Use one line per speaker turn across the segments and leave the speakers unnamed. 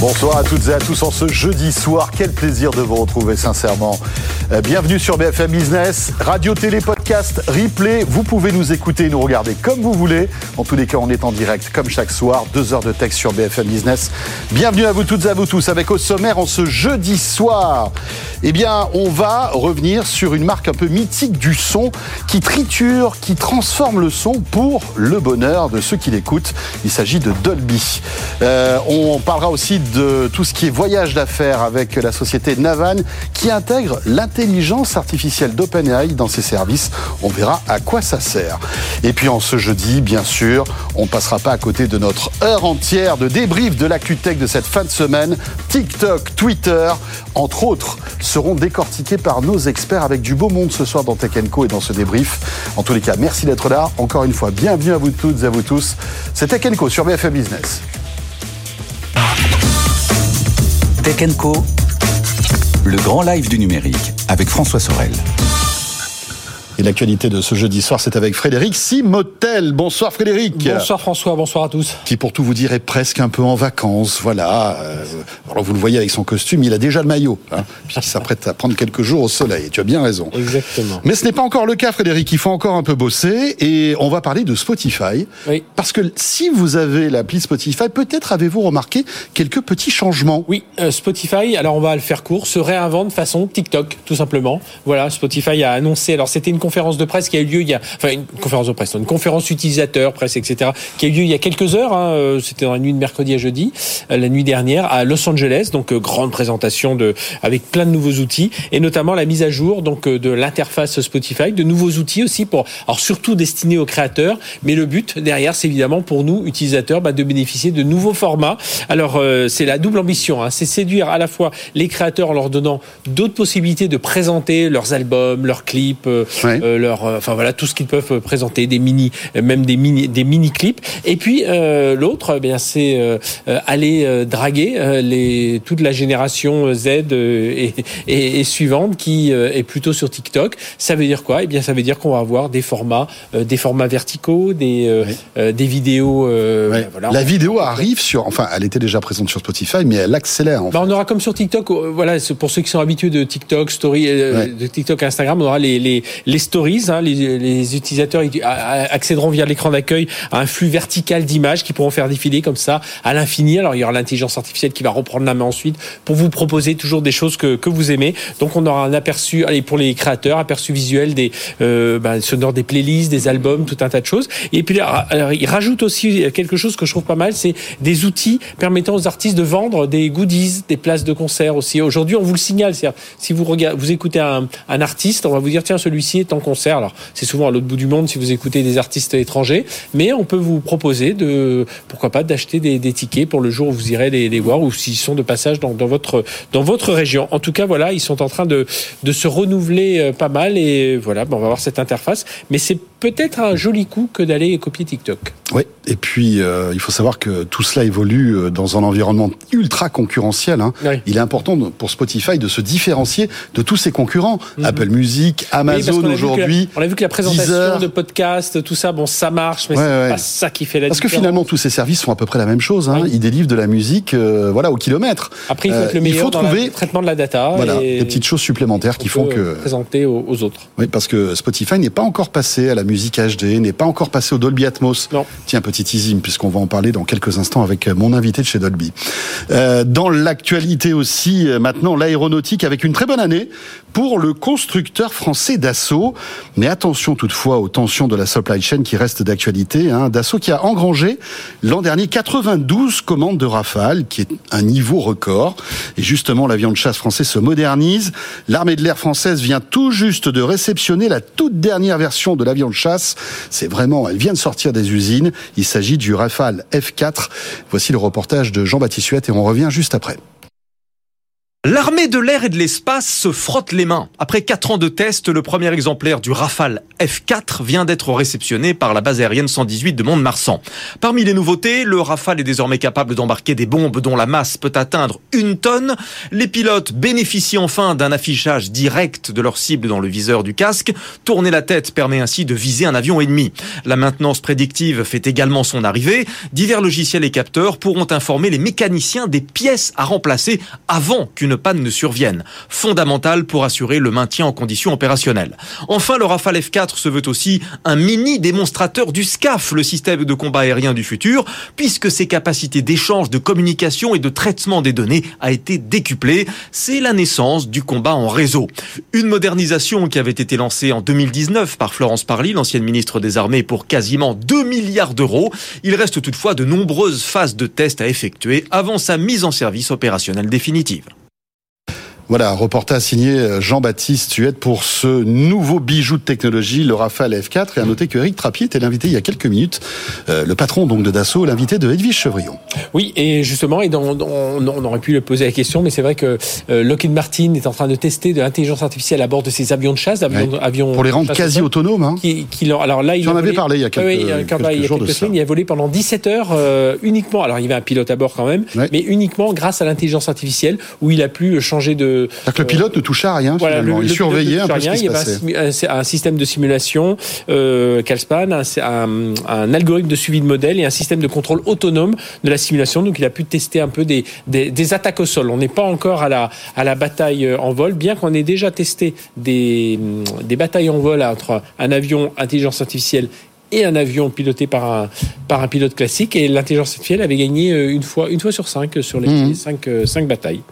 Bonsoir à toutes et à tous en ce jeudi soir. Quel plaisir de vous retrouver sincèrement. Euh, bienvenue sur BFM Business, radio, télé, replay. Vous pouvez nous écouter et nous regarder comme vous voulez. En tous les cas, on est en direct comme chaque soir. Deux heures de texte sur BFM Business. Bienvenue à vous toutes et à vous tous avec au sommaire en ce jeudi soir. Eh bien, on va revenir sur une marque un peu mythique du son qui triture, qui transforme le son pour le bonheur de ceux qui l'écoutent. Il s'agit de Dolby. Euh, on parlera aussi de tout ce qui est voyage d'affaires avec la société Navan qui intègre l'intelligence artificielle d'OpenAI dans ses services. On verra à quoi ça sert. Et puis en ce jeudi, bien sûr, on ne passera pas à côté de notre heure entière de débrief de l'actu-tech de cette fin de semaine. TikTok, Twitter, entre autres, seront décortiqués par nos experts avec du beau monde ce soir dans Tech Co et dans ce débrief. En tous les cas, merci d'être là. Encore une fois, bienvenue à vous toutes et à vous tous. C'est Tech Co sur BFM Business.
Tech Co, le grand live du numérique avec François Sorel.
Et l'actualité de ce jeudi soir, c'est avec Frédéric Simotel. Bonsoir Frédéric.
Bonsoir François, bonsoir à tous.
Qui pour tout vous dire est presque un peu en vacances. Voilà. Euh, alors vous le voyez avec son costume, il a déjà le maillot. Hein, puisqu'il s'apprête à prendre quelques jours au soleil. Tu as bien raison.
Exactement.
Mais ce n'est pas encore le cas Frédéric, il faut encore un peu bosser. Et on va parler de Spotify.
Oui.
Parce que si vous avez l'appli Spotify, peut-être avez-vous remarqué quelques petits changements.
Oui, euh, Spotify, alors on va le faire court, se réinvente façon TikTok, tout simplement. Voilà, Spotify a annoncé, alors c'était une conférence de presse qui a eu lieu il y a, enfin une conférence de presse, une conférence utilisateur, presse, etc., qui a eu lieu il y a quelques heures. Hein, euh, C'était dans la nuit de mercredi à jeudi, euh, la nuit dernière à Los Angeles. Donc euh, grande présentation de avec plein de nouveaux outils et notamment la mise à jour donc de l'interface Spotify, de nouveaux outils aussi pour, alors surtout destinés aux créateurs, mais le but derrière, c'est évidemment pour nous utilisateurs bah, de bénéficier de nouveaux formats. Alors euh, c'est la double ambition, hein, c'est séduire à la fois les créateurs en leur donnant d'autres possibilités de présenter leurs albums, leurs clips, euh,
Ouais.
euh, leur, euh, enfin voilà tout ce qu'ils peuvent euh, présenter, des mini, euh, même des mini, des mini clips. Et puis euh, l'autre, eh bien c'est euh, aller euh, draguer euh, les toute la génération Z et, et, et suivante qui euh, est plutôt sur TikTok. Ça veut dire quoi? Eh bien ça veut dire qu'on va avoir des formats, euh, des formats verticaux, des euh,
Ouais.
des vidéos. euh,
Ouais.
voilà.
La vidéo arrive sur, enfin, elle était déjà présente sur Spotify, mais elle accélère. En
Bah, on aura comme sur TikTok, voilà, pour ceux qui sont habitués de TikTok, Story, euh, de TikTok, Instagram, on aura les les, les stories. Hein, les, les utilisateurs accéderont via l'écran d'accueil à un flux vertical d'images qui pourront faire défiler comme ça à l'infini. Alors il y aura l'intelligence artificielle qui va reprendre la main ensuite pour vous proposer toujours des choses que que vous aimez. Donc on aura un aperçu, allez pour les créateurs, aperçu visuel des euh, bah, sonores des playlists, des albums, tout un tas de choses. Et puis alors, il rajoute aussi quelque chose que je trouve pas mal, c'est des outils permettant aux artistes de vendre des goodies, des places de concert aussi. Aujourd'hui, on vous le signale, c'est-à-dire si vous regardez, vous écoutez un, un artiste, on va vous dire tiens celui-ci est en concert. Alors c'est souvent à l'autre bout du monde si vous écoutez des artistes étrangers, mais on peut vous proposer de pourquoi pas d'acheter des, tickets pour le jour où vous irez les, voir ou s'ils sont de passage dans, votre dans votre région. En tout cas, voilà, ils sont en train de de se renouveler euh, pas mal et voilà, bon, on va avoir cette interface, mais c'est peut-être un joli coup que d'aller copier TikTok.
Oui, et puis euh, il faut savoir que tout cela évolue euh, dans un environnement ultra concurrentiel. hein.
Oui.
Il est important pour Spotify de se différencier de tous ses concurrents.
Mhm.
Apple Music, Amazon aujourd'hui.
On a vu que la présentation
Deezer.
de podcast, tout ça, bon, ça marche, mais
Ouais,
c'est
ouais.
pas ça qui fait la
Parce que
différence.
finalement tous ces services sont à peu près la même chose. Hein.
Oui.
Ils délivrent de la musique, euh, voilà, au kilomètre.
Après, il faut être le
il
meilleur
faut
dans
trouver-
le traitement de la data.
Voilà,
et
des petites choses supplémentaires qui font que.
présenter aux autres.
Oui, parce que Spotify n'est pas encore passé à la musique HD, n'est pas encore passé au Dolby Atmos.
Non.
Tiens, petit teasing, puisqu'on va en parler dans quelques instants avec euh, mon invité de chez Dolby. Euh, dans l'actualité aussi, euh, maintenant, l'aéronautique avec une très bonne année pour le constructeur français Dassault. Mais attention toutefois aux tensions de la supply chain qui restent d'actualité. Hein. Dassault qui a engrangé l'an dernier 92 commandes de Rafale, qui est un niveau record. Et justement, l'avion de chasse français se modernise. L'armée de l'air française vient tout juste de réceptionner la toute dernière version de l'avion de chasse. C'est vraiment, elle vient de sortir des usines. Il s'agit du Rafale F4. Voici le reportage de Jean-Baptiste Huette et on revient juste après.
L'armée de l'air et de l'espace se frotte les mains. Après quatre ans de tests, le premier exemplaire du Rafale F4 vient d'être réceptionné par la base aérienne 118 de Mont-de-Marsan. Parmi les nouveautés, le Rafale est désormais capable d'embarquer des bombes dont la masse peut atteindre une tonne. Les pilotes bénéficient enfin d'un affichage direct de leur cible dans le viseur du casque. Tourner la tête permet ainsi de viser un avion ennemi. La maintenance prédictive fait également son arrivée. Divers logiciels et capteurs pourront informer les mécaniciens des pièces à remplacer avant qu'une panne ne survienne, fondamental pour assurer le maintien en condition opérationnelle. Enfin, le Rafale F4 se veut aussi un mini démonstrateur du SCAF, le système de combat aérien du futur, puisque ses capacités d'échange, de communication et de traitement des données a été décuplée. C'est la naissance du combat en réseau. Une modernisation qui avait été lancée en 2019 par Florence Parly, l'ancienne ministre des Armées, pour quasiment 2 milliards d'euros. Il reste toutefois de nombreuses phases de tests à effectuer avant sa mise en service opérationnelle définitive.
Voilà, reportage signé euh, Jean-Baptiste Huette pour ce nouveau bijou de technologie, le Rafale F4. Et à noter que Eric Trappier était l'invité il y a quelques minutes, euh, le patron donc de Dassault, l'invité de Edwige Chevrillon.
Oui, et justement, et on, on, aurait pu le poser la question, mais c'est vrai que euh, Lockheed Martin est en train de tester de l'intelligence artificielle à bord de ses avions de chasse, avions, avions
pour les rendre quasi autonomes. Hein.
Qui, qui, alors là, il
en avait parlé il y a quelques, oui, quelques,
il y a
jours
quelques
de
semaines,
ça.
il a volé pendant 17 heures uniquement. Alors il y avait un pilote à bord quand même,
Ouais.
mais uniquement grâce à l'intelligence artificielle où il a pu changer de.
C'est-à-dire que le pilote ne touchait à rien
Voilà,
finalement.
le-
il
le
surveillait un peu ce
touche
qui se
rien.
passait.
Il y avait un, système de simulation, euh, Calspan, un, un- un algorithme de suivi de modèle et un système de contrôle autonome de la simulation. Donc il a pu tester un peu des, des, des attaques au sol. On n'est pas encore à la, à la bataille euh, en vol, bien qu'on ait déjà testé des, des batailles en vol entre un avion intelligence artificielle et un avion piloté par un, par un pilote classique. Et l'intelligence artificielle avait gagné euh, une fois, une fois sur cinq sur les
Mhm.
cinq, euh, cinq batailles.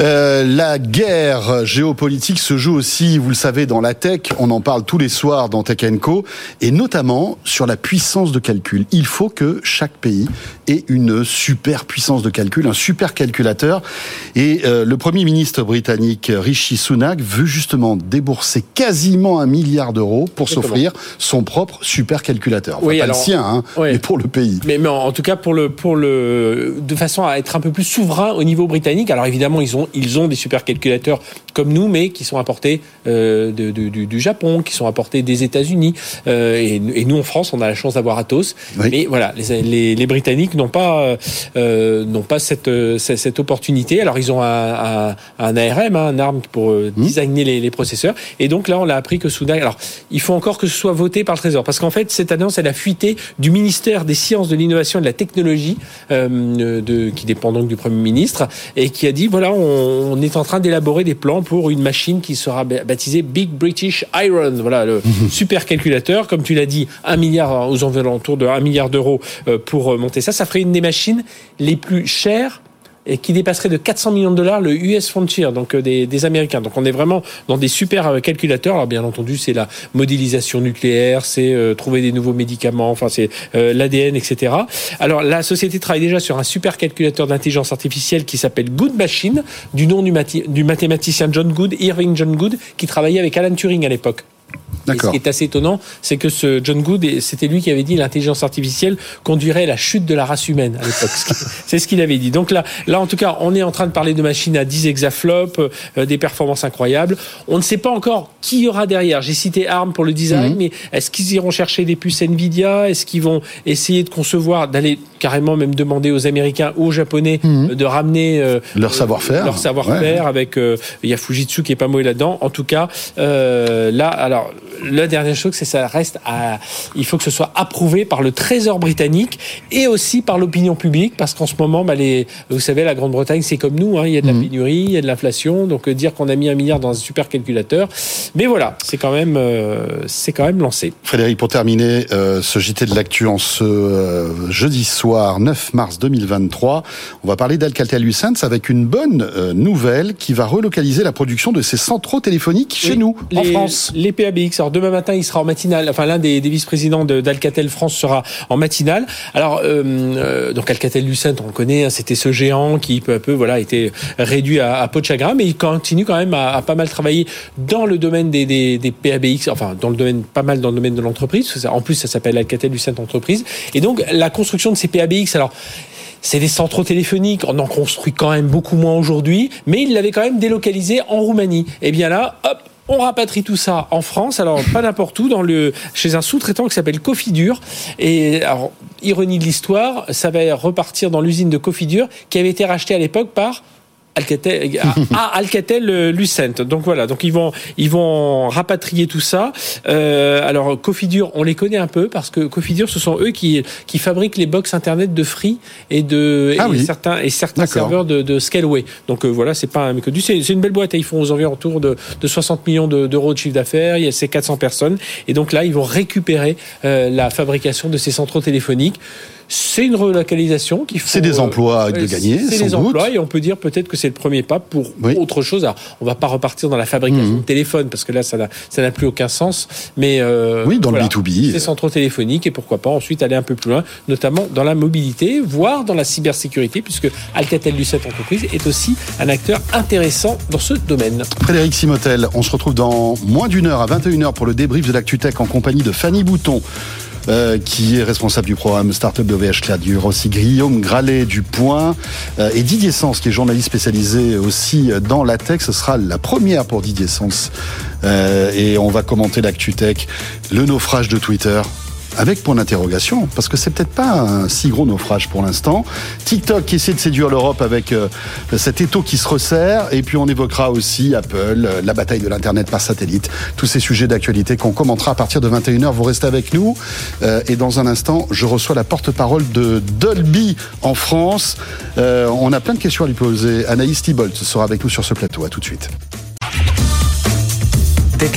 Euh, la guerre géopolitique se joue aussi, vous le savez, dans la tech. On en parle tous les soirs dans Tech Co. Et notamment sur la puissance de calcul. Il faut que chaque pays ait une super puissance de calcul, un super calculateur. Et euh, le Premier ministre britannique Rishi Sunak veut justement débourser quasiment un milliard d'euros pour s'offrir son propre super calculateur. Enfin,
Oui,
pas
alors-
le sien, hein,
Ouais.
mais pour le pays.
Mais, mais en, en tout cas pour le pour le de façon à être un peu plus souverain au niveau britannique. Alors évidemment ils ont ils ont des supercalculateurs comme nous, mais qui sont importés euh, de- de- du, du Japon, qui sont importés des États-Unis. Euh, et, et nous en France, on a la chance d'avoir Atos.
Oui.
Mais voilà, les, les, les Britanniques n'ont pas euh, n'ont pas cette, euh, cette cette opportunité. Alors ils ont un, un, un ARM, hein, un arme pour euh,
Mmh.
designer les, les processeurs. Et donc là, on a appris que Sunak. Alors il faut encore que ce soit voté par le Trésor, parce qu'en fait cette annonce, elle a fuité du ministère des Sciences, de l'Innovation et de la Technologie, euh, de, qui dépend donc du Premier ministre, et qui a dit voilà, on, on est en train d'élaborer des plans pour une machine qui sera ba- baptisée Big British Iron. Voilà le super calculateur, comme tu l'as dit, un milliard aux alentours de 1 milliard d'euros euh, pour euh, monter ça. Ça ferait une des machines les plus chères et qui dépasserait de 400 millions de dollars le US Frontier, donc euh, des, des Américains. Donc on est vraiment dans des super euh, calculateurs. Alors bien entendu, c'est la modélisation nucléaire, c'est euh, trouver des nouveaux médicaments, enfin c'est euh, l'ADN, etc. Alors la société travaille déjà sur un super calculateur d'intelligence artificielle qui s'appelle Good Machine, du nom du, du mathématicien John Good, Irving John Good, qui travaillait avec Alan Turing à l'époque. Et ce qui est assez étonnant, c'est que ce John Good, c'était lui qui avait dit l'intelligence artificielle conduirait à la chute de la race humaine à l'époque. c'est ce qu'il avait dit. Donc là, là, en tout cas, on est en train de parler de machines à 10 exaflops, euh, des performances incroyables. On ne sait pas encore qui y aura derrière. J'ai cité ARM pour le design, mais est-ce qu'ils iront chercher des puces Nvidia? Est-ce qu'ils vont essayer de concevoir, d'aller carrément même demander aux Américains ou aux Japonais euh, de ramener euh,
Leur savoir-faire.
leur savoir-faire avec euh, il y a Fujitsu qui est pas mauvais là-dedans. En tout cas, euh, là, alors la dernière chose, c'est ça reste à, il faut que ce soit approuvé par le Trésor britannique et aussi par l'opinion publique, parce qu'en ce moment, bah, les, vous savez, la Grande-Bretagne, c'est comme nous, hein, il y a de la pénurie, il y a de l'inflation, donc euh, dire qu'on a mis un milliard dans un super calculateur, mais voilà, c'est quand même, euh, c'est quand même lancé.
Frédéric, pour terminer euh, ce JT de l'actu en ce euh, jeudi soir 9 mars 2023, on va parler d'Alcatel-Lucent avec une bonne euh, nouvelle qui va relocaliser la production de ses centraux téléphoniques chez
Oui,
nous, en
les-
France.
Les PABX. Alors demain matin, il sera en matinale. Enfin, l'un des, vice-présidents de- d'Alcatel France sera en matinale. Alors, euh, euh, donc Alcatel Lucent, on le connaît, hein, c'était ce géant qui peu à peu, voilà, était réduit à, à peau de chagrin, mais il continue quand même à, pas mal travailler dans le domaine des, des, PABX. Enfin, dans le domaine, pas mal dans le domaine de l'entreprise. En plus, ça s'appelle Alcatel Lucent Entreprise. Et donc, la construction de ces PABX. Alors c'est des centraux téléphoniques. On en construit quand même beaucoup moins aujourd'hui, mais ils l'avaient quand même délocalisé en Roumanie. Et bien là, hop, on rapatrie tout ça en France, alors pas n'importe où, dans le, chez un sous-traitant qui s'appelle Cofidur. Et alors, ironie de l'histoire, ça va repartir dans l'usine de Cofidur qui avait été rachetée à l'époque par Alcatel, ah, Alcatel euh, Lucent. Donc voilà, donc ils vont ils vont rapatrier tout ça. Euh, alors Cofidur, on les connaît un peu parce que Cofidur, ce sont eux qui qui fabriquent les box internet de Free et de
ah
et certains et certains serveurs de, de Scaleway. Donc euh, voilà, c'est pas un méconnu. C'est une belle boîte. Ils font aux environs autour de, de 60 millions d'euros de, chiffre d'affaires. Il y a ces 400 personnes et donc là, ils vont récupérer euh, la fabrication de ces centraux téléphoniques. C'est une relocalisation qui
C'est des emplois euh, de gagner.
C'est des emplois et on peut dire peut-être que c'est le premier pas pour autre chose. Alors, on va pas repartir dans la fabrication mmh. de téléphones parce que là, ça n'a plus aucun sens. Mais
euh, oui, dans le B2B,
ces centraux téléphoniques et pourquoi pas ensuite aller un peu plus loin, notamment dans la mobilité, voire dans la cybersécurité, puisque Alcatel Lucent entreprise est aussi un acteur intéressant dans ce domaine.
Frédéric Simotel, on se retrouve dans moins d'une heure à 21h pour le débrief de l'ActuTech en compagnie de Fanny Bouton. Euh, qui est responsable du programme Startup d'OVH Cladur, aussi Guillaume Gralet du Point euh, et Didier Sens, qui est journaliste spécialisé aussi dans la tech. Ce sera la première pour Didier Sens. Euh, et on va commenter l'actu tech, le naufrage de Twitter, avec point d'interrogation, parce que c'est peut-être pas un si gros naufrage pour l'instant. TikTok qui essaie de séduire l'Europe avec euh, cet étau qui se resserre, et puis on évoquera aussi Apple, euh, la bataille de l'Internet par satellite, tous ces sujets d'actualité qu'on commentera à partir de 21h. Vous restez avec nous, euh, et dans un instant, je reçois la porte-parole de Dolby en France. on a plein de questions à lui poser. Anaïs Thibault sera avec nous sur ce plateau. À tout de suite.
Tech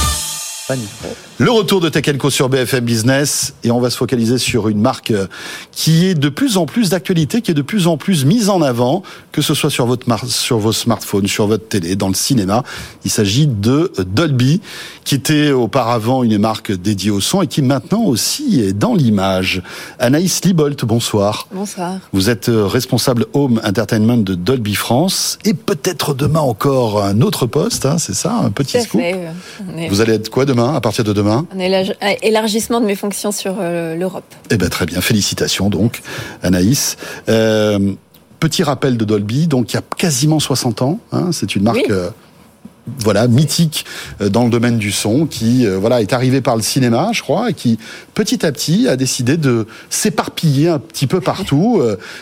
Le retour de Tech sur BFM Business et on va se focaliser sur une marque qui est de plus en plus d'actualité, qui est de plus en plus mise en avant, que ce soit sur votre sur vos smartphones, sur votre télé, dans le cinéma. Il s'agit de Dolby, qui était auparavant une marque dédiée au son et qui maintenant aussi est dans l'image. Anaïs Libolt, bonsoir.
Bonsoir.
Vous êtes responsable Home Entertainment de Dolby France et peut-être demain encore un autre poste, hein, c'est ça, un petit scoop. Vous allez être quoi demain à partir de demain
Un élargissement de mes fonctions sur euh, l'Europe.
Eh bien, très bien. Félicitations, donc, Anaïs. Euh, petit rappel de Dolby, donc il y a quasiment 60 ans. Hein, c'est une marque. Euh, voilà mythique dans le domaine du son qui voilà est arrivé par le cinéma je crois et qui petit à petit a décidé de s'éparpiller un petit peu partout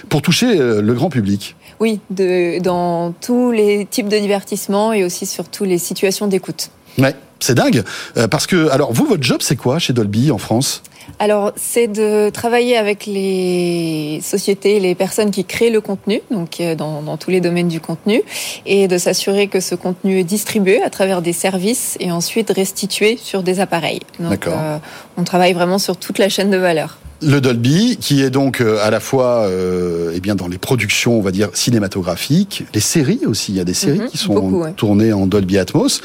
pour toucher le grand public.
Oui, de, dans tous les types de divertissements et aussi sur toutes les situations d'écoute.
Ouais. C'est dingue. Euh, parce que, alors, vous, votre job, c'est quoi chez Dolby en France?
Alors, c'est de travailler avec les sociétés, les personnes qui créent le contenu, donc euh, dans, tous les domaines du contenu, et de s'assurer que ce contenu est distribué à travers des services et ensuite restitué sur des appareils. Donc, euh, on travaille vraiment sur toute la chaîne de valeur.
Le Dolby, qui est donc à la fois eh bien dans les productions, on va dire cinématographiques, les séries aussi. Il y a des séries mhm, qui sont tournées en Dolby Atmos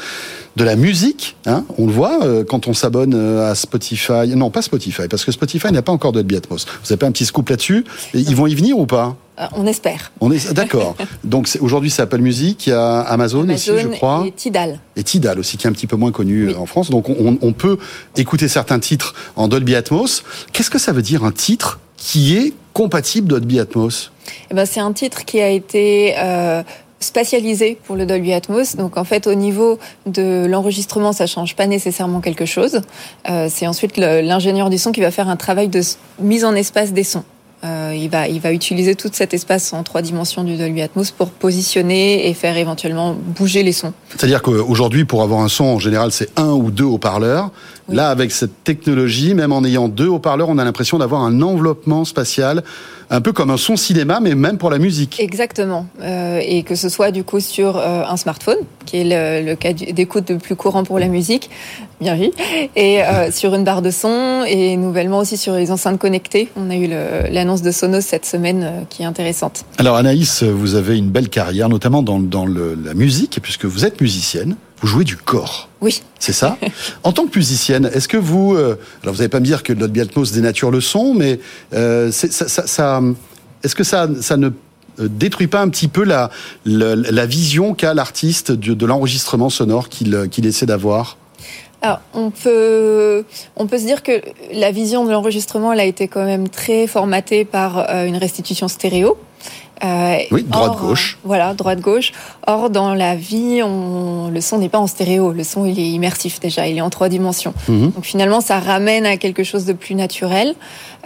de la musique. Hein, on le voit euh, quand on s'abonne euh, à Spotify. Non, pas Spotify, parce que Spotify n'a pas encore Dolby Atmos. Vous avez pas un petit scoop là-dessus? Ils vont y venir ou pas?
Euh, on espère.
On est d'accord. Donc aujourd'hui c'est Apple Music, il y a Amazon, aussi, je crois,
et Tidal.
Et Tidal aussi, qui est un petit peu moins connu en France. Donc on, peut écouter certains titres en Dolby Atmos. Qu'est-ce que ça veut dire un titre qui est compatible Dolby Atmos?
Eh ben, c'est un titre qui a été spatialisé pour le Dolby Atmos. Donc en fait, au niveau de l'enregistrement, ça change pas nécessairement quelque chose. Euh, c'est ensuite l'ingénieur du son qui va faire un travail de mise en espace des sons. Euh, il, va, il va utiliser tout cet espace en trois dimensions du Dolby Atmos pour positionner et faire éventuellement bouger les sons.
C'est-à-dire qu'aujourd'hui, pour avoir un son, en général, c'est un ou deux haut-parleurs. Là, avec cette technologie, même en ayant deux haut-parleurs, on a l'impression d'avoir un enveloppement spatial un peu comme un son cinéma, mais même pour la musique.
Exactement. Euh, et que ce soit du coup sur euh, un smartphone, qui est le, cas d'écoute le plus courant pour la musique, bien vu, et euh, sur une barre de son, et nouvellement aussi sur les enceintes connectées. On a eu l'annonce de Sonos cette semaine qui est intéressante.
Alors Anaïs, vous avez une belle carrière, notamment dans, dans le, la musique, puisque vous êtes musicienne vous jouez du corps.
Oui.
C'est ça? En tant que musicienne, est-ce que vous... alors vous n'allez pas me dire que Dolby Atmos dénature le son, mais euh, ça, ça, ça est-ce que ça, ça ne euh, détruit pas un petit peu la, la, vision qu'a l'artiste de, de l'enregistrement sonore qu'il qu'il essaie d'avoir?
On peut, on peut se dire que la vision de l'enregistrement, elle a été quand même très formatée par euh, une restitution stéréo.
Euh, oui, droite-gauche.
Euh, voilà, droite-gauche. Or, dans la vie, on, le son n'est pas en stéréo. Le son, il est immersif déjà. Il est en trois dimensions. Mhm. Donc finalement, ça ramène à quelque chose de plus naturel,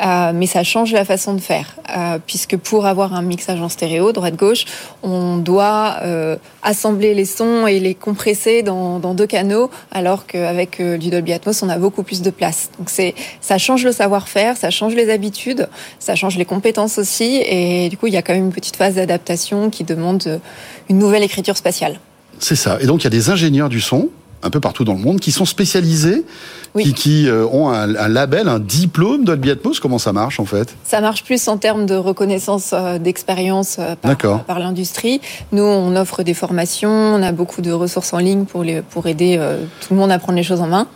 euh, mais ça change la façon de faire. Euh, puisque pour avoir un mixage en stéréo, droite-gauche, on doit euh, assembler les sons et les compresser dans, dans deux canaux, alors qu'avec euh, du Dolby Atmos, on a beaucoup plus de place. Donc c'est, ça change le savoir-faire, ça change les habitudes, ça change les compétences aussi, et du coup, il y a quand même une petite phase d'adaptation qui demande une nouvelle écriture spatiale.
C'est ça. Et donc il y a des ingénieurs du son un peu partout dans le monde qui sont spécialisés, qui, euh, ont un, label, un diplôme Dolby Atmos. Comment ça marche en fait?
Ça marche plus en termes de reconnaissance euh, d'expérience euh, par, par l'industrie. Nous, on offre des formations, on a beaucoup de ressources en ligne pour, les, pour aider tout le monde à prendre les choses en main.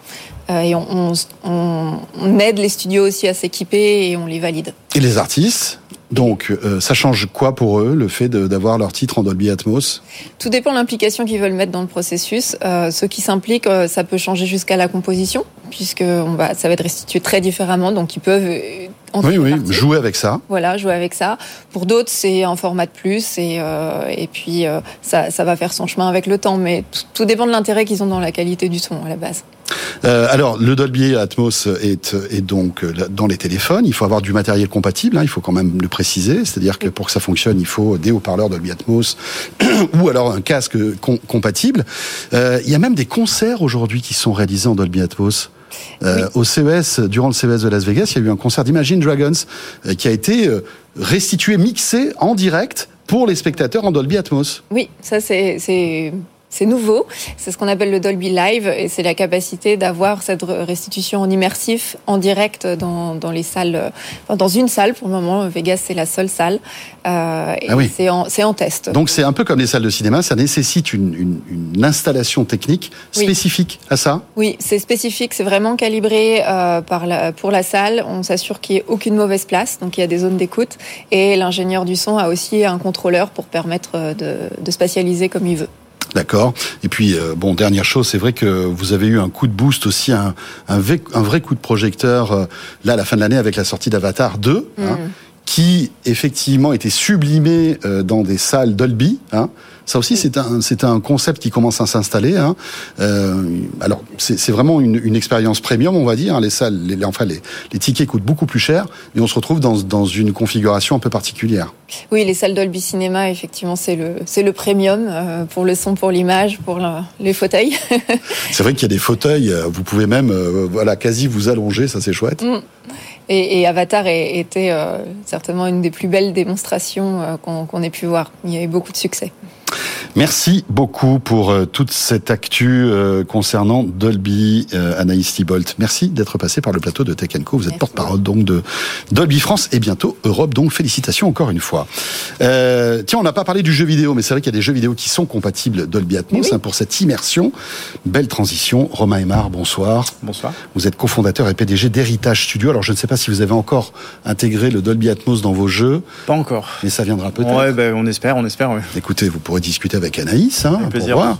et on, on, on aide les studios aussi à s'équiper et on les valide.
Et les artistes? Donc, euh, ça change quoi pour eux, le fait d'avoir leur titre en Dolby Atmos?
Tout dépend de l'implication qu'ils veulent mettre dans le processus. Euh, ceux qui s'impliquent, euh, ça peut changer jusqu'à la composition, puisque on va, ça va être restitué très différemment, donc ils peuvent
oui, oui, jouer avec ça.
Voilà, jouer avec ça. Pour d'autres, c'est un format de plus et, et puis ça, ça, va faire son chemin avec le temps. Mais tout dépend de l'intérêt qu'ils ont dans la qualité du son à la base.
Euh, alors, le Dolby Atmos est, est, donc euh, dans les téléphones. Il faut avoir du matériel compatible, hein, il faut quand même le préciser. C'est-à-dire que pour que ça fonctionne, il faut des haut-parleurs Dolby Atmos ou alors un casque compatible. Euh, il y a même des concerts aujourd'hui qui sont réalisés en Dolby Atmos. Euh, Au CES, durant le CES de Las Vegas, il y a eu un concert d'Imagine Dragons euh, qui a été restitué, mixé en direct pour les spectateurs en Dolby Atmos.
Oui, ça c'est c'est nouveau, c'est ce qu'on appelle le Dolby Live et c'est la capacité d'avoir cette restitution en immersif, en direct dans, dans les salles, dans une salle pour le moment. Vegas, c'est la seule salle. Euh, et ah oui. c'est en, en, test.
Donc c'est un peu comme les salles de cinéma, ça nécessite une, une, une installation technique spécifique à ça?
Oui, c'est spécifique, c'est vraiment calibré euh, par la, pour la salle. On s'assure qu'il n'y ait aucune mauvaise place, donc il y a des zones d'écoute. Et l'ingénieur du son a aussi un contrôleur pour permettre de, de spatialiser comme il veut.
D'accord. Et puis, euh, bon, dernière chose, c'est vrai que vous avez eu un coup de boost aussi, un, vrai, coup de projecteur, euh, là, à la fin de l'année, avec la sortie d'Avatar 2, hein, mm. Qui, effectivement, était sublimé euh, dans des salles Dolby. Hein, ça aussi, c'est un, c'est un concept qui commence à s'installer. Hein. Euh, alors, c'est vraiment une, une, expérience premium, on va dire. Hein. Les salles, les, enfin, les, les, tickets coûtent beaucoup plus cher, mais on se retrouve dans, dans une configuration un peu particulière.
Oui, les salles Dolby Cinéma, effectivement, c'est le, c'est le premium euh, pour le son, pour l'image, pour les fauteuils.
c'est vrai qu'il y a des fauteuils. Vous pouvez même, euh, voilà, quasi vous allonger. Ça, c'est chouette. Mm.
Et, Avatar était euh, certainement une des plus belles démonstrations qu'on, qu'on ait pu voir. Il y a eu beaucoup de succès.
Merci beaucoup pour euh, toute cette actu euh, concernant Dolby, euh, Anaïs Thibault. Merci d'être passé par le plateau de Tech Co. Vous êtes porte-parole donc de Dolby France et bientôt Europe. Donc félicitations encore une fois. tiens, on n'a pas parlé du jeu vidéo, mais c'est vrai qu'il y a des jeux vidéo qui sont compatibles Dolby Atmos hein, pour cette immersion. Belle transition. Romain Aymar, bonsoir.
Bonsoir.
Vous êtes cofondateur et PDG d'Héritage Studio. Alors je ne sais pas si vous avez encore intégré le Dolby Atmos dans vos jeux.
Pas encore.
Mais ça viendra peut-être.
Ouais, ben, on espère, on espère.
Écoutez, vous pourrez discuter avec Anaïs. Hein, pour voir.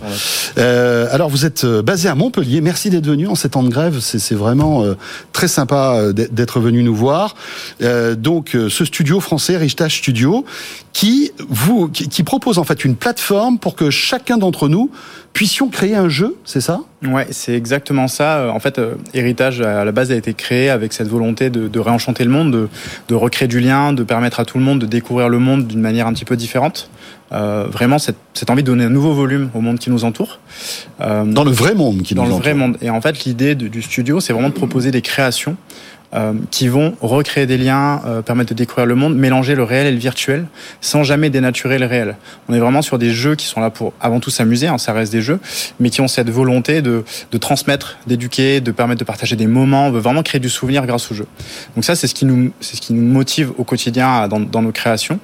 Euh, alors vous êtes euh, basé à Montpellier. Merci d'être venu en ces temps de grève. C'est vraiment euh, très sympa d'être venu nous voir. Euh, donc ce studio français, Richtage Studio, qui vous qui, qui propose en fait une plateforme pour que chacun d'entre nous puissions créer un jeu, c'est ça?
Ouais, c'est exactement ça. En fait, Héritage à la base a été créé avec cette volonté de, de réenchanter le monde, de, de, recréer du lien, de permettre à tout le monde de découvrir le monde d'une manière un petit peu différente. Euh, vraiment cette, cette, envie de donner un nouveau volume au monde qui nous entoure.
Euh, dans le vrai monde qui
nous
entoure.
Dans le vrai monde. Et en fait, l'idée du studio, c'est vraiment de proposer des créations euh, qui vont recréer des liens, euh, permettre de découvrir le monde, mélanger le réel et le virtuel, sans jamais dénaturer le réel. On est vraiment sur des jeux qui sont là pour avant tout s'amuser, hein, ça reste des jeux, mais qui ont cette volonté de, de transmettre, d'éduquer, de permettre de partager des moments, on veut vraiment créer du souvenir grâce au jeu. Donc ça, c'est ce qui nous, c'est ce qui nous motive au quotidien dans, dans nos créations.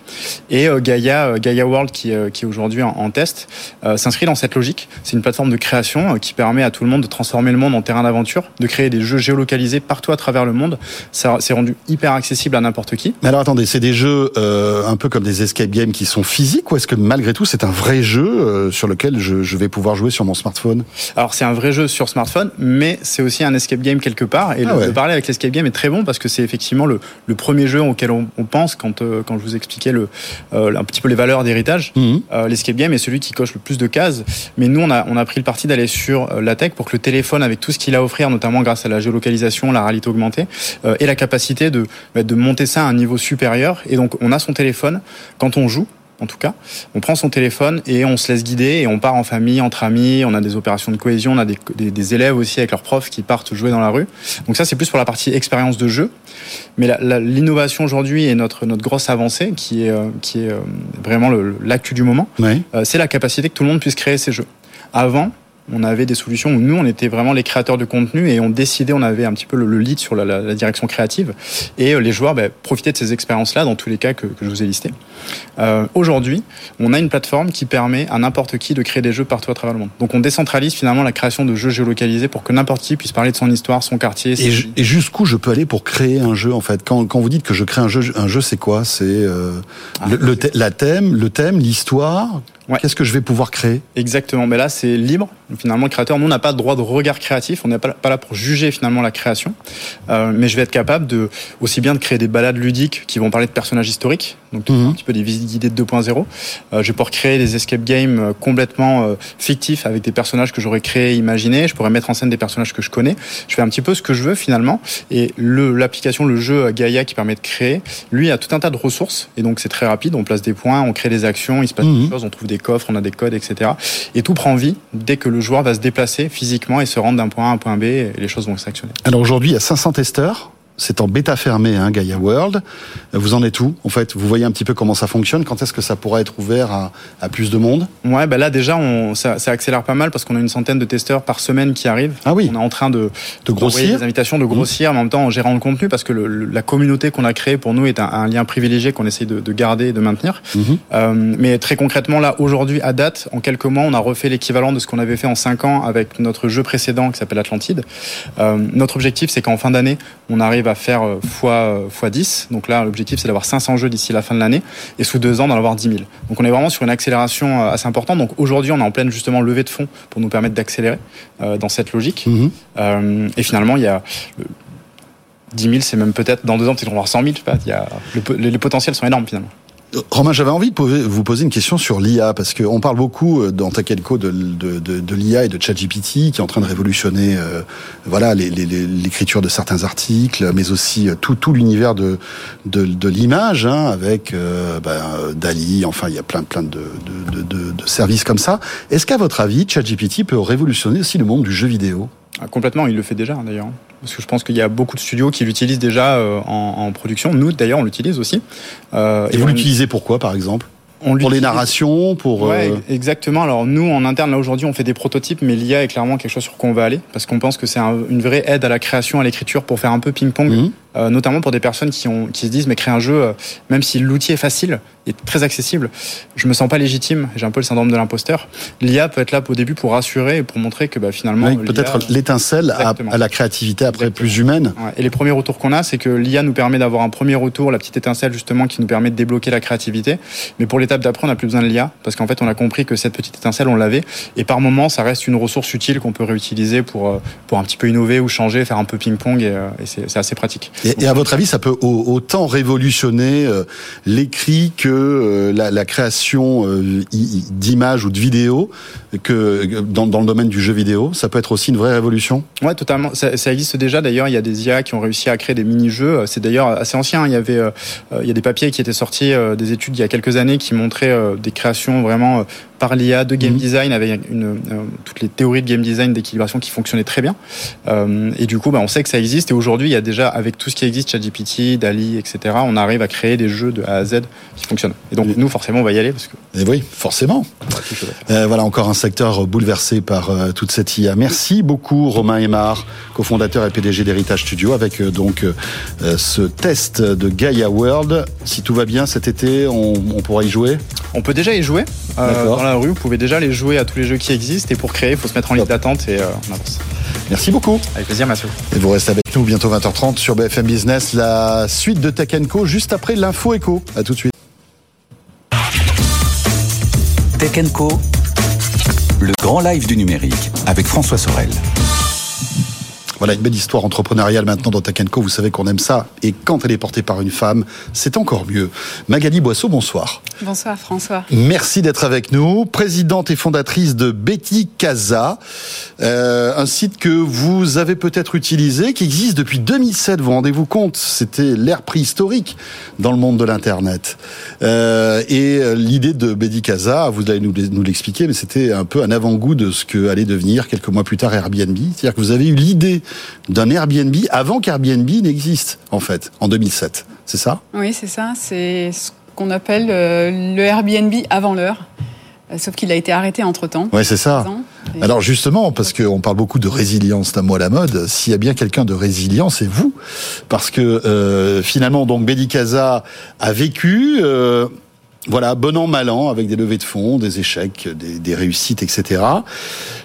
Et euh, Gaia, euh, Gaia World, qui, qui est aujourd'hui en, en, test, s'inscrit dans cette logique. C'est une plateforme de création qui permet à tout le monde de transformer le monde en terrain d'aventure, de créer des jeux géolocalisés partout à travers le monde ça s'est rendu hyper accessible à n'importe qui.
Mais alors attendez, c'est des jeux euh, un peu comme des escape games qui sont physiques ou est-ce que malgré tout c'est un vrai jeu euh, sur lequel je, je, vais pouvoir jouer sur mon smartphone?
Alors c'est un vrai jeu sur smartphone, mais c'est aussi un escape game quelque part. Et ah le, parler avec l'escape game est très bon parce que c'est effectivement le, le, premier jeu auquel on, on pense quand, euh, quand je vous expliquais le, euh, un petit peu les valeurs d'héritage. Mhm. l'escape game est celui qui coche le plus de cases. Mais nous on a, on a pris le parti d'aller sur la tech pour que le téléphone avec tout ce qu'il a à offrir, notamment grâce à la géolocalisation, la réalité augmentée, ait la capacité de, bah, de monter ça à un niveau supérieur. Et donc on a son téléphone quand on joue en tout cas. On prend son téléphone et on se laisse guider et on part en famille, entre amis. On a des opérations de cohésion, on a des, des, élèves aussi avec leurs profs qui partent jouer dans la rue. Donc ça, c'est plus pour la partie expérience de jeu. Mais l'innovation aujourd'hui et notre, notre grosse avancée, qui est, euh, qui est euh, vraiment l'actu du moment, euh, c'est la capacité que tout le monde puisse créer ses jeux. Avant, on avait des solutions où nous, on était vraiment les créateurs de contenu et on décidait, on avait un petit peu le, lead sur la, direction créative. Et euh, les joueurs bah, profitaient de ces expériences-là dans tous les cas que, je vous ai listés. Euh, aujourd'hui, on a une plateforme qui permet à n'importe qui de créer des jeux partout à travers le monde. Donc on décentralise finalement la création de jeux géolocalisés pour que n'importe qui puisse parler de son histoire, son quartier.
Et, jusqu'où je peux aller pour créer un jeu en fait? Quand, vous dites que je crée un jeu, un jeu c'est quoi? C'est euh, ah. le, la thème, le thème, l'histoire? Qu'est-ce que je vais pouvoir créer?
Exactement. Mais là, c'est libre. Finalement, le créateur, nous, on n'a pas de droit de regard créatif. On n'est pas, là pour juger finalement la création. Euh, mais je vais être capable de aussi bien de créer des balades ludiques qui vont parler de personnages historiques, donc mhm. un petit peu des visites guidées de 2.0. Euh, je vais pouvoir créer des escape games euh, complètement euh, fictifs avec des personnages que j'aurais créés, imaginés. Je pourrais mettre en scène des personnages que je connais. Je fais un petit peu ce que je veux finalement. Et l'application, le jeu Gaia qui permet de créer, lui a tout un tas de ressources. Et donc c'est très rapide. On place des points, on crée des actions, il se passe des mhm. choses, on trouve des coffres, on a des codes, etc. Et tout prend vie dès que le joueur va se déplacer physiquement et se rendre d'un point A à un point B et les choses vont s'actionner.
Alors aujourd'hui, il y a 500 testeurs c'est en bêta fermée, hein, Gaia World. Vous en êtes où En fait, vous voyez un petit peu comment ça fonctionne? Quand est-ce que ça pourra être ouvert à, plus de monde?
Ouais, bah là déjà, on, ça, accélère pas mal parce qu'on a une centaine de testeurs par semaine qui arrivent.
Ah oui.
On est en train de,
de grossir,
des invitations de grossir, mmh. en même temps en gérant le contenu parce que la communauté qu'on a créée pour nous est un, lien privilégié qu'on essaye de, garder et de maintenir. Mmh. Euh, mais très concrètement, là aujourd'hui, à date, en quelques mois, on a refait l'équivalent de ce qu'on avait fait en cinq ans avec notre jeu précédent qui s'appelle Atlantide. Euh, notre objectif, c'est qu'en fin d'année, on arrive à faire euh, fois fois, 10. Donc là, l'objectif, c'est d'avoir 500 jeux d'ici la fin de l'année et sous deux ans, d'en avoir 10 000. Donc on est vraiment sur une accélération euh, assez importante. Donc aujourd'hui, on est en pleine justement levée de fonds pour nous permettre d'accélérer euh, dans cette logique. Mhm. Euh, et finalement, il y a 10 000, c'est même peut-être dans deux ans, peut-être qu'on va avoir 100 000. Je sais pas, il y a, les potentiels sont énormes finalement.
Romain, j'avais envie de vous poser une question sur l'IA, parce qu'on parle beaucoup euh, dans Takelko de, de, de, l'IA et de ChatGPT, qui est en train de révolutionner euh, voilà l'écriture de certains articles, mais aussi euh, tout, tout l'univers de, de, l'image, hein, avec ben, Dali, enfin il y a plein, plein de services comme ça. Est-ce qu'à votre avis, ChatGPT peut révolutionner aussi le monde du jeu vidéo?
Ah, complètement, il le fait déjà d'ailleurs. Parce que je pense qu'il y a beaucoup de studios qui l'utilisent déjà euh, en, production. Nous, d'ailleurs, on l'utilise aussi.
Euh, et, vous l'utilisez pourquoi, par exemple pour les narrations, pour.
Ouais, euh, exactement. Alors nous, en interne, là aujourd'hui, on fait des prototypes, mais l'IA est clairement quelque chose sur quoi on va aller, parce qu'on pense que c'est une vraie aide à la création, à l'écriture, pour faire un peu ping-pong. Mhm. Euh, notamment pour des personnes qui, ont, qui se disent mais créer un jeu, euh, même si l'outil est facile et très accessible, je me sens pas légitime, j'ai un peu le syndrome de l'imposteur. L'IA peut être là au début pour rassurer et pour montrer que bah, finalement...
peut-être l'étincelle à, la créativité après plus humaine.
Et les premiers retours qu'on a, c'est que l'IA nous permet d'avoir un premier retour, la petite étincelle justement qui nous permet de débloquer la créativité. Mais pour l'étape d'après, on n'a plus besoin de l'IA parce qu'en fait, on a compris que cette petite étincelle, on l'avait. Et par moment, ça reste une ressource utile qu'on peut réutiliser pour, euh, pour un petit peu innover ou changer, faire un peu ping-pong et, et c'est assez pratique.
Et, à votre avis, ça peut autant révolutionner euh, l'écrit que euh, la, création euh, d'images ou de vidéos que dans, le domaine du jeu vidéo Ça peut être aussi une vraie révolution?
Ouais, totalement. Ça, existe déjà. D'ailleurs, il y a des IA qui ont réussi à créer des mini-jeux. C'est d'ailleurs assez ancien. Il y avait, il y a des papiers qui étaient sortis, des études il y a quelques années qui montraient des créations vraiment par l'IA de game mhm. design avec une, toutes les théories de game design d'équilibration qui fonctionnaient très bien. et du coup, bah, on sait que ça existe. Et aujourd'hui, il y a déjà avec tout ce qui existe ChatGPT, Dali, etc. On arrive à créer des jeux de A à Z qui fonctionnent. Et donc nous, forcément, on va y aller parce que.
Et oui, forcément. Euh, voilà encore un secteur bouleversé par euh, toute cette IA. Merci beaucoup, Romain Aymar, cofondateur et PDG d'Héritage Studio, avec euh, donc ce test de Gaia World. Si tout va bien cet été, on, pourra y jouer?
On peut déjà y jouer dans la rue. Vous pouvez déjà les jouer à tous les jeux qui existent. Et pour créer, il faut se mettre en liste d'attente et on avance.
Merci beaucoup.
Avec plaisir, Mathieu.
Et vous restez avec nous bientôt 20h30 sur BFM Business, la suite de Tech Co juste après l'info écho. À tout de suite.
Tech Co, le grand live du numérique avec François Sorel.
Voilà une belle histoire entrepreneuriale maintenant dans Takenko. Vous savez qu'on aime ça. Et quand elle est portée par une femme, c'est encore mieux. Magali Boisseau, bonsoir.
Bonsoir François.
Merci d'être avec nous. Présidente et fondatrice de Betty Casa, euh, un site que vous avez peut-être utilisé, qui existe depuis 2007. Vous rendez-vous compte? C'était l'ère préhistorique dans le monde de l'Internet. Euh, et euh, l'idée de Betty Casa, vous allez nous, nous l'expliquer, mais c'était un peu un avant-goût de ce que allait devenir quelques mois plus tard Airbnb. C'est-à-dire que vous avez eu l'idée d'un Airbnb avant qu'Airbnb n'existe, en fait, en 2007. C'est ça?
Oui, c'est ça. C'est ce qu'on appelle euh, le Airbnb avant l'heure. Euh, sauf qu'il a été arrêté entre temps.
Ouais, c'est ça. Alors justement, parce qu'on parle beaucoup de résilience, c'est un mot à la mode. S'il y a bien quelqu'un de résilient, c'est vous, parce que euh, finalement, donc Casa a vécu. Euh, voilà, bon an, mal an, avec des levées de fonds, des échecs, des, des réussites, etc.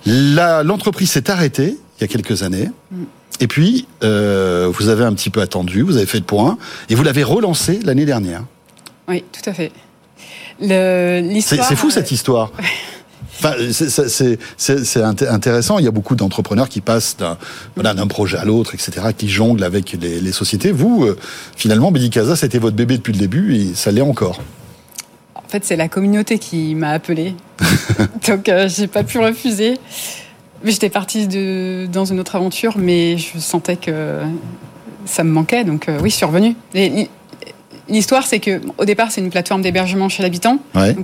L'entreprise s'est arrêtée il y a quelques années. Mm. Et puis, euh, vous avez un petit peu attendu, vous avez fait le point, et vous l'avez relancé l'année dernière.
Oui, tout à fait.
C'est fou cette euh, histoire. Enfin, c'est intéressant. Il y a beaucoup d'entrepreneurs qui passent d'un voilà, projet à l'autre, etc., qui jonglent avec les, les sociétés. Vous, euh, finalement, Medicasa, c'était votre bébé depuis le début et ça l'est encore.
En fait, c'est la communauté qui m'a appelé. Donc, euh, j'ai pas pu refuser. J'étais partie de, dans une autre aventure, mais je sentais que ça me manquait, donc euh, oui, je suis revenue. L'histoire, c'est que au départ, c'est une plateforme d'hébergement chez l'habitant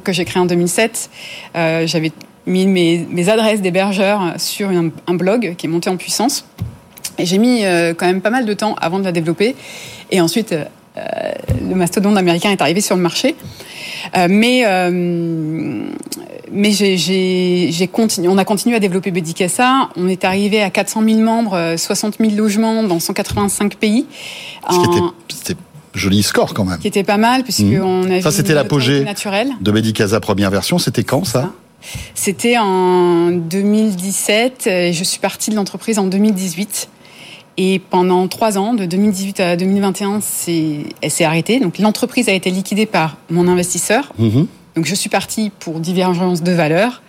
que j'ai créée en 2007. Euh, j'avais mis mes, adresses d'hébergeurs sur un, blog qui est monté en puissance. Et j'ai mis euh, quand même pas mal de temps avant de la développer. Et ensuite, le mastodonte américain est arrivé sur le marché. mais mais j'ai continué, on a continué à développer Bedicassa. On est arrivé à 400 000 membres, 60 euh, 000 logements dans 185 pays.
C'était joli score quand même.
Qui était pas mal puisque mmh. on a
ça c'était l'apogée de Bedicasa première version. C'était quand ça,
C'était en 2017 et je suis partie de l'entreprise en 2018. Et pendant trois ans, de 2018 à 2021, elle s'est arrêtée. Donc l'entreprise a été liquidée par mon investisseur. Mmh. Donc je suis partie pour divergence de valeurs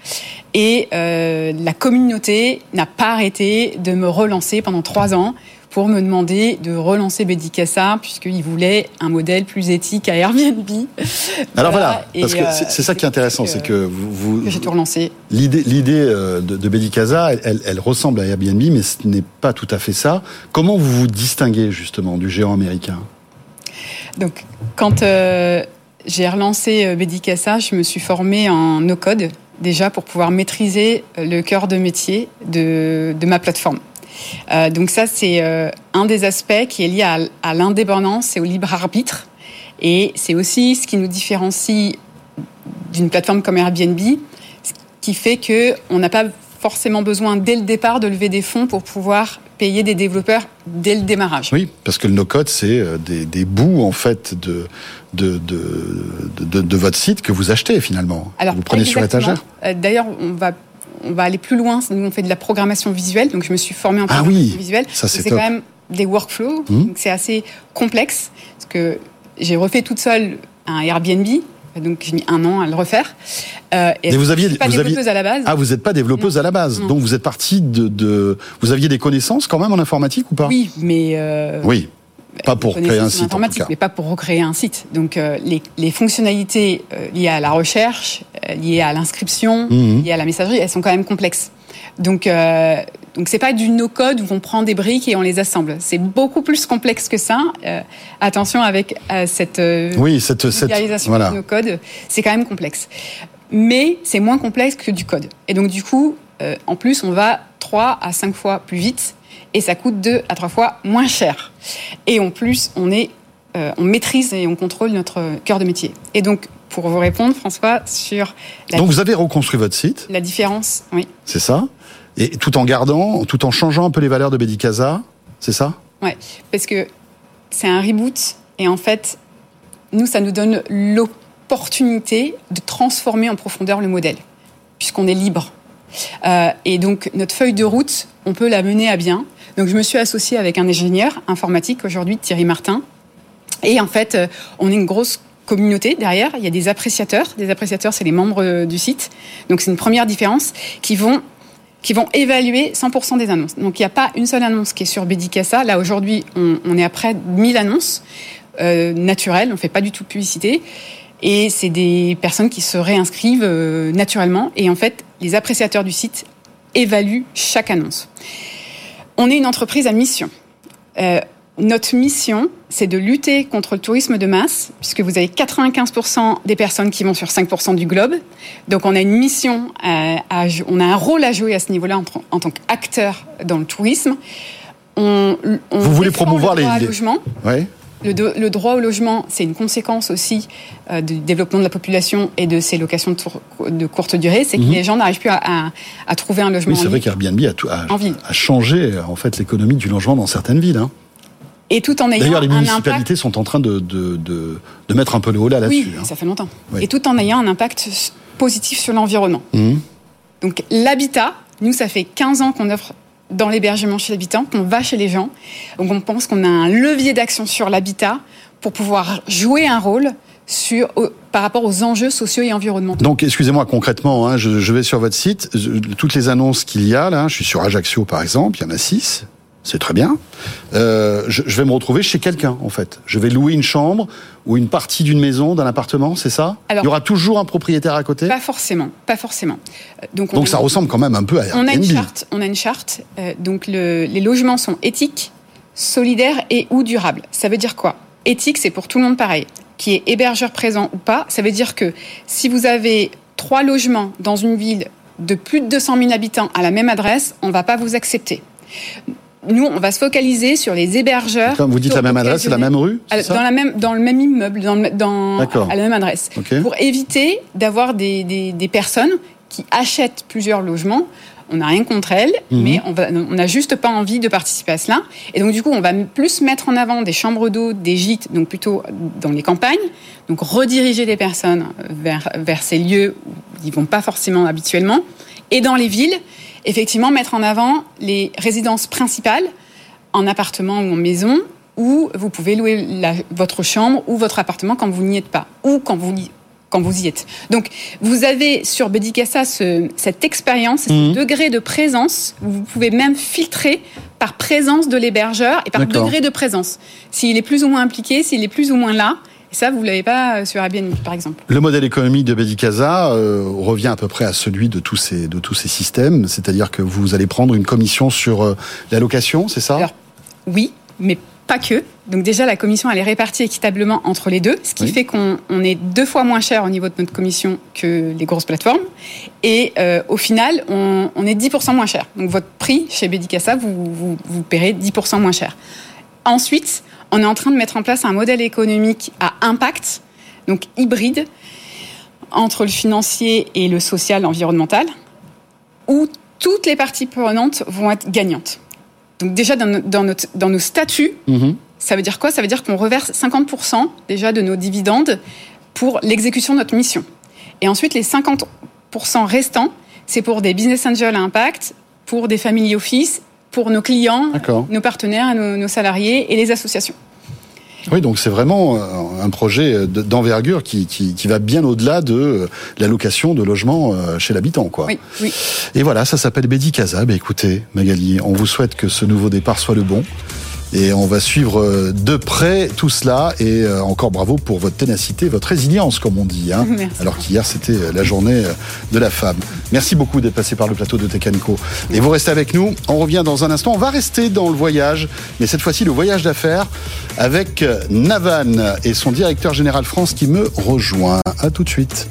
et euh, la communauté n'a pas arrêté de me relancer pendant trois ans pour me demander de relancer Bedicassa puisqu'il voulait un modèle plus éthique à Airbnb.
Alors voilà, parce que c'est ça qui est intéressant, c'est que vous,
j'ai tout relancé.
L'idée, euh, de, de Bedicasa, elle, elle, ressemble à Airbnb, mais ce n'est pas tout à fait ça. Comment vous vous distinguez justement du géant américain?
Donc quand euh, j'ai relancé euh, Bedicassa, je me suis formée en no-code déjà pour pouvoir maîtriser euh, le cœur de métier de, de ma plateforme. Euh, donc ça, c'est euh, un des aspects qui est lié à, à l'indépendance et au libre arbitre. Et c'est aussi ce qui nous différencie d'une plateforme comme Airbnb, ce qui fait que on n'a pas forcément besoin dès le départ de lever des fonds pour pouvoir payer des développeurs dès le démarrage.
Oui, parce que le no-code, c'est euh, des, des, bouts en fait de de, de, de, votre site que vous achetez finalement.
Alors,
vous prenez sur étagère.
Euh, d'ailleurs, on va on va aller plus loin. Nous, on fait de la programmation visuelle, donc je me suis formée en ah programmation visuelle.
c'est
quand même des workflows, mmh. c'est assez complexe parce que j'ai refait toute seule un Airbnb donc j'ai mis un an à le refaire.
Euh, et vous aviez,
pas développeuse à la base.
Ah, vous n'êtes pas développeuse à la base. Donc vous êtes partie de, de, Vous aviez des connaissances quand même en informatique ou pas?
Oui, mais. Euh,
oui. Pas pour créer un site.
Informatique, mais pas pour recréer un site. Donc euh, les, les, fonctionnalités euh, liées à la recherche, euh, liées à l'inscription, mmh. liées à la messagerie, elles sont quand même complexes. Donc, donc c'est pas du no-code où on prend des briques et on les assemble. C'est beaucoup plus complexe que ça. Euh, attention avec euh, cette euh,
oui, cette, cette
voilà. du no-code, c'est quand même complexe. Mais c'est moins complexe que du code. Et donc du coup, en plus, on va 3 à 5 fois plus vite et ça coûte 2 à 3 fois moins cher. Et en plus, on est on maîtrise et on contrôle notre cœur de métier. Et donc, pour vous répondre, François, sur...
La Donc vous avez reconstruit votre site
La différence, oui.
C'est ça et tout en gardant, tout en changeant un peu les valeurs de Bedicasa, c'est ça?
Ouais, parce que c'est un reboot et en fait, nous, ça nous donne l'opportunité de transformer en profondeur le modèle, puisqu'on est libre. Euh, et donc notre feuille de route, on peut la mener à bien. Donc je me suis associée avec un ingénieur informatique aujourd'hui, Thierry Martin. Et en fait, euh, on est une grosse communauté derrière. Il y a des appréciateurs. Des appréciateurs, c'est les membres euh, du site. Donc c'est une première différence qui vont qui vont évaluer 100% des annonces. Donc il n'y a pas une seule annonce qui est sur Bedicassa. Là aujourd'hui, on, est à près de 1000 annonces naturelles. On fait pas du tout de publicité. Et c'est des personnes qui se réinscrivent naturellement. Et en fait, les appréciateurs du site évaluent chaque annonce. On est une entreprise à mission. Euh, notre mission, c'est de lutter contre le tourisme de masse, puisque vous avez 95% des personnes qui vont sur 5% du globe. Donc on a une mission, à, à, on a un rôle à jouer à ce niveau-là en, en tant qu'acteur dans le tourisme.
On, on vous voulez promouvoir
le
les, les...
logement.
Ouais.
Le, droit au logement, c'est une conséquence aussi euh, du développement de la population et de ces locations de, tour, de courte durée. C'est que les gens n'arrivent plus à, à, à, trouver un logement.
Oui, c'est vrai qu'Airbnb a, a, a, changé en fait l'économie du logement dans certaines villes. Hein.
Et tout en ayant
D'ailleurs, les municipalités
impact...
sont en train de, de, de, de, mettre un peu le haut là là-dessus.
Oui, hein. ça fait longtemps. Oui. Et tout en ayant un impact positif sur l'environnement. Mmh. Donc l'habitat, nous, ça fait 15 ans qu'on offre dans l'hébergement chez l'habitant, qu'on va chez les gens. Donc on pense qu'on a un levier d'action sur l'habitat pour pouvoir jouer un rôle sur, par rapport aux enjeux sociaux et environnementaux.
Donc, excusez-moi concrètement, hein, je, vais sur votre site, toutes les annonces qu'il y a là, je suis sur Ajaccio par exemple, il y en a six, c'est très bien. Euh, je, je, vais me retrouver chez quelqu'un, en fait. Je vais louer une chambre ou une partie d'une maison, d'un appartement, c'est ça? Alors, Il y aura toujours un propriétaire à côté?
Pas forcément, pas forcément.
Donc, donc ça une... ressemble quand même un peu à
on a une charte. On a une charte. Euh, donc le, les logements sont éthiques, solidaires et ou durables. Ça veut dire quoi? Éthique, c'est pour tout le monde pareil. Qui est hébergeur présent ou pas, ça veut dire que si vous avez trois logements dans une ville de plus de 200 000 habitants à la même adresse, on ne va pas vous accepter nous, on va se focaliser sur les hébergeurs.
Comme vous dites la même adresse, c'est la même rue
Dans la même, dans le même immeuble, dans, le, dans à la même adresse,
okay.
pour éviter d'avoir des, des, des, personnes qui achètent plusieurs logements. On n'a rien contre elles, -hmm. mais on n'a juste pas envie de participer à cela. Et donc, du coup, on va plus mettre en avant des chambres d'eau, des gîtes, donc plutôt dans les campagnes. Donc, rediriger des personnes vers, vers ces lieux où ils vont pas forcément habituellement. Et dans les villes, effectivement mettre en avant les résidences principales en appartement ou en maison où vous pouvez louer la, votre chambre ou votre appartement quand vous n'y êtes pas ou quand vous quand vous y êtes. Donc, vous avez sur Bedicassa ce, cette expérience, mmh. ce degré de présence. Où vous pouvez même filtrer par présence de l'hébergeur et par degré de présence. S'il est plus ou moins impliqué, s'il est plus ou moins là. Et ça, vous ne l'avez pas sur Airbnb, par exemple?
Le modèle économique de Bedicasa euh, revient à peu près à celui de tous ces, de tous ces systèmes, c'est-à-dire que vous allez prendre une commission sur euh, la location, c'est ça?
Alors, Oui, mais pas que. Donc déjà, la commission, elle est répartie équitablement entre les deux, ce qui oui. fait qu'on on est deux fois moins cher au niveau de notre commission que les grosses plateformes. Et euh, au final, on, on, est 10% moins cher. Donc votre prix chez Bedicassa, vous, vous, vous paierez 10% moins cher. Ensuite, on est en train de mettre en place un modèle économique à impact, donc hybride, entre le financier et le social environnemental, où toutes les parties prenantes vont être gagnantes. Donc déjà dans, nos, dans, notre, dans nos statuts, mm -hmm. ça veut dire quoi? Ça veut dire qu'on reverse 50% déjà de nos dividendes pour l'exécution de notre mission. Et ensuite, les 50% restants, c'est pour des business angels à impact, pour des family office pour nos clients, nos partenaires, nos, nos, salariés et les associations.
Oui, donc c'est vraiment un projet d'envergure qui, qui, qui, va bien au-delà de la location de logements chez l'habitant. Quoi.
Oui, oui.
Et voilà, ça s'appelle Bédi Casa. Bah, écoutez, Magali, on vous souhaite que ce nouveau départ soit le bon. Et on va suivre de près tout cela. Et encore bravo pour votre ténacité, votre résilience, comme on dit. Hein, alors qu'hier, c'était la journée de la femme. Merci beaucoup d'être passé par le plateau de Tecanco. Et vous restez avec nous. On revient dans un instant. On va rester dans le voyage, mais cette fois-ci, le voyage d'affaires avec Navan et son directeur général France qui me rejoint. À tout de suite.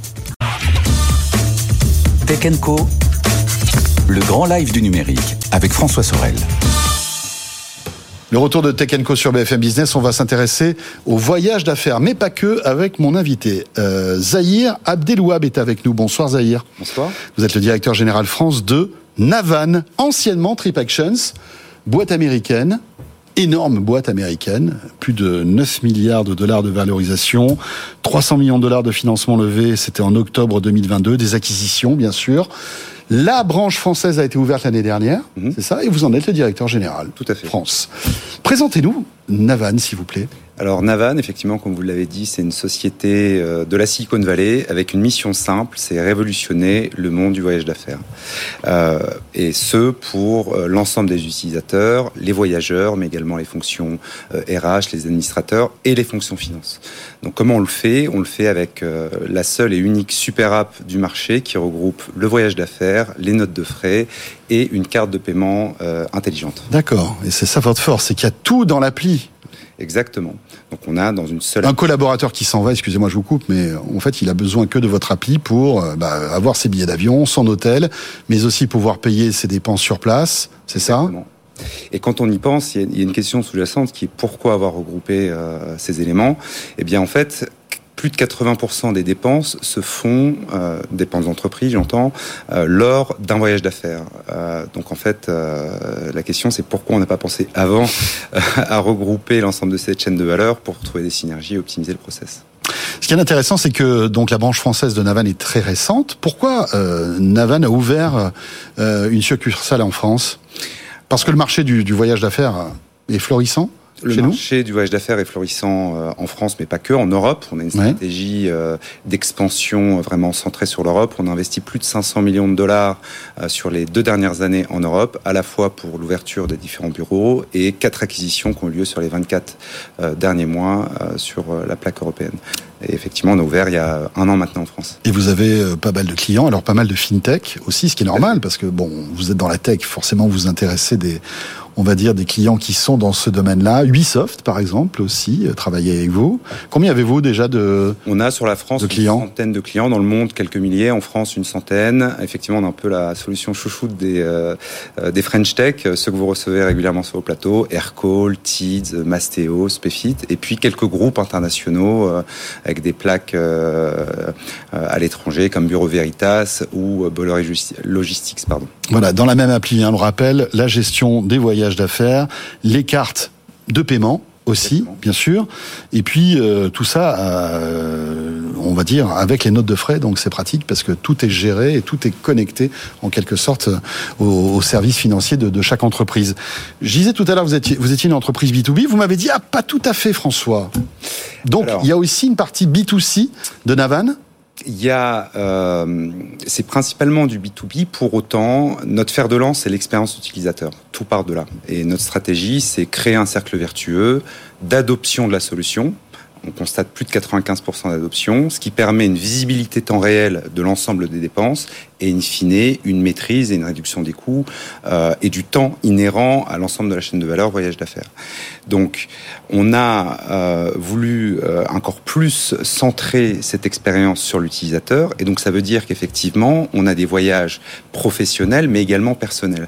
Tecanco, le grand live du numérique avec François Sorel.
Le retour de Tech Co sur BFM Business, on va s'intéresser au voyage d'affaires, mais pas que, avec mon invité. Euh, Zahir Abdelouab est avec nous. Bonsoir Zahir.
Bonsoir.
Vous êtes le directeur général France de Navan, anciennement Trip Actions, boîte américaine, énorme boîte américaine, plus de 9 milliards de dollars de valorisation, 300 millions de dollars de financement levé, c'était en octobre 2022, des acquisitions bien sûr. La branche française a été ouverte l'année dernière,
Mhm.
c'est ça, et vous en êtes le directeur général.
Tout à fait.
France. Présentez-nous Navan, s'il vous plaît.
Alors Navan, effectivement, comme vous l'avez dit, c'est une société euh, de la Silicon Valley avec une mission simple, c'est révolutionner le monde du voyage d'affaires. Euh, et ce, pour euh, l'ensemble des utilisateurs, les voyageurs, mais également les fonctions RH, les administrateurs et les fonctions finance. Donc comment on le fait? On le fait avec la seule et unique super app du marché qui regroupe le voyage d'affaires, les notes de frais et une carte de paiement intelligente.
D'accord. Et c'est ça votre force, c'est qu'il y a tout dans l'appli.
Exactement. Donc on a dans une seule
Un collaborateur qui s'en va, excusez-moi, je vous coupe, mais euh, en fait, il a besoin que de votre appli pour euh, bah, avoir ses billets d'avion, son hôtel, mais aussi pouvoir payer ses dépenses sur place. C'est ça?
Exactement. Et quand on y pense, il y a- il y a une question sous-jacente qui est pourquoi avoir regroupé euh, ces éléments? Eh bien, en fait, plus de 80% des dépenses se font, euh, dépenses d'entreprise, j'entends, euh, lors d'un voyage d'affaires. Euh, donc, en fait, euh, la question, c'est pourquoi on n'a pas pensé avant euh, à regrouper l'ensemble de cette chaîne de valeur pour trouver des synergies et optimiser le process.
Ce qui est intéressant, c'est que donc la branche française de Navan est très récente. Pourquoi euh, Navan a ouvert une succursale en France? Parce que le marché du, du voyage d'affaires est florissant?
Le
chez nous
marché du voyage d'affaires est florissant euh, en France, mais pas que, en Europe. On a une stratégie euh, d'expansion euh, vraiment centrée sur l'Europe. On a investi plus de 500 millions de dollars sur les deux dernières années en Europe, à la fois pour l'ouverture des différents bureaux et quatre acquisitions qui ont eu lieu sur les 24 euh, derniers mois sur la plaque européenne. Et effectivement, on a ouvert il y a un an maintenant en France.
Et vous avez pas mal de clients, alors pas mal de fintech aussi, ce qui est normal parce que bon, vous êtes dans la tech, forcément vous intéressez des, on va dire des clients qui sont dans ce domaine-là. Ubisoft par exemple aussi, euh, travailler avec vous. Combien avez-vous déjà de
On a sur la France
De clients.
une centaine de clients, dans le monde quelques milliers, en France une centaine. Effectivement, on a un peu la solution chouchoute des, euh, euh, des French Tech, ceux que vous recevez régulièrement sur vos plateaux, Aircall, Tids, Mastéo, Spefit, et puis quelques groupes internationaux euh, avec des plaques euh, à l'étranger comme Bureau Veritas ou Bolloré Logistics. Pardon.
Voilà, dans la même appli, hein, on le rappelle, la gestion des voyages d'affaires, les cartes de paiement aussi,
Exactement.
bien sûr, et puis euh, tout ça, euh, on va dire, avec les notes de frais, donc c'est pratique parce que tout est géré et tout est connecté en quelque sorte au, au service financier de, de chaque entreprise. Je disais tout à l'heure, vous étiez, vous étiez une entreprise B2B, vous m'avez dit, ah, pas tout à fait François. Donc
Alors.
il y a aussi une partie B2C de Navan
Il y a, euh, c'est principalement du B2B. Pour autant, notre fer de lance, c'est l'expérience utilisateur. Tout part de là. Et notre stratégie, c'est créer un cercle vertueux d'adoption de la solution. On constate plus de 95% d'adoption, ce qui permet une visibilité temps réel de l'ensemble des dépenses et, in fine, une maîtrise et une réduction des coûts euh, et du temps inhérent à l'ensemble de la chaîne de valeur voyage d'affaires. Donc, on a euh, voulu euh, encore plus centrer cette expérience sur l'utilisateur, et donc ça veut dire qu'effectivement, on a des voyages professionnels, mais également personnels.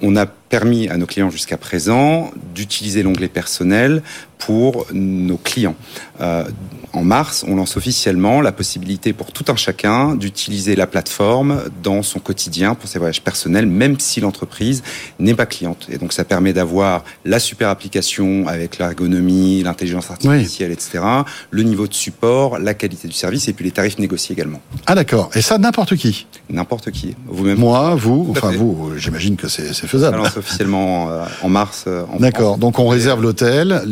On a permis à nos clients jusqu'à présent d'utiliser l'onglet personnel pour nos clients. Euh, en mars, on lance officiellement la possibilité pour tout un chacun d'utiliser la plateforme dans son quotidien pour ses voyages personnels, même si l'entreprise n'est pas cliente. Et donc ça permet d'avoir la super application avec l'ergonomie, l'intelligence artificielle, etc., le niveau de support, la qualité du service et puis les tarifs négociés également.
Ah d'accord, et ça n'importe qui?
N'importe qui. Vous-même?
Moi, vous, enfin vous, j'imagine que c'est
Ça officiellement euh, en mars. euh,
D'accord. Donc on réserve l'hôtel,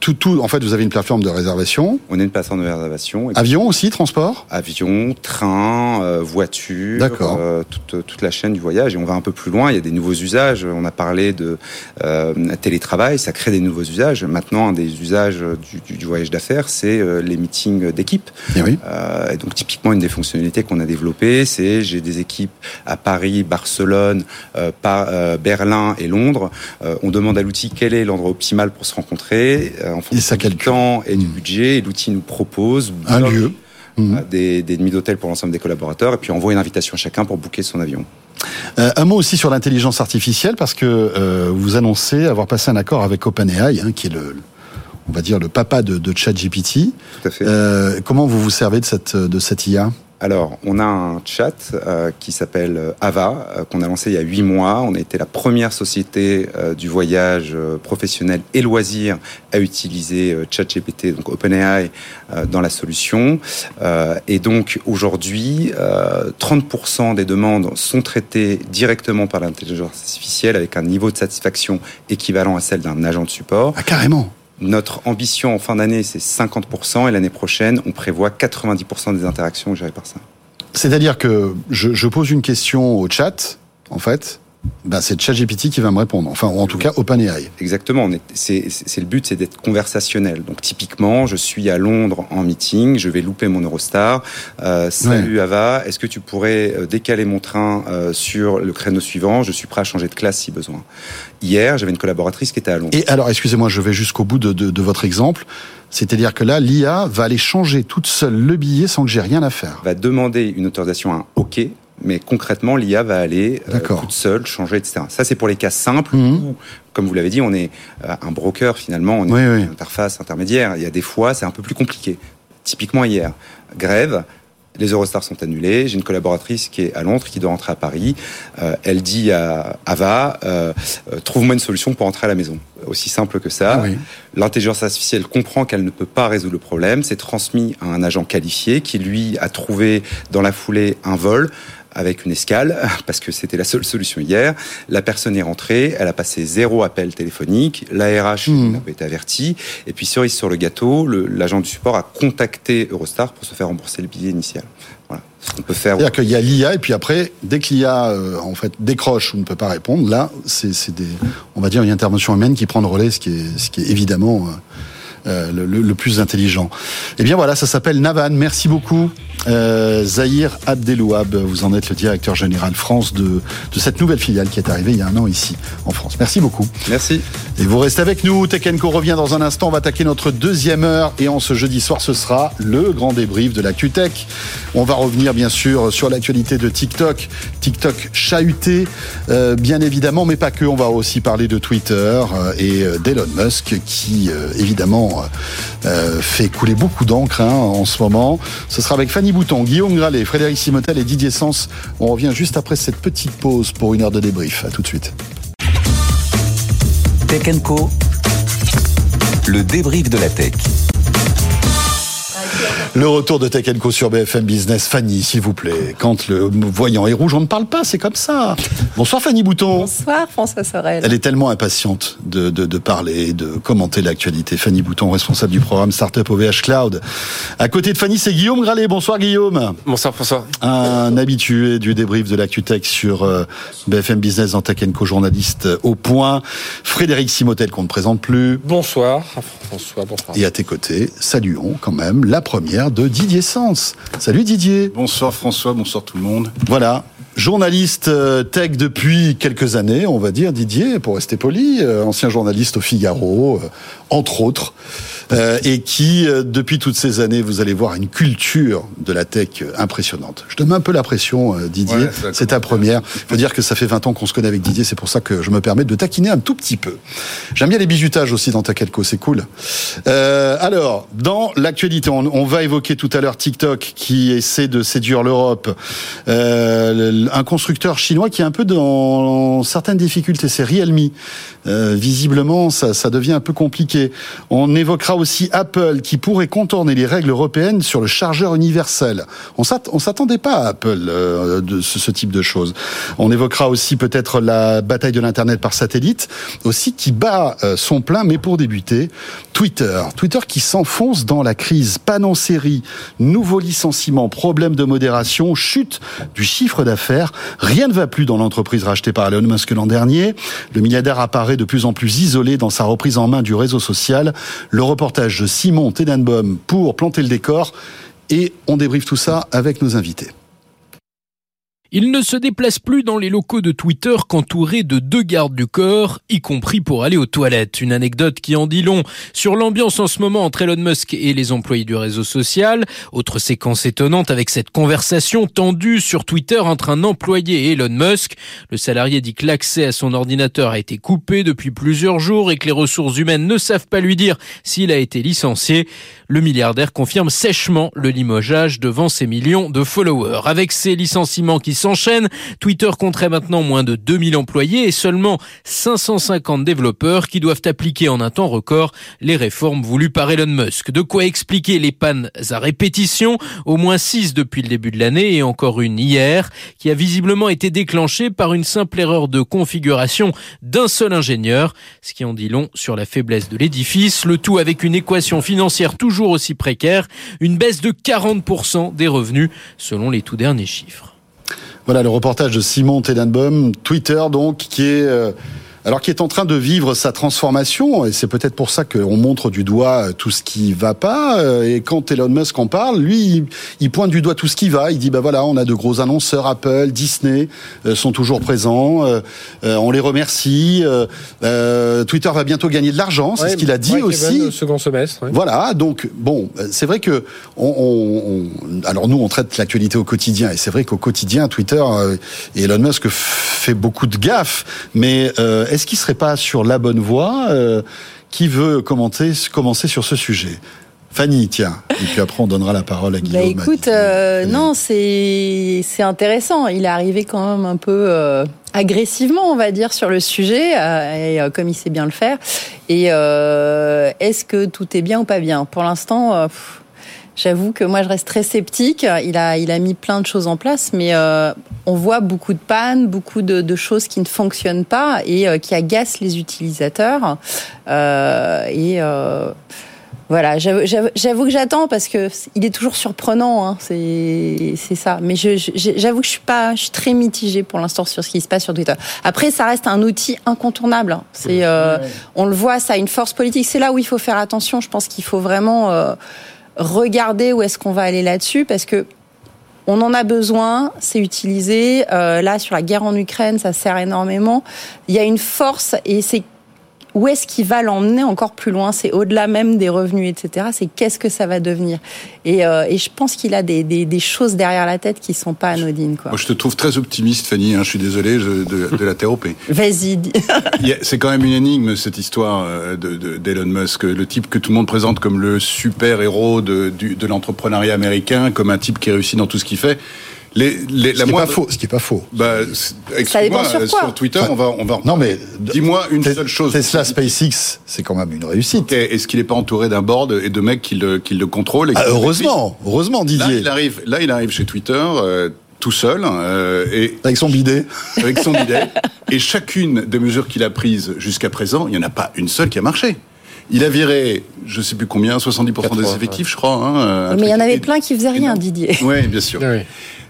tout, tout. En fait, vous avez une plateforme de réservation.
On est une plateforme de réservation. Et
Avion aussi, transport?
avion, train, euh, voiture,
D'accord.
euh, toute, toute la chaîne du voyage. Et on va un peu plus loin, il y a des nouveaux usages. On a parlé de euh, télétravail, ça crée des nouveaux usages. Maintenant, un des usages du, du- du voyage d'affaires, c'est euh, les meetings d'équipe.
Eh oui.
Euh, et donc typiquement, une des fonctionnalités qu'on a développées, c'est j'ai des équipes à Paris, Barcelone, euh, par, euh, Berlin et Londres. Euh, on demande à l'outil quel est l'endroit optimal pour se rencontrer euh, en fonction du temps et du budget. Et l'outil nous propose
Un lieu.
Euh, des, des nuits d'hôtel pour l'ensemble des collaborateurs et puis envoie une invitation à chacun pour booker son avion.
Euh, un mot aussi sur l'intelligence artificielle parce que euh, vous annoncez avoir passé un accord avec OpenAI, hein, qui est le, on va dire le papa de, de ChatGPT. Euh, comment vous vous servez de cette de cette IA
Alors, on a un chat euh, qui s'appelle euh, Ava, euh, qu'on a lancé il y a huit mois. On a été la première société euh, du voyage professionnel et loisir à utiliser ChatGPT, donc OpenAI, dans la solution. Et donc, aujourd'hui, euh, 30% des demandes sont traitées directement par l'intelligence artificielle avec un niveau de satisfaction équivalent à celle d'un agent de support.
Ah, carrément.
Notre ambition en fin d'année, c'est 50%, et l'année prochaine, on prévoit 90% des interactions gérées par ça.
C'est-à-dire que je, je pose une question au chat, en fait, ben c'est ChatGPT qui va me répondre. Enfin, ou en tout cas, OpenAI.
Exactement. C'est le but, c'est d'être conversationnel. Donc typiquement, je suis à Londres en meeting, je vais louper mon Eurostar. Euh, salut Ava, est-ce que tu pourrais euh, décaler mon train euh, sur le créneau suivant? Je suis prêt à changer de classe si besoin. Hier, j'avais une collaboratrice qui était à Londres.
Et alors, excusez-moi, je vais jusqu'au bout de, de, de votre exemple. C'est-à-dire que là, l'IA va aller changer toute seule le billet sans que j'ai rien à faire.
va demander une autorisation à un OK, mais concrètement, l'IA va aller euh, toute seule changer, etc. Ça, c'est pour les cas simples
Mhm.
où, comme vous l'avez dit, on est euh, un broker finalement, on est
Oui, oui.
une interface intermédiaire. Il y a des fois, c'est un peu plus compliqué. Typiquement hier, grève. Les Eurostars sont annulés. J'ai une collaboratrice qui est à Londres, qui doit rentrer à Paris. Euh, elle dit à Ava, euh, euh, trouve-moi une solution pour rentrer à la maison. Aussi simple que ça.
Ah oui.
L'intelligence artificielle comprend qu'elle ne peut pas résoudre le problème. C'est transmis à un agent qualifié qui, lui, a trouvé dans la foulée un vol avec une escale, parce que c'était la seule solution hier. La personne est rentrée, elle a passé zéro appel téléphonique, l'ARH
Hmm.
n'a pas été averti, et puis cerise sur le gâteau, l'agent du support a contacté Eurostar pour se faire rembourser le billet initial. Voilà, ce qu'on peut faire.
C'est-à-dire qu'il y a l'IA et puis après, dès que l'IA euh, en fait décroche ou ne peut pas répondre, là, c'est c'est des, on va dire une intervention humaine qui prend le relais, ce qui est, ce qui est évidemment euh, euh, le, plus intelligent. Eh bien voilà, ça s'appelle Navan. Merci beaucoup, euh, Zahir Abdelouab. Vous en êtes le directeur général France de, de cette nouvelle filiale qui est arrivée il y a un an ici en France. Merci beaucoup.
Merci.
Et vous restez avec nous. Co revient dans un instant. On va attaquer notre deuxième heure. Et en ce jeudi soir, ce sera le grand débrief de l'actu tech. On va revenir, bien sûr, sur l'actualité de TikTok. TikTok chahuté, euh, bien évidemment, mais pas que. On va aussi parler de Twitter euh, et d'Elon Musk qui, euh, euh, euh, fait couler beaucoup d'encre hein, en ce moment. Ce sera avec Fanny Bouton, Guillaume Gralet, Frédéric Simotel et Didier Sens. On revient juste après cette petite pause pour une heure de débrief. À tout de suite.
Tech Co. Le débrief de la tech.
Le retour de Tech Co sur BFM Business. Fanny, s'il vous plaît. Quand le voyant est rouge, on ne parle pas, c'est comme ça. Bonsoir Fanny Bouton.
Bonsoir François Sorel.
Elle est tellement impatiente de, de, de parler, de commenter l'actualité. Fanny Bouton, responsable du programme Startup OVH Cloud. À côté de Fanny, c'est Guillaume Gralet. Bonsoir Guillaume.
Bonsoir François.
Un habitué du débrief de l'ActuTech sur euh, BFM Business dans Tech Co, journaliste au point. Frédéric Simotel, qu'on ne présente plus.
Bonsoir François, bonsoir.
Et à tes côtés, saluons quand même la première de Didier Sens. Salut Didier.
Bonsoir François, bonsoir tout le monde.
Voilà, journaliste euh, tech depuis quelques années, on va dire Didier, pour rester poli, euh, ancien journaliste au Figaro, euh, entre autres, et qui, depuis toutes ces années, vous allez voir une culture de la tech impressionnante. Je te mets un peu la pression, Didier,
Ouais,
c'est ta première. Il faut dire que ça fait 20 ans qu'on se connaît avec Didier, c'est pour ça que je me permets de taquiner un tout petit peu. J'aime bien les bijutages aussi dans ta Kelco, c'est cool. Euh, alors, dans l'actualité, on, on va évoquer tout à l'heure TikTok qui essaie de séduire l'Europe. Euh, un constructeur chinois qui est un peu dans certaines difficultés, c'est Realme. Euh, visiblement, ça, devient un peu compliqué. On évoquera aussi Apple qui pourrait contourner les règles européennes sur le chargeur universel. On s'att- on s'attendait pas à Apple euh, de ce, type de choses. On évoquera aussi peut-être la bataille de l'internet par satellite, aussi qui bat euh, son plein, mais pour débuter, Twitter. Twitter qui s'enfonce dans la crise, panne en série, nouveau licenciement, problème de modération, chute du chiffre d'affaires. Rien ne va plus dans l'entreprise rachetée par Elon Musk l'an dernier. Le milliardaire apparaît de plus en plus isolé dans sa reprise en main du réseau social. Le reportage de Simon Tenenbaum pour planter le décor. Et on débriefe tout ça avec nos invités.
Il ne se déplace plus dans les locaux de Twitter qu'entouré de deux gardes du corps, y compris pour aller aux toilettes. Une anecdote qui en dit long sur l'ambiance en ce moment entre Elon Musk et les employés du réseau social. Autre séquence étonnante avec cette conversation tendue sur Twitter entre un employé et Elon Musk. Le salarié dit que l'accès à son ordinateur a été coupé depuis plusieurs jours et que les ressources humaines ne savent pas lui dire s'il a été licencié. Le milliardaire confirme sèchement le limogeage devant ses millions de followers. Avec ces licenciements qui Twitter compterait maintenant moins de 2000 employés et seulement 550 développeurs qui doivent appliquer en un temps record les réformes voulues par Elon Musk. De quoi expliquer les pannes à répétition, au moins 6 depuis le début de l'année et encore une hier, qui a visiblement été déclenchée par une simple erreur de configuration d'un seul ingénieur, ce qui en dit long sur la faiblesse de l'édifice, le tout avec une équation financière toujours aussi précaire, une baisse de 40% des revenus selon les tout derniers chiffres.
Voilà le reportage de Simon Tenenbaum, Twitter donc, qui est... Euh, alors qui est en train de vivre sa transformation, et c'est peut-être pour ça qu'on montre du doigt euh, tout ce qui va pas. Euh, et quand Elon Musk en parle, lui, il, pointe du doigt tout ce qui va. Il dit, bah voilà, on a de gros annonceurs, Apple, Disney euh, sont toujours présents. on les remercie. Twitter va bientôt gagner de l'argent, c'est ce qu'il a dit aussi.
Au second semestre.
Voilà, donc bon, c'est vrai que on, alors nous on traite l'actualité au quotidien, et c'est vrai qu'au quotidien Twitter et Elon Musk fait beaucoup de gaffes, mais est-ce qu'il serait pas sur la bonne voie euh, Qui veut commenter, commencer sur ce sujet? Fanny, tiens, et puis après on donnera la parole à bah, Guillaume.
Bah écoute, euh, non, c'est c'est intéressant. Il est arrivé quand même un peu euh, agressivement, on va dire, sur le sujet, et, comme il sait bien le faire. Et est-ce que tout est bien ou pas bien? Pour l'instant. J'avoue que moi, je reste très sceptique. Il a, il a mis plein de choses en place, mais euh, on voit beaucoup de pannes, beaucoup de, de, choses qui ne fonctionnent pas et euh, qui agacent les utilisateurs. Euh, et euh, voilà, j'avoue que j'attends parce que il est toujours surprenant, hein, c'est ça. Mais j'avoue que je suis pas, je suis très mitigée pour l'instant sur ce qui se passe sur Twitter. Après, ça reste un outil incontournable. Hein. C'est, euh, on le voit, ça a une force politique. C'est là où il faut faire attention. Je pense qu'il faut vraiment regarder où est-ce qu'on va aller là-dessus parce que on en a besoin, c'est utilisé. Euh, là, sur la guerre en Ukraine, ça sert énormément. Il y a une force et c'est où est-ce qu'il va l'emmener encore plus loin? C'est au-delà même des revenus, etc. C'est qu'est-ce que ça va devenir? Et, euh, et, je pense qu'il a des, des, des, choses derrière la tête qui sont pas anodines. Quoi.
Moi, je te trouve très optimiste, Fanny. Hein, je suis désolé de, de l'interrompre.
Vas-y.
C'est quand même une énigme cette histoire euh, d'Elon de, Musk, le type que tout le monde présente comme le super héros de, de l'entrepreneuriat américain, comme un type qui réussit dans tout ce qu'il fait.
Les, les, ce, qui pas faux, ce qui est pas faux.
Bah,
ça dépend sur, quoi
sur Twitter, on va, on va.
Non mais
dis-moi une seule chose.
Tesla, SpaceX, c'est quand même une réussite.
Est-ce qu'il n'est pas entouré d'un board et de mecs qui le, qui le contrôlent
ah, Heureusement, heureusement, Didier.
Là, il arrive, là, il arrive chez Twitter. Euh, tout seul euh, et
avec son bidet
avec son bidet et chacune des mesures qu'il a prises jusqu'à présent il n'y en a pas une seule qui a marché il a viré, je ne sais plus combien, 70% des effectifs, je crois. Hein,
mais il y en avait plein qui faisaient rien, Didier.
Oui, bien sûr. Oui.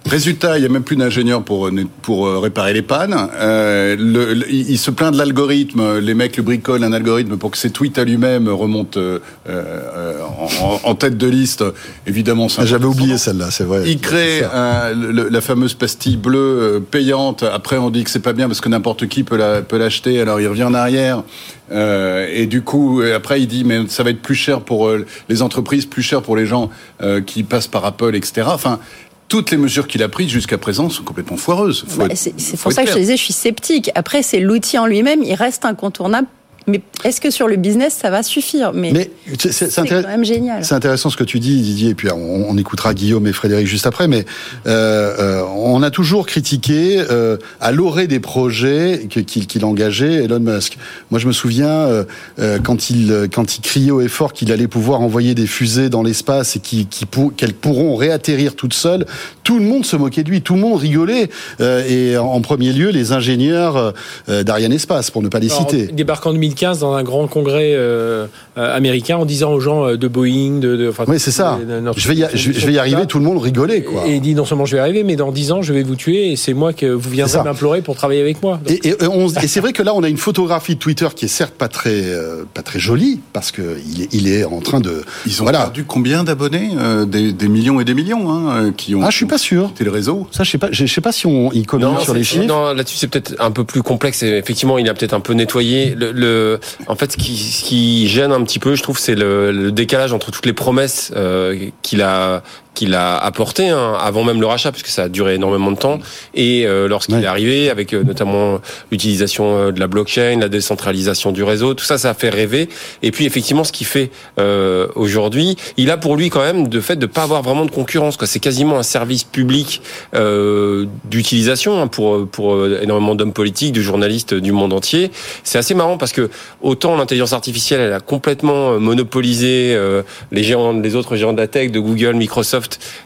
Résultat, il n'y a même plus d'ingénieurs pour, pour euh, réparer les pannes. Euh, le, il se plaint de l'algorithme. Les mecs le bricolent un algorithme pour que ses tweets à lui-même remontent euh, euh en, en, tête de liste. Évidemment,
ah, J'avais oublié celle-là, c'est vrai.
Il crée la fameuse pastille bleue payante. Après, on dit que c'est pas bien parce que n'importe qui peut l'acheter. Alors, il revient en arrière. Euh, et du coup, après, il dit mais ça va être plus cher pour les entreprises, plus cher pour les gens qui passent par Apple, etc. Enfin, toutes les mesures qu'il a prises jusqu'à présent sont complètement foireuses.
Bah, c'est pour ça que je te disais, je suis sceptique. Après, c'est l'outil en lui-même, il reste incontournable mais est-ce que sur le business, ça va suffire?
Mais, c'est quand même génial. C'est intéressant ce que tu dis, Didier, et puis on, écoutera Guillaume et Frédéric juste après, mais euh, euh, on a toujours critiqué euh, à l'orée des projets qu'il engageait Elon Musk. Moi, je me souviens euh, euh, quand, il, quand il criait au effort qu'il allait pouvoir envoyer des fusées dans l'espace et qu'elles pourront réatterrir toutes seules, tout le monde se moquait de lui, tout le monde rigolait, et en premier lieu, les ingénieurs d'Ariane Espace, pour ne pas les citer.
Débarquant de 2015 dans un grand congrès euh, euh, américain en disant aux gens euh, de Boeing, de, de enfin,
Oui, c'est ça.
de- de- de-
Je vais y, je, je vais y arriver, tout le monde rigolait, quoi.
Et il dit non seulement je vais y arriver, mais dans 10 ans je vais vous tuer et c'est moi que vous
C'est
viendrez m'implorer pour travailler avec moi. Donc,
Et, et, et c'est vrai que là, on a une photographie de Twitter qui est certes pas très, euh, pas très jolie, parce que il est, il est en train de.
Ils ont
voilà.
perdu combien d'abonnés Euh, des, des millions et des millions hein, qui ont
Ah, je suis pas sûr.
quitté le réseau?
Ça, je sais pas. Je sais pas si on, il communique sur
c'est-
les chiffres.
Non, là-dessus c'est peut-être un peu plus complexe. Et effectivement, il a peut-être un peu nettoyé. Le, le- en fait, ce qui, gêne un petit peu, je trouve, c'est le, le décalage entre toutes les promesses euh, qu'il a qu'il a apporté hein, avant même le rachat, puisque ça a duré énormément de temps, et euh, lorsqu'il
Ouais.
est arrivé, avec euh, notamment l'utilisation euh, de la blockchain, la décentralisation du réseau, tout ça, ça a fait rêver. Et puis effectivement, ce qu'il fait euh, aujourd'hui, il a pour lui quand même de fait de pas avoir vraiment de concurrence. quoi. C'est quasiment un service public euh, d'utilisation hein, pour pour euh, énormément d'hommes politiques, de journalistes du monde entier. C'est assez marrant parce que autant l'intelligence artificielle, elle a complètement monopolisé euh, les géants, les autres géants de la tech, de Google, Microsoft.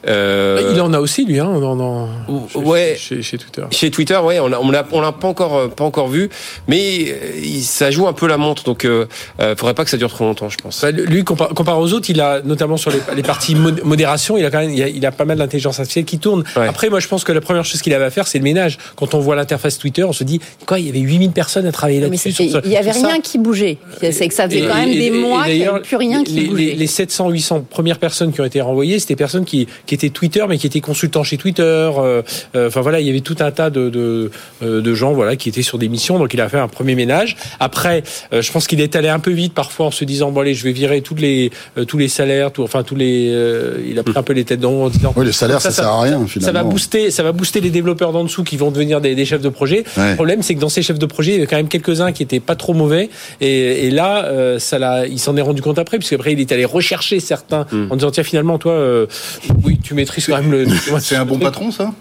Euh,
Il en a aussi lui, hein, dans, dans- chez-
ouais.
chez, chez Twitter.
chez Twitter, ouais, on l'a, on l'a, on l'a pas encore, euh, pas encore vu, mais euh, ça joue un peu la montre, donc euh, faudrait pas que ça dure trop longtemps, je pense.
Bah, lui, compa- comparé aux autres, il a notamment sur les, les parties mod- modération, il a quand même, il a, il a pas mal d'intelligence artificielle qui tourne.
Ouais.
Après, moi, je pense que la première chose qu'il avait à faire, c'est le ménage. Quand on voit l'interface Twitter, on se dit quoi Il y avait 8000 personnes à travailler
Mais
là-dessus.
il y avait
ça.
rien qui bougeait. C'est que ça faisait
Et-
quand même
et-
des
et-
mois qu'il n'y avait plus rien qui
les,
bougeait.
les, les 700, 800 premières personnes qui ont été renvoyées, c'était des personnes qui, qui étaient Twitter, mais qui étaient consultants chez Twitter. euh, euh, Enfin voilà, il y avait tout un tas de, de, euh, de gens voilà qui étaient sur des missions. Donc il a fait un premier ménage. Après, euh, je pense qu'il est allé un peu vite parfois en se disant bon allez, je vais virer tous les euh, tous les salaires, tout, enfin tous les. euh, il a pris un peu les têtes dans l'eau en disant.
Oui, le salaire, ça, sert à rien,
Ça
finalement.
va booster, ça va booster les développeurs d'en dessous qui vont devenir des, des chefs de projet.
Ouais.
Le problème, c'est que dans ces chefs de projet, il y avait quand même quelques-uns qui étaient pas trop mauvais. Et, et là, euh, ça l'a, il s'en est rendu compte après, puisqu'après, il est allé rechercher certains
Hmm.
en disant tiens, finalement, toi, euh, oui, tu maîtrises quand même le.
C'est un bon patron, ça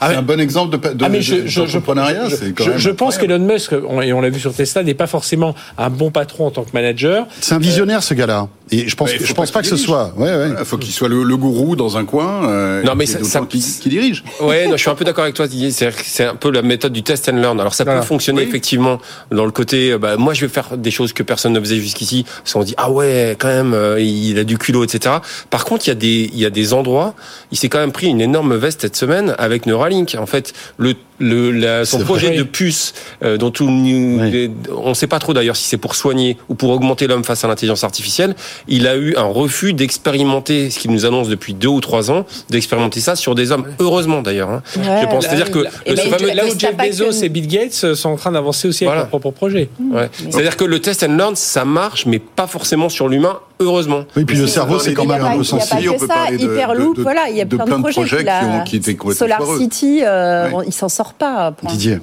Ah,
C'est un bon exemple de, de,
Ah mais
de-
je, je, je, je- je-
même
je pense qu'Elon Musk, on- et on l'a vu sur Tesla, n'est pas forcément un bon patron en tant que manager.
C'est un visionnaire, ce gars-là. Et je pense,
faut
je pense
pas
pas que ce soit. Ouais, ouais.
Il faut qu'il soit le, le gourou dans un coin. euh,
Non, mais ça- ça-
qui, qui dirige.
Ouais, non, je suis un peu d'accord avec toi, Didier. C'est c'est un peu la méthode du test and learn. Alors ça
Voilà.
peut fonctionner
Oui.
effectivement dans le côté, euh, bah, moi je vais faire des choses que personne ne faisait jusqu'ici. Parce qu'on dit ah ouais, quand même, euh, il a du culot, etc. Par contre, il y a des, il y a des endroits. Il s'est quand même pris une énorme veste cette semaine avec Neuralink. En fait, le, le, la, son projet
vrai.
de puce, euh, dont tout, les- on ne sait pas trop d'ailleurs si c'est pour soigner ou pour augmenter l'homme face à l'intelligence artificielle. Il a eu un refus d'expérimenter ce qu'il nous annonce depuis deux ou trois ans, d'expérimenter ça sur des hommes. Heureusement d'ailleurs. hein.
Ouais,
je pense.
bah
C'est-à-dire que
Et
le
ben,
fameux-
Là où Jeff Bezos
que-
et Bill Gates sont en train d'avancer aussi
Voilà.
avec leur propre projet.
Ouais. C'est-à-dire que le test and learn, ça marche, mais pas forcément sur l'humain, heureusement.
Oui, puis le cerveau, c'est quand même un peu sensible.
on peut
ça,
parler de-
voilà, il y a plein, de projets,
qui ont- qui étaient complètement
Solar. City, euh,
Ouais.
bon, il s'en sort pas. point.
Didier.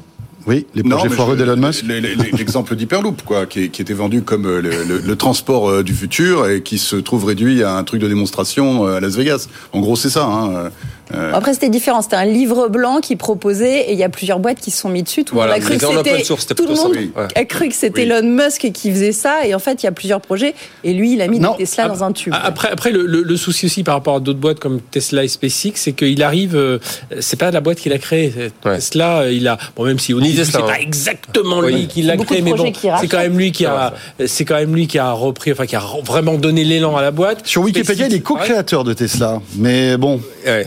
Oui, les projets foireux d'Elon Musk.
le- le- le- L'exemple d'Hyperloop, quoi, qui, était vendu comme euh, le, le- le transport euh, du futur et qui se trouve réduit à un truc de démonstration euh, à Las Vegas. En gros, c'est ça. Hein. Euh,
Après, c'était différent. C'était un livre blanc qui proposait, et il y a plusieurs boîtes qui se sont mis dessus. Tout le
Voilà,
monde a cru que c'était.
source, c'était
Tout le
plutôt
monde
ça, oui. Ouais.
a cru que c'était
Oui.
Elon Musk qui faisait ça, et en fait, il y a plusieurs projets. Et lui, il a mis
Non.
des Tesla dans un tube.
Ah, Après, après le, le- le souci aussi par rapport à d'autres boîtes comme Tesla et SpaceX, c'est qu'il arrive. euh, c'est pas la boîte qu'il a créée.
Ouais.
Tesla, euh, il a. Bon, même si au
Ni
début,
Tesla,
c'est
hein.
pas exactement
Oui.
lui qui l'a créé, mais bon, c'est quand même lui qui a. C'est quand même lui qui a repris, enfin qui a vraiment donné l'élan à la boîte.
Sur Wikipédia, il est co-créateur de Tesla. Mais bon,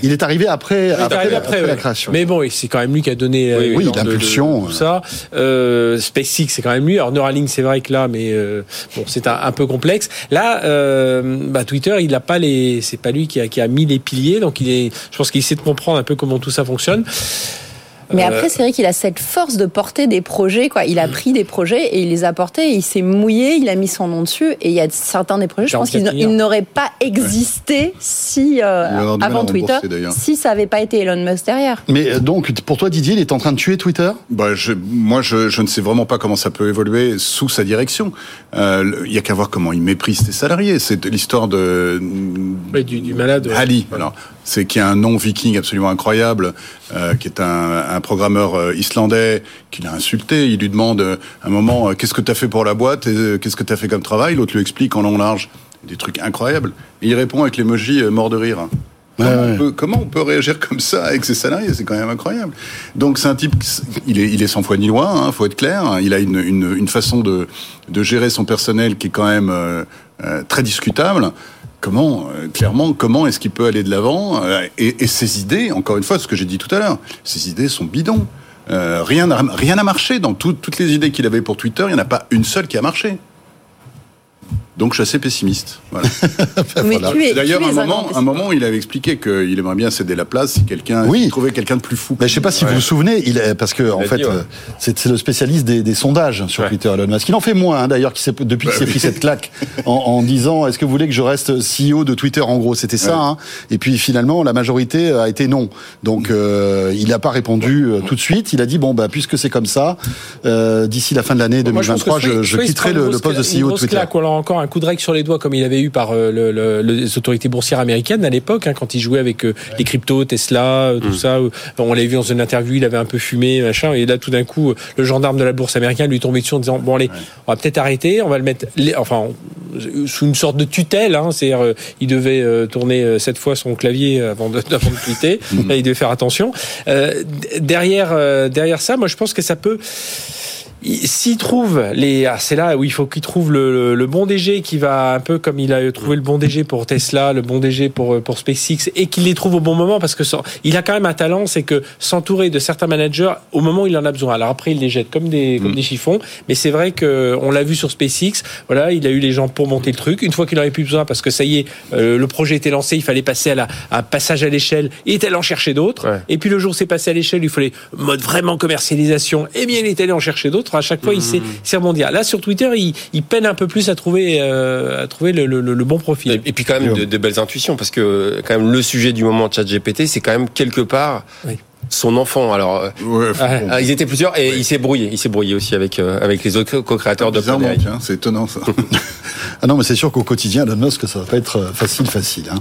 il est arrivé après, après,
arrivé
après
après,
la création.
Mais bon, c'est quand même lui qui a donné euh,
Oui,
l'impulsion,
Tout ça. Euh, SpaceX, c'est quand même lui. Alors Neuralink, c'est vrai que là, mais euh, bon, c'est un, un peu complexe. Là, euh, bah, Twitter, il a pas les, c'est pas lui qui a, qui a mis les piliers, donc il est, je pense qu'il essaie de comprendre un peu comment tout ça fonctionne.
Mais
Euh,
après, c'est vrai qu'il a cette force de porter des projets, quoi. Il a pris des projets et il les a portés, il s'est mouillé, il a mis son nom dessus. Et il y a certains des projets, je pense
44
qu'ils n'auraient pas existé si, euh, avant Twitter, si ça n'avait pas été Elon Musk derrière.
Mais euh, donc, pour toi, Didier, il est en train de tuer Twitter?
Bah, je, moi, je, je ne sais vraiment pas comment ça peut évoluer sous sa direction. Euh, Il y a qu'à voir comment il méprise ses salariés. C'est l'histoire de
Ouais, du, du malade. ouais.
Ali. Alors, c'est qui a un nom viking absolument incroyable, euh, qui est un, un programmeur euh, islandais qu'il a insulté. Il lui demande euh, un moment euh, qu'est-ce que tu as fait pour la boîte qu'est-ce que tu as fait comme travail? L'autre lui explique en long large des trucs incroyables. Et il répond avec l'emoji euh, mort de rire. Comment,
Ouais,
on peut, comment on peut réagir comme ça avec ses salariés? C'est quand même incroyable. Donc c'est un type, il est, il est sans foi ni loi, hein, faut être clair. Il a une, une, une façon de, de gérer son personnel qui est quand même euh, euh, très discutable. Comment, euh, clairement, comment est-ce qu'il peut aller de l'avant euh, et, et ses idées, encore une fois, ce que j'ai dit tout à l'heure, ses idées sont bidons. Euh, rien n'a marché dans tout- toutes les idées qu'il avait pour Twitter. Il n'y en a pas une seule qui a marché. Donc je suis assez pessimiste. Voilà.
Mais tu es-
D'ailleurs,
tu es
un
un
moment, un moment, il avait expliqué qu'il aimerait bien céder la place si quelqu'un
Oui.
trouvait quelqu'un de plus fou.
Mais je sais pas si vous vous souvenez, il est, parce que en fait,
ouais.
euh, c'est le spécialiste des, des sondages sur
Ouais.
Twitter, Elon Musk. Il en fait moins, hein, d'ailleurs, depuis qu'il s'est pris cette claque en, en disant Est-ce que vous voulez que je reste CEO de Twitter En gros, c'était ça.
Ouais.
hein. Et puis finalement, la majorité a été non. Donc, euh, il n'a pas répondu euh, tout de suite. Il a dit bon, bah puisque c'est comme ça, euh, d'ici la fin de l'année
Moi, je pense que
2023, je, quitterai le, poste de CEO de Twitter.
claque, ou alors encore un coup de règle sur les doigts comme il avait eu par euh, le- le- les autorités boursières américaines à l'époque, hein, quand il jouait avec euh, les cryptos, Tesla, euh, tout ça. euh, on l'avait vu dans une interview, il avait un peu fumé, machin, et là tout d'un coup, le gendarme de la bourse américaine lui tombait dessus en disant bon allez, on va peut-être arrêter, on va le mettre, les- enfin sous une sorte de tutelle, hein, c'est-à-dire euh, il devait euh, tourner sept fois son clavier avant de, avant de tweeter, Là, il devait faire attention. Derrière, derrière ça, moi je pense que ça peut S'il trouve les, ah, c'est là où il faut qu'il trouve le, le, le bon DG qui va un peu comme il a trouvé le bon DG pour Tesla, le bon DG pour euh, pour SpaceX et qu'il les trouve au bon moment parce que sans- il a quand même un talent, c'est que s'entourer de certains managers au moment où il en a besoin. Alors après il les jette comme des comme des chiffons, mais c'est vrai que on l'a vu sur SpaceX. Voilà, il a eu les gens pour monter le truc. Une fois qu'il en avait plus besoin parce que ça y est, euh, le projet était lancé, il fallait passer à la à un passage à l'échelle. Il est allé en chercher d'autres.
Ouais.
Et puis le jour où c'est passé à l'échelle, il fallait mode vraiment commercialisation. Eh bien, il est allé en chercher d'autres. À chaque fois, il s'est s'est rebondi. Là, sur Twitter, il, il peine un peu plus à trouver euh, à trouver le, le- le bon profil.
Et, puis quand même de, de belles intuitions parce que quand même le sujet du moment ChatGPT c'est quand même quelque part
Oui.
Son enfant. Alors euh,
Ouais,
ah, ils étaient plusieurs et il s'est brouillé. Il s'est brouillé aussi avec euh, avec les autres co-créateurs de
tiens, c'est étonnant ça.
Ah non, mais c'est sûr qu'au quotidien, Elon Musk, ça va pas être euh, facile, facile. Hein.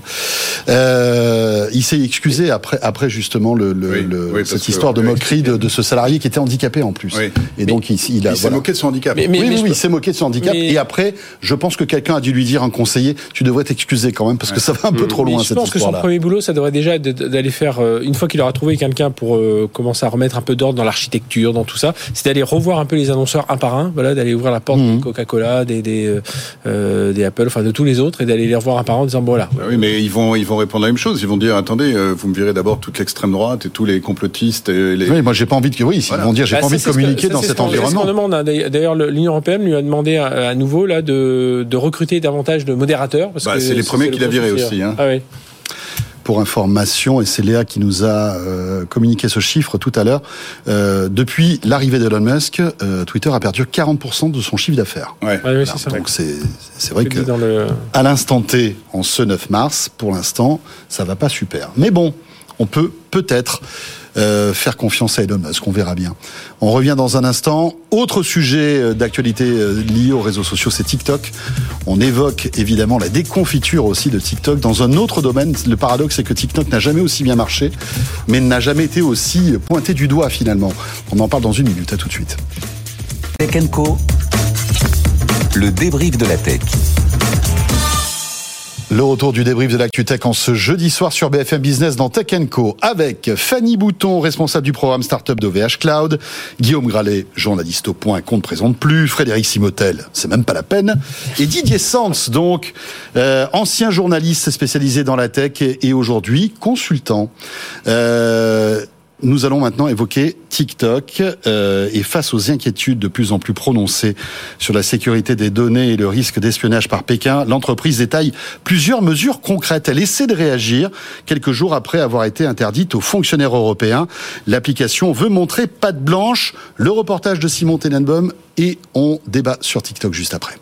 Euh, il s'est excusé après, après justement le, le-
Oui,
le-
oui, parce
cette
que-
histoire de
oui.
moquerie de, de ce salarié qui était handicapé en plus.
Oui.
Et donc il, il a
Il s'est
voilà.
moqué de son handicap.
Mais- mais-
oui, il s'est moqué de son handicap.
Mais-
Et après, je pense que quelqu'un a dû lui dire, un conseiller, tu devrais t'excuser quand même parce que ça va un peu trop
Mais
loin
je
cette
pense que son premier boulot, ça devrait déjà être d'aller faire, une fois qu'il aura trouvé quelqu'un pour euh, commencer à remettre un peu d'ordre dans l'architecture, dans tout ça, c'est d'aller revoir un peu les annonceurs un par un, voilà, d'aller ouvrir la porte
Mhm.
des Coca-Cola, des, des, euh, euh, des Apple, enfin de tous les autres, et d'aller les revoir un par un en disant, voilà.
Ah oui, mais ils vont, ils vont répondre la même chose. Ils vont dire, attendez, euh, vous me virez d'abord toute l'extrême droite et tous les complotistes et les.
Oui, moi j'ai pas envie de oui, ils
Voilà.
vont dire j'ai
Bah,
pas envie de
ce que-
communiquer
ça,
dans cet
ce ce
environnement.
qu'on demande. hein. D'ailleurs, le- l'Union européenne lui a demandé à, à nouveau là de, de recruter davantage de modérateurs.
Bah,
que
c'est les premiers qu'il a virés aussi, hein.
Ah oui.
Pour information, et c'est Léa qui nous a euh, communiqué ce chiffre tout à l'heure, euh, depuis l'arrivée d'Elon Musk, euh, Twitter a perdu 40% de son chiffre d'affaires.
Ouais.
Ah oui, c'est ça.
Donc c'est vrai que
dis dans le-
à l'instant T, en ce 9 mars, pour l'instant, ça va pas super. Mais bon, on peut peut-être euh, faire confiance à Elon Musk, on verra bien. On revient dans un instant. Autre sujet euh, d'actualité euh, lié aux réseaux sociaux, c'est TikTok. On évoque évidemment la déconfiture aussi de TikTok dans un autre domaine. Le paradoxe, c'est que TikTok n'a jamais aussi bien marché, mais n'a jamais été aussi pointé du doigt finalement. On en parle dans une minute. À tout de suite.
Tech Co. Le débrief de la tech.
Le retour du débrief de l'actu tech en ce jeudi soir sur BFM Business dans Tech Co avec Fanny Bouton, responsable du programme Startup d'OVH Cloud, Guillaume Gralet, journaliste au point qu'on ne présente plus, Frédéric Simotel, c'est même pas la peine, et Didier Sanz, donc euh, ancien journaliste spécialisé dans la tech et, et aujourd'hui consultant. Euh, nous allons maintenant évoquer TikTok euh, et face aux inquiétudes de plus en plus prononcées sur la sécurité des données et le risque d'espionnage par Pékin, l'entreprise détaille plusieurs mesures concrètes. Elle essaie de réagir quelques jours après avoir été interdite aux fonctionnaires européens. L'application veut montrer patte blanche. Le reportage de Simon Tenenbaum et on débat sur TikTok juste après.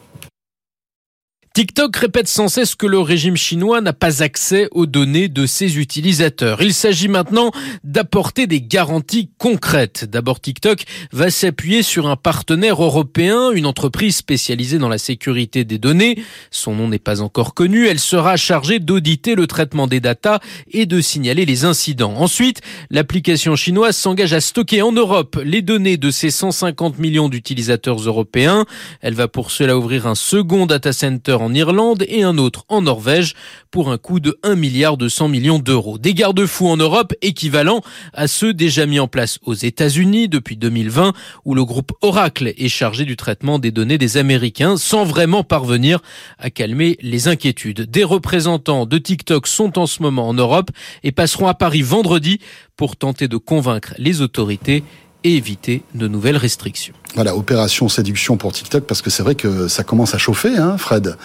TikTok répète sans cesse que le régime chinois n'a pas accès aux données de ses utilisateurs. Il s'agit maintenant d'apporter des garanties concrètes. D'abord, TikTok va s'appuyer sur un partenaire européen, une entreprise spécialisée dans la sécurité des données. Son nom n'est pas encore connu. Elle sera chargée d'auditer le traitement des datas et de signaler les incidents. Ensuite, l'application chinoise s'engage à stocker en Europe les données de ses 150 millions d'utilisateurs européens. Elle va pour cela ouvrir un second data center en Irlande et un autre en Norvège pour un coût de 1 milliard 200 millions d'euros. Des garde-fous en Europe équivalents à ceux déjà mis en place aux États-Unis depuis 2020 où le groupe Oracle est chargé du traitement des données des Américains sans vraiment parvenir à calmer les inquiétudes. Des représentants de TikTok sont en ce moment en Europe et passeront à Paris vendredi pour tenter de convaincre les autorités et éviter de nouvelles restrictions.
Voilà, opération séduction pour TikTok, parce que c'est vrai que ça commence à chauffer, hein, Fred.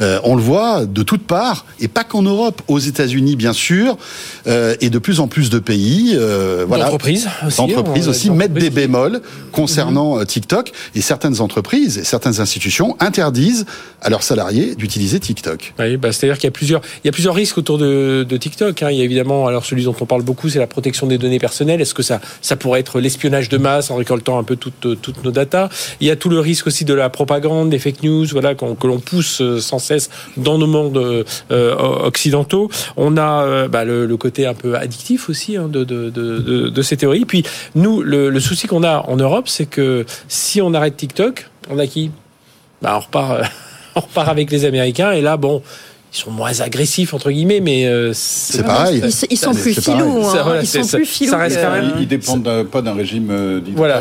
Euh, on le voit de toutes parts, et pas qu'en Europe, aux États-Unis bien sûr, euh, et de plus en plus de pays. Euh, voilà,
D'entreprises aussi,
D'entreprises
on-
aussi mettent des bémols concernant euh, TikTok, et certaines entreprises et certaines institutions interdisent à leurs salariés d'utiliser TikTok.
Oui, bah, c'est-à-dire qu'il y a plusieurs, il y a plusieurs risques autour de, de TikTok. hein. Il y a évidemment, alors celui dont on parle beaucoup, c'est la protection des données personnelles. Est-ce que ça, ça pourrait être l'espionnage de masse en récoltant un peu toutes, toutes nos datas Il y a tout le risque aussi de la propagande, des fake news, voilà, que l'on pousse euh, sans cesse dans nos mondes euh, occidentaux. On a euh, bah, le, côté un peu addictif aussi hein, de, ces théories. Puis nous, le, le souci qu'on a en Europe, c'est que si on arrête TikTok, on a qui? Bah, on repart, on repart avec les Américains. Et là, bon, ils sont moins agressifs entre guillemets, mais euh, c'est
pareil.
Ils, ils sont
C'est
plus filous,
Ça,
hein.
voilà,
ils sont plus filous.
ça reste
que-
quand même-
Ils, dépendent pas d'un régime euh,
Voilà,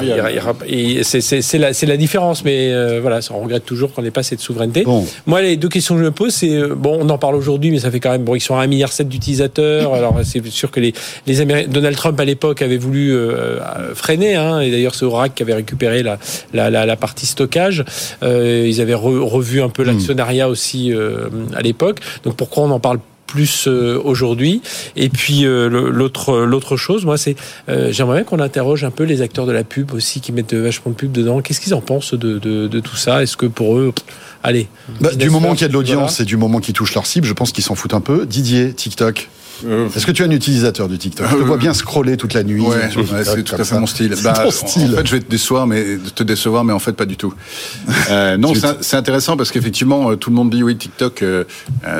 c'est- c'est c'est la, c'est la différence, mais euh, voilà, on regrette toujours qu'on n'ait pas cette souveraineté.
Bon.
Moi, les deux questions que je me pose, c'est euh, bon, on en parle aujourd'hui, mais ça fait quand même bon, ils sont à 1,7 milliard d'utilisateurs. Alors c'est sûr que les, les Améri- Donald Trump à l'époque avait voulu euh, euh, freiner, hein, et d'ailleurs c'est Oracle qui avait récupéré la, la, la, la partie stockage. Euh, ils avaient re- revu un peu l'actionnariat aussi euh, à l'époque. Donc pourquoi on en parle plus euh, aujourd'hui? Et puis euh, l'autre l'autre chose moi c'est euh, j'aimerais bien qu'on interroge un peu les acteurs de la pub aussi qui mettent vachement de pub dedans qu'est-ce qu'ils en pensent de, de, de tout ça? Est-ce que pour eux allez
Bah, du moment qu'il y a de l'audience
voilà.
et du moment qu'ils touchent leur cible, je pense qu'ils s'en foutent un peu. Didier, TikTok.
Euh,
Est-ce que tu es un utilisateur du TikTok? Je te
Euh,
vois bien scroller toute la nuit.
Ouais, ouais, c'est tout à fait
ça?
mon style. Bah,
ton
en-
style.
En fait, je vais te décevoir, mais te décevoir, mais en fait pas du tout. Euh, non, c'est intéressant parce qu'effectivement, tout le monde dit oui, TikTok, euh,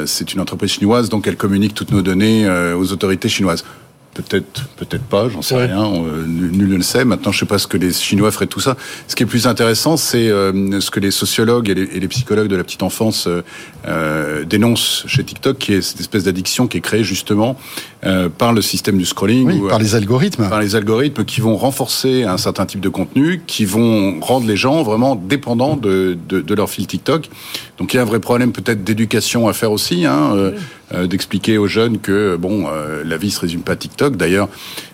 c'est une entreprise chinoise, donc elle communique toutes nos données aux autorités chinoises. Peut-être, peut-être pas, j'en sais
Ouais.
rien. on, euh, nul ne le sait. Maintenant, je sais pas ce que les Chinois feraient de tout ça. Ce qui est plus intéressant, c'est euh, ce que les sociologues et les, et les psychologues de la petite enfance euh, euh, dénoncent chez TikTok, qui est cette espèce d'addiction qui est créée justement euh, par le système du scrolling,
Oui,
ou,
par
euh,
les algorithmes.
par les algorithmes qui vont renforcer un certain type de contenu, qui vont rendre les gens vraiment dépendants de, de, de leur fil TikTok. Donc il y a un vrai problème peut-être d'éducation à faire aussi, hein, euh, euh, d'expliquer aux jeunes que bon, euh, la vie se résume pas à TikTok. D'ailleurs,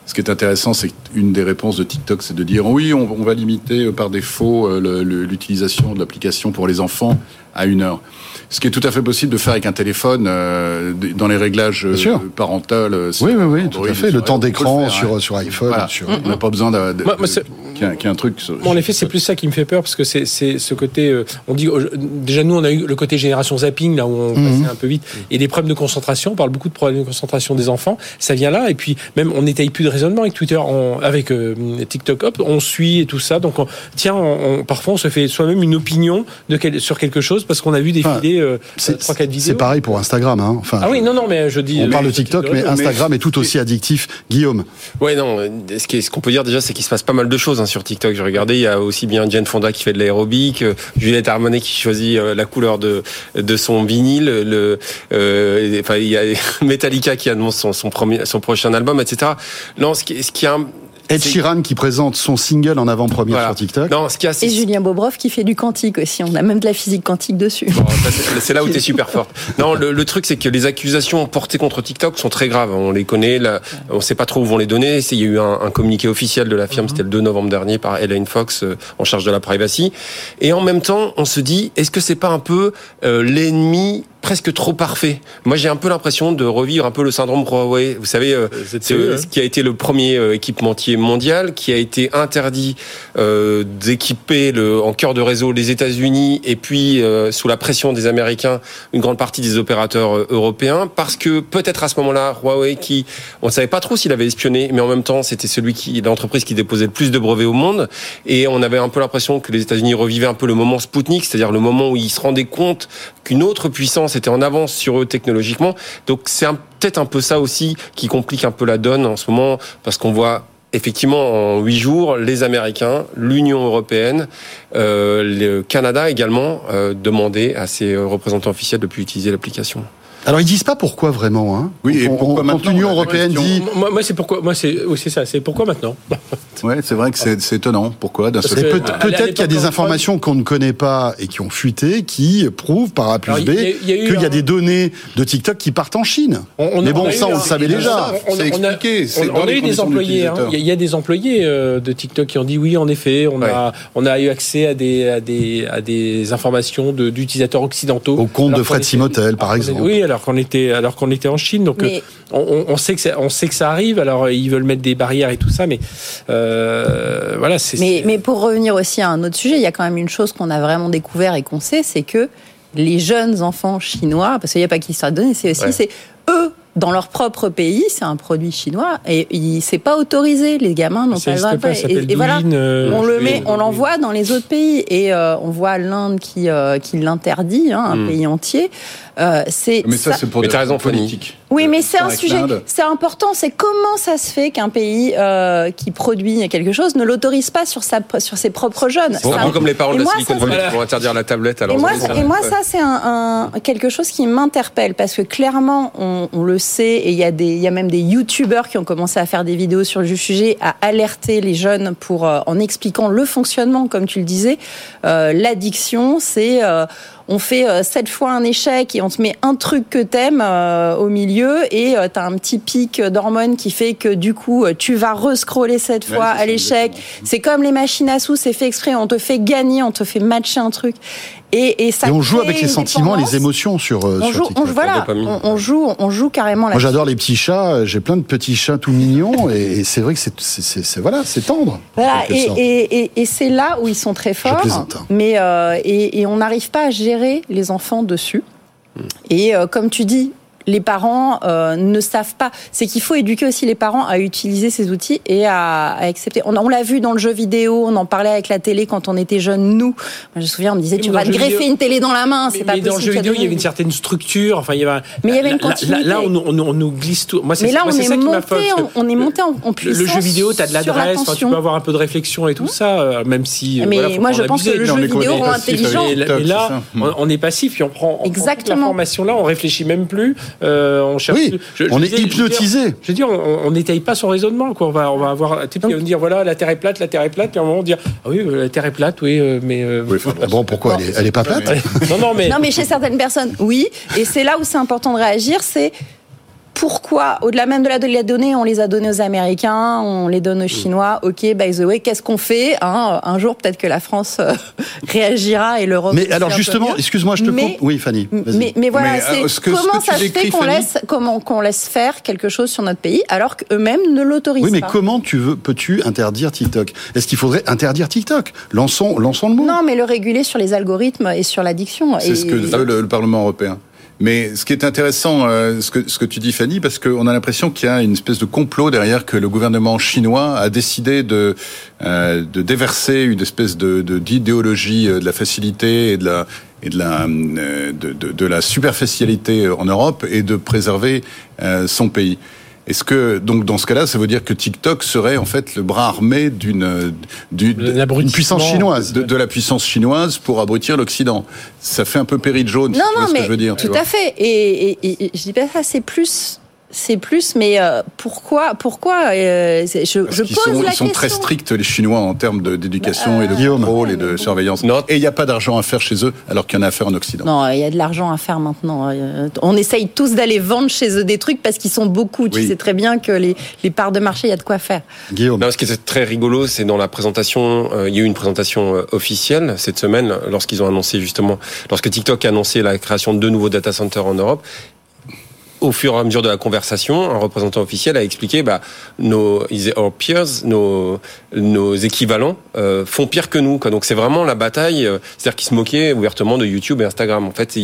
ce qui est intéressant, c'est qu'une des réponses de TikTok, c'est de dire oui, on, on va limiter euh, par défaut euh, l'utilisation de l'application pour les enfants à une heure. Ce qui est tout à fait possible de faire avec un téléphone euh, dans les réglages euh, parentaux.
Oui, oui, oui, tout à fait. Le temps d'écran sur,
hein.
sur iPhone.
Voilà.
sur-
On n'a pas besoin de, de-
moi,
de-
c'est-
qu'il y ait un- qu'il y ait un truc. sur-
Bon, en effet, c'est plus ça qui me fait peur parce que c'est c'est ce côté. euh, on dit déjà nous on a eu le côté génération zapping là où on
Mhm.
passait un peu vite et des problèmes de concentration. On parle beaucoup de problèmes de concentration des enfants. Ça vient là et puis même on n'étaye plus de raisonnement avec Twitter, on- avec euh, TikTok. Hop, on suit et tout ça. Donc on- tiens, on, on- parfois on se fait soi-même une opinion de quel- sur quelque chose parce qu'on a vu défiler euh,
C'est
trois quatre vidéos.
c'est pareil pour Instagram. Hein. Enfin,
Ah oui, non, non, mais je dis.
on parle de TikTok, mais Instagram est tout aussi addictif. Guillaume,
Ouais, non. euh, Ce qui est- ce qu'on peut dire déjà, c'est qu'il se passe pas mal de choses hein, sur TikTok. J'ai regardé, il y a aussi bien Jane Fonda qui fait de l'aérobic, euh, Juliette Armanet qui choisit euh, la couleur de de son vinyle, le, euh, enfin il y a Metallica qui annonce son, son premier, son prochain album, etc. Non, ce qui, ce qui est un,
Ed Sheeran qui présente son single en avant-première
Voilà.
sur TikTok.
non, ce qui est assez
Et Julien Bobrov qui fait du quantique aussi. On a même de la physique quantique dessus.
Bon, ça, c'est- là où tu es super fort. Non, le, le truc, c'est que les accusations portées contre TikTok sont très graves. On les connaît, là, on sait pas trop où vont les donner. C'est- Il y a eu un, un communiqué officiel de la firme, c'était le 2 novembre dernier, par Elaine Fox, euh, en charge de la privacy. Et en même temps, on se dit, est-ce que c'est pas un peu euh, l'ennemi presque trop parfait Moi, j'ai un peu l'impression de revivre un peu le syndrome Huawei. Vous savez, euh, euh,
hein.
ce qui a été le premier euh, équipementier mondial, qui a été interdit euh, d'équiper le, en cœur de réseau les États-Unis et puis euh, sous la pression des Américains une grande partie des opérateurs euh, européens parce que peut-être à ce moment-là Huawei qui on ne savait pas trop s'il avait espionné mais en même temps c'était celui qui l'entreprise qui déposait le plus de brevets au monde et on avait un peu l'impression que les États-Unis revivaient un peu le moment Spoutnik c'est-à-dire le moment où ils se rendaient compte qu'une autre puissance était en avance sur eux technologiquement donc c'est peut-être un peu ça aussi qui complique un peu la donne en ce moment parce qu'on voit effectivement, en huit jours, les Américains, l'Union européenne, euh, le Canada également euh, demandaient à ses représentants officiels de plus utiliser l'application.
Alors ils disent pas pourquoi vraiment. Hein.
Oui, et
On-
pourquoi
on-
maintenant,
Quand l'Union européenne dit,
Moi, moi, c'est pourquoi. Moi, c'est oui, c'est ça. C'est pourquoi maintenant?
Ouais, c'est vrai que c'est c'est étonnant. Pourquoi d'un seul
peut-
à
peut-être qu'il y a des
on-
informations qu'on ne connaît pas et qui ont fuité, qui prouvent par A plus B qu'il y a des données de TikTok qui partent en Chine.
On- on-
Mais bon,
a
ça,
eu
on
un-
le savait
on
déjà.
on-
C'est
on a-
expliqué, c'est
on- on a eu des employés. hein. Il y a- il y a des employés euh, de TikTok qui ont dit oui, en effet, on a on a eu accès à des à des à des informations de- d'utilisateurs occidentaux.
Au compte de Fred Simotel, par exemple.
Oui, alors qu'on était alors qu'on était en Chine. Donc
Mais-
euh, on, sait que ça, on sait que ça arrive. Alors euh, ils veulent mettre des barrières et tout ça, mais euh, voilà, c'est.
Mais,
c'est-
mais pour revenir aussi à un autre sujet, il y a quand même une chose qu'on a vraiment découvert et qu'on sait, c'est que les jeunes enfants chinois, parce qu'il n'y a pas qu'histoire de donner, c'est aussi,
Ouais.
c'est eux, dans leur propre pays, c'est un produit chinois, et il c'est pas autorisé, les gamins n'ont
Ça
pas le droit.
pas,
et, et voilà,
euh,
on le met, on l'envoie dans les autres pays, et euh, on voit l'Inde qui, euh, qui l'interdit, hein, un
Mm.
pays entier. Euh, c'est
Mais ça, c'est pour
Mais
des raisons politiques.
oui, mais c'est un sujet, c'est important. C'est comment ça se fait qu'un pays euh, qui produit quelque chose ne l'autorise pas sur sa sur ses propres jeunes.
C'est un peu comme les parents
Et
de Silicon Valley qui vont interdire la tablette
Et moi, et ça, c'est un, un- quelque chose qui m'interpelle parce que clairement, on, on le sait, et il y a des, il y a même des youtubeurs qui ont commencé à faire des vidéos sur le sujet, à alerter les jeunes pour, euh, en expliquant le fonctionnement, comme tu le disais. Euh, L'addiction, c'est, euh, on fait euh, sept fois un échec et on te met un truc que t'aimes euh, au milieu et euh, t'as un petit pic d'hormones qui fait que du coup, tu vas rescroller cette fois à l'échec. C'est comme les machines à sous, c'est fait exprès, on te fait gagner, on te fait matcher un truc. Et, et ça
Et on joue avec les sentiments, les émotions sur, euh,
On
sur
joue,
TikTok.
on, voilà,
dopamine.
on, on joue, on joue carrément là.
Moi, j'adore les petits chats. J'ai plein de petits chats tout mignons, et, et c'est vrai que c'est, c'est, c'est- c'est- voilà, c'est tendre.
Voilà, et,
sorte.
et, et, et c'est là où ils sont très forts. Mais euh, et, et on n'arrive pas à gérer les enfants dessus.
Hmm.
Et euh, comme tu dis, les parents euh, ne savent pas. C'est qu'il faut éduquer aussi les parents à utiliser ces outils et à, à accepter. On, on l'a vu dans le jeu vidéo, on en parlait avec la télé quand on était jeunes, nous. Moi, je me souviens, on me disait, tu vas te greffer
vidéo-
une télé dans la main, c'est
Mais,
pas
mais dans le
possible.
jeu vidéo, il y avait une certaine structure. Enfin, il y avait.
Mais il y avait une
là-
continuité.
Là, on, on, on nous glisse tout. Moi, c'est
Mais là,
moi,
on est
ça qui
monté, on, on est monté en, en
Le,
puissance.
le jeu vidéo, tu as de l'adresse, tu peux avoir un peu de réflexion et tout ça, euh, même si. euh,
Mais
voilà,
moi,
pas
je
en
pense que le jeu vidéo
est
rend intelligent.
Mais là, on, est passif, puis on prend, on prend toute
Exactement.
l'information là, on réfléchit même plus, euh, on cherche.
Oui,
plus. Je- je
on est
disais-
hypnotisé.
Je veux dire, on on n'étaye pas son raisonnement, quoi. On va, on va avoir va nous dire, voilà, la Terre est plate, la Terre est plate, puis à un moment on dire, ah oui, euh, la Terre est plate, oui, euh, mais. euh,
Oui, enfin,
Bon, pourquoi elle, est, elle est pas plate
non, non, mais.
Non, mais chez certaines personnes, oui. Et c'est là où c'est important de réagir, c'est pourquoi, au-delà même de la, de la donnée, on les a donnés aux Américains, on les donne aux Chinois. Ok, by the way, qu'est-ce qu'on fait hein Un jour, peut-être que la France euh, réagira et l'Europe.
Mais alors justement, excuse-moi, je te
Mais-
coupe. Oui, Fanny.
Mais, mais voilà,
Mais, euh,
c'est
ce que- ce
comment
que
ça se fait qu'on laisse, comment qu'on laisse faire quelque chose sur notre pays alors qu'eux-mêmes ne l'autorisent
Oui, mais
pas.
comment tu veux, peux-tu interdire TikTok? Est-ce qu'il faudrait interdire TikTok? Lançons, lançons le mot.
Non, mais le réguler sur les algorithmes et sur l'addiction.
C'est
Et-
ce que veut le, le Parlement européen. Mais ce qui est intéressant, euh, ce, que, ce que tu dis, Fanny, parce qu'on a l'impression qu'il y a une espèce de complot derrière que le gouvernement chinois a décidé de, euh, de déverser une espèce de de- d'idéologie euh, de, la facilité et de la et de la euh, de, de, la superficialité en Europe et de préserver euh, son pays. Est-ce que donc dans ce cas-là, ça veut dire que TikTok serait en fait le bras armé d'une d'une
puissance chinoise.
de, de la puissance chinoise pour abrutir l'Occident Ça fait un peu péril jaune. si
Non,
tu vois
non,
ce
mais
que je veux dire.
tout à fait. Et, et, et- et je dis pas ça, c'est plus, c'est plus. Mais euh, pourquoi, pourquoi euh, Je,
Parce
je
qu'ils
pose
sont,
la
ils sont très stricts, les Chinois, en termes de- d'éducation et de
Guillaume.
contrôle et de surveillance.
Non.
Et il n'y a pas d'argent à faire chez eux, alors qu'il y en a à faire en Occident.
Non, il y a de l'argent à faire maintenant. Euh, On essaye tous d'aller vendre chez eux des trucs parce qu'ils sont beaucoup. Tu
Oui.
sais très bien que les, les parts de marché, il y a de quoi faire.
Guillaume.
Non, ce qui est très rigolo, c'est dans la présentation, euh, il y a eu une présentation euh, officielle cette semaine, lorsqu'ils ont annoncé justement, lorsque TikTok a annoncé la création de deux nouveaux data centers en Europe. Au fur et à mesure de la conversation, un représentant officiel a expliqué, bah, nos our peers, nos, nos équivalents euh, font pire que nous. Quoi. Donc c'est vraiment la bataille, euh, c'est-à-dire qu'ils se moquaient ouvertement de YouTube et Instagram. En fait,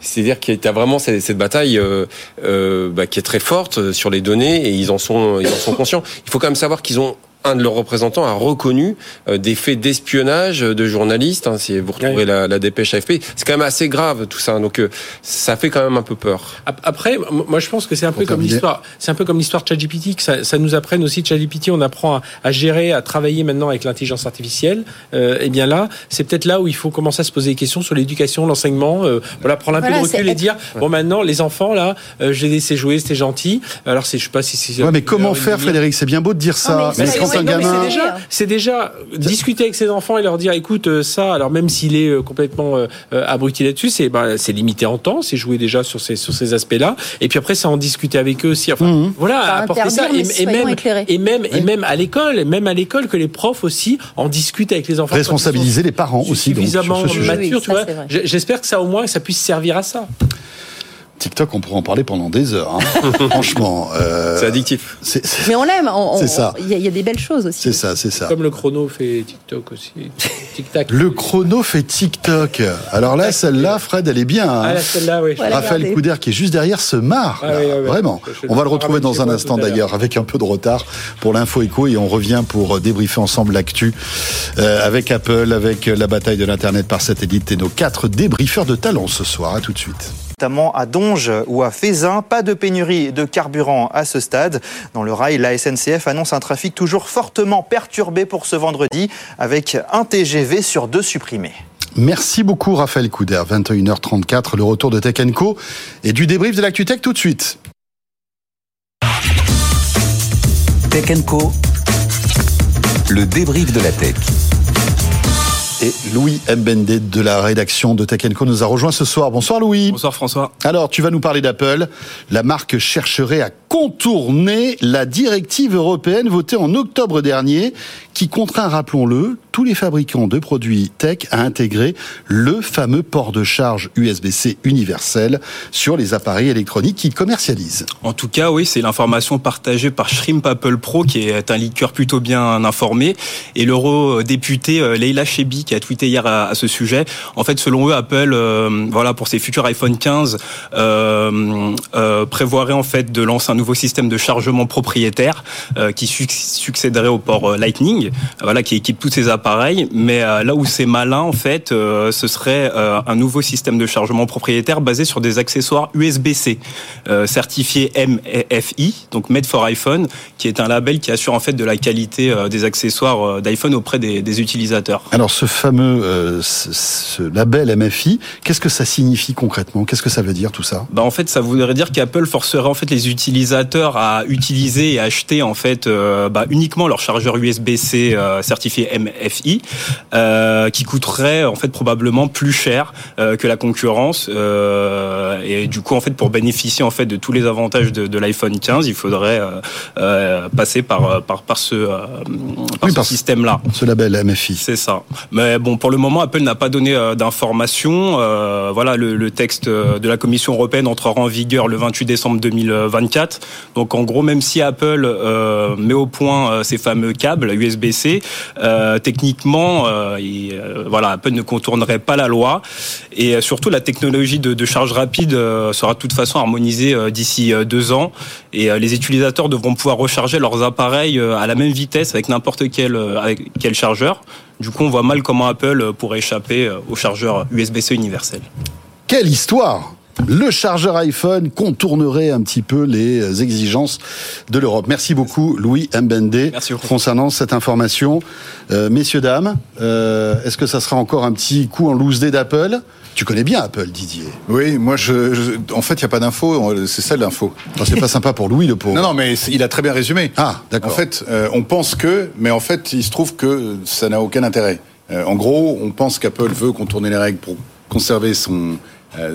c'est-à-dire qu'il y a vraiment cette, cette bataille euh, euh, bah, qui est très forte euh, sur les données et ils en sont, ils en sont conscients. Il faut quand même savoir qu'ils ont un de leurs représentants a reconnu euh, des faits d'espionnage de journalistes. Hein, si vous retrouvez la, la, dépêche AFP, c'est quand même assez grave tout ça. Donc euh, ça fait quand même un peu peur.
Après, moi je pense que c'est un peu comme l'histoire. C'est un peu comme l'histoire de ChatGPT que ça, ça, nous apprenne aussi. ChatGPT, on apprend à, à, gérer, à travailler maintenant avec l'intelligence artificielle. Euh, et bien là, c'est peut-être là où il faut commencer à se poser des questions sur l'éducation, l'enseignement. Euh, voilà, prendre un peu de recul et dire bon maintenant les enfants là, euh, je les laissé jouer, c'était gentil. Alors c'est je sais pas si c'est.
Ouais, mais comment faire, Frédéric? C'est bien beau de dire ça. mais
c'est déjà, c'est déjà discuter avec ses enfants et leur dire, écoute, euh, ça, alors même s'il est euh, complètement euh, abruti là-dessus, c'est bah, c'est limité en temps, c'est jouer déjà sur ces sur ces aspects-là. Et puis après, c'est en discuter avec eux aussi. Enfin, mmh. voilà, apporter ça et, et, même et même et même à l'école, même à l'école, que les profs aussi en discutent avec les enfants.
Responsabiliser les parents aussi.
Suffisamment matures, tu vois. J'espère que ça au moins ça puisse servir à ça.
TikTok, on pourrait en parler pendant des heures. Hein. Franchement.
Euh, c'est addictif.
Mais on l'aime. C'est ça. Il y, a des belles choses aussi.
C'est ça, c'est ça.
Comme le chrono fait TikTok aussi.
TikTok. Le chrono fait TikTok. Alors là, celle-là, Fred, elle est bien. Hein.
Ah, celle-là, oui.
Raphaël Couder, qui est juste derrière, se marre. Ah, Vraiment. on va le retrouver dans un instant d'ailleurs, avec un peu de retard pour l'info écho et on revient pour euh, débriefer ensemble l'actu euh, avec Apple, avec la bataille de l'internet par satellite et nos quatre débriefeurs de talent ce soir. À tout de suite
notamment à Donge ou à Fézin. Pas de pénurie de carburant à ce stade. Dans le rail, la SNCF annonce un trafic toujours fortement perturbé pour ce vendredi, avec un TGV sur deux supprimés.
Merci beaucoup Raphaël Couder, 21h34, le retour de Tech Co et du débrief de l'actu Tech tout de suite.
Tech Co, le débrief de la tech
et Louis Mbende de la rédaction de Tech Co nous a rejoint ce soir. Bonsoir Louis.
Bonsoir François.
Alors, tu vas nous parler d'Apple. La marque chercherait à contourner la directive européenne votée en octobre dernier qui contraint, rappelons-le, tous les fabricants de produits tech à intégrer le fameux port de charge USB-C universel sur les appareils électroniques qu'ils commercialisent.
En tout cas, oui, c'est l'information partagée par Shrimp Apple Pro, qui est un liqueur plutôt bien informé, et l'eurodéputé euh, Leila Chebi, qui a tweeté hier à, ce sujet. En fait, selon eux, Apple, euh, voilà, pour ses futurs iPhone 15, euh, prévoirait en fait de lancer un nouveau système de chargement propriétaire qui succéderait au port Lightning, voilà, qui équipe tous ces appareils pareil, mais euh, là où c'est malin, en fait, euh, ce serait euh, un nouveau système de chargement propriétaire basé sur des accessoires USB-C, certifiés MFI, donc Made for iPhone, qui est un label qui assure en fait de la qualité des accessoires d'iPhone auprès des, utilisateurs.
Alors ce fameux ce, label MFI, qu'est-ce que ça signifie concrètement? Qu'est-ce que ça veut dire tout ça?
Bah, En fait, ça voudrait dire qu'Apple forcerait en fait les utilisateurs à utiliser et acheter en fait bah, uniquement leur chargeur USB-C certifié MFI FI, euh, qui coûterait en fait probablement plus cher euh, que la concurrence. Euh, et du coup, en fait, pour bénéficier en fait de tous les avantages de, de l'iPhone 15, il faudrait passer par par par ce, par ce système-là.
Ce label MFI.
C'est ça. Mais bon, pour le moment, Apple n'a pas donné d'informations. voilà, le, le, texte de la Commission européenne entrera en vigueur le 28 décembre 2024. Donc, en gros, même si Apple met au point ces fameux câbles USB-C, techniquement, euh, euh, voilà, Apple ne contournerait pas la loi. Et euh, surtout, la technologie de, charge rapide sera de toute façon harmonisée d'ici deux ans. Et les utilisateurs devront pouvoir recharger leurs appareils à la même vitesse avec n'importe quel, quel chargeur. Du coup, on voit mal comment Apple pourrait échapper au chargeur USB-C universel.
Quelle histoire le chargeur iPhone contournerait un petit peu les exigences de l'Europe. Merci beaucoup, Louis Mbende, concernant cette information. Euh, messieurs, dames, euh, est-ce que ça sera encore un petit coup en loose day d'Apple? Tu connais bien Apple, Didier.
Oui, moi, je, en fait, il n'y a pas d'info. C'est ça l'info.
c'est pas sympa pour Louis, le pauvre.
Non, non, mais il a très bien résumé.
Ah, d'accord.
En fait, euh, on pense que, mais en fait, il se trouve que ça n'a aucun intérêt. en gros, on pense qu'Apple veut contourner les règles pour conserver son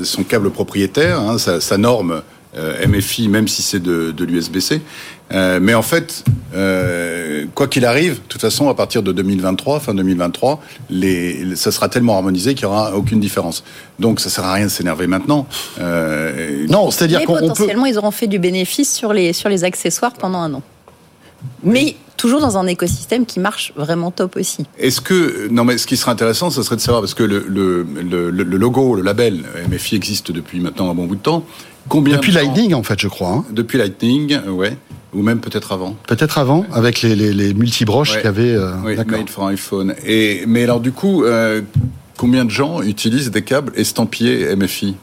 son câble propriétaire, hein, sa, norme euh, MFI, même si c'est de, l'USB-C. Euh, mais en fait, quoi qu'il arrive, de toute façon, à partir de 2023, fin 2023, les, ça sera tellement harmonisé qu'il n'y aura aucune différence. Donc, ça sert à rien de s'énerver maintenant.
non, c'est-à-dire qu'on potentiellement, ils auront fait du bénéfice sur les sur les accessoires pendant un an. Mais toujours dans un écosystème qui marche vraiment top aussi.
Est-ce que non mais ce qui serait intéressant, ce serait de savoir parce que le, le, le, le logo, le label MFI existe depuis maintenant un bon bout de temps.
Combien depuis Lightning en fait, je crois. Hein.
Depuis Lightning, ouais. Ou même peut-être avant.
Peut-être avant, avec les, les, les multibroches
Ouais.
qu'il y avait. euh,
Oui, made for iPhone. Et, mais alors du coup, euh, combien de gens utilisent des câbles estampillés MFI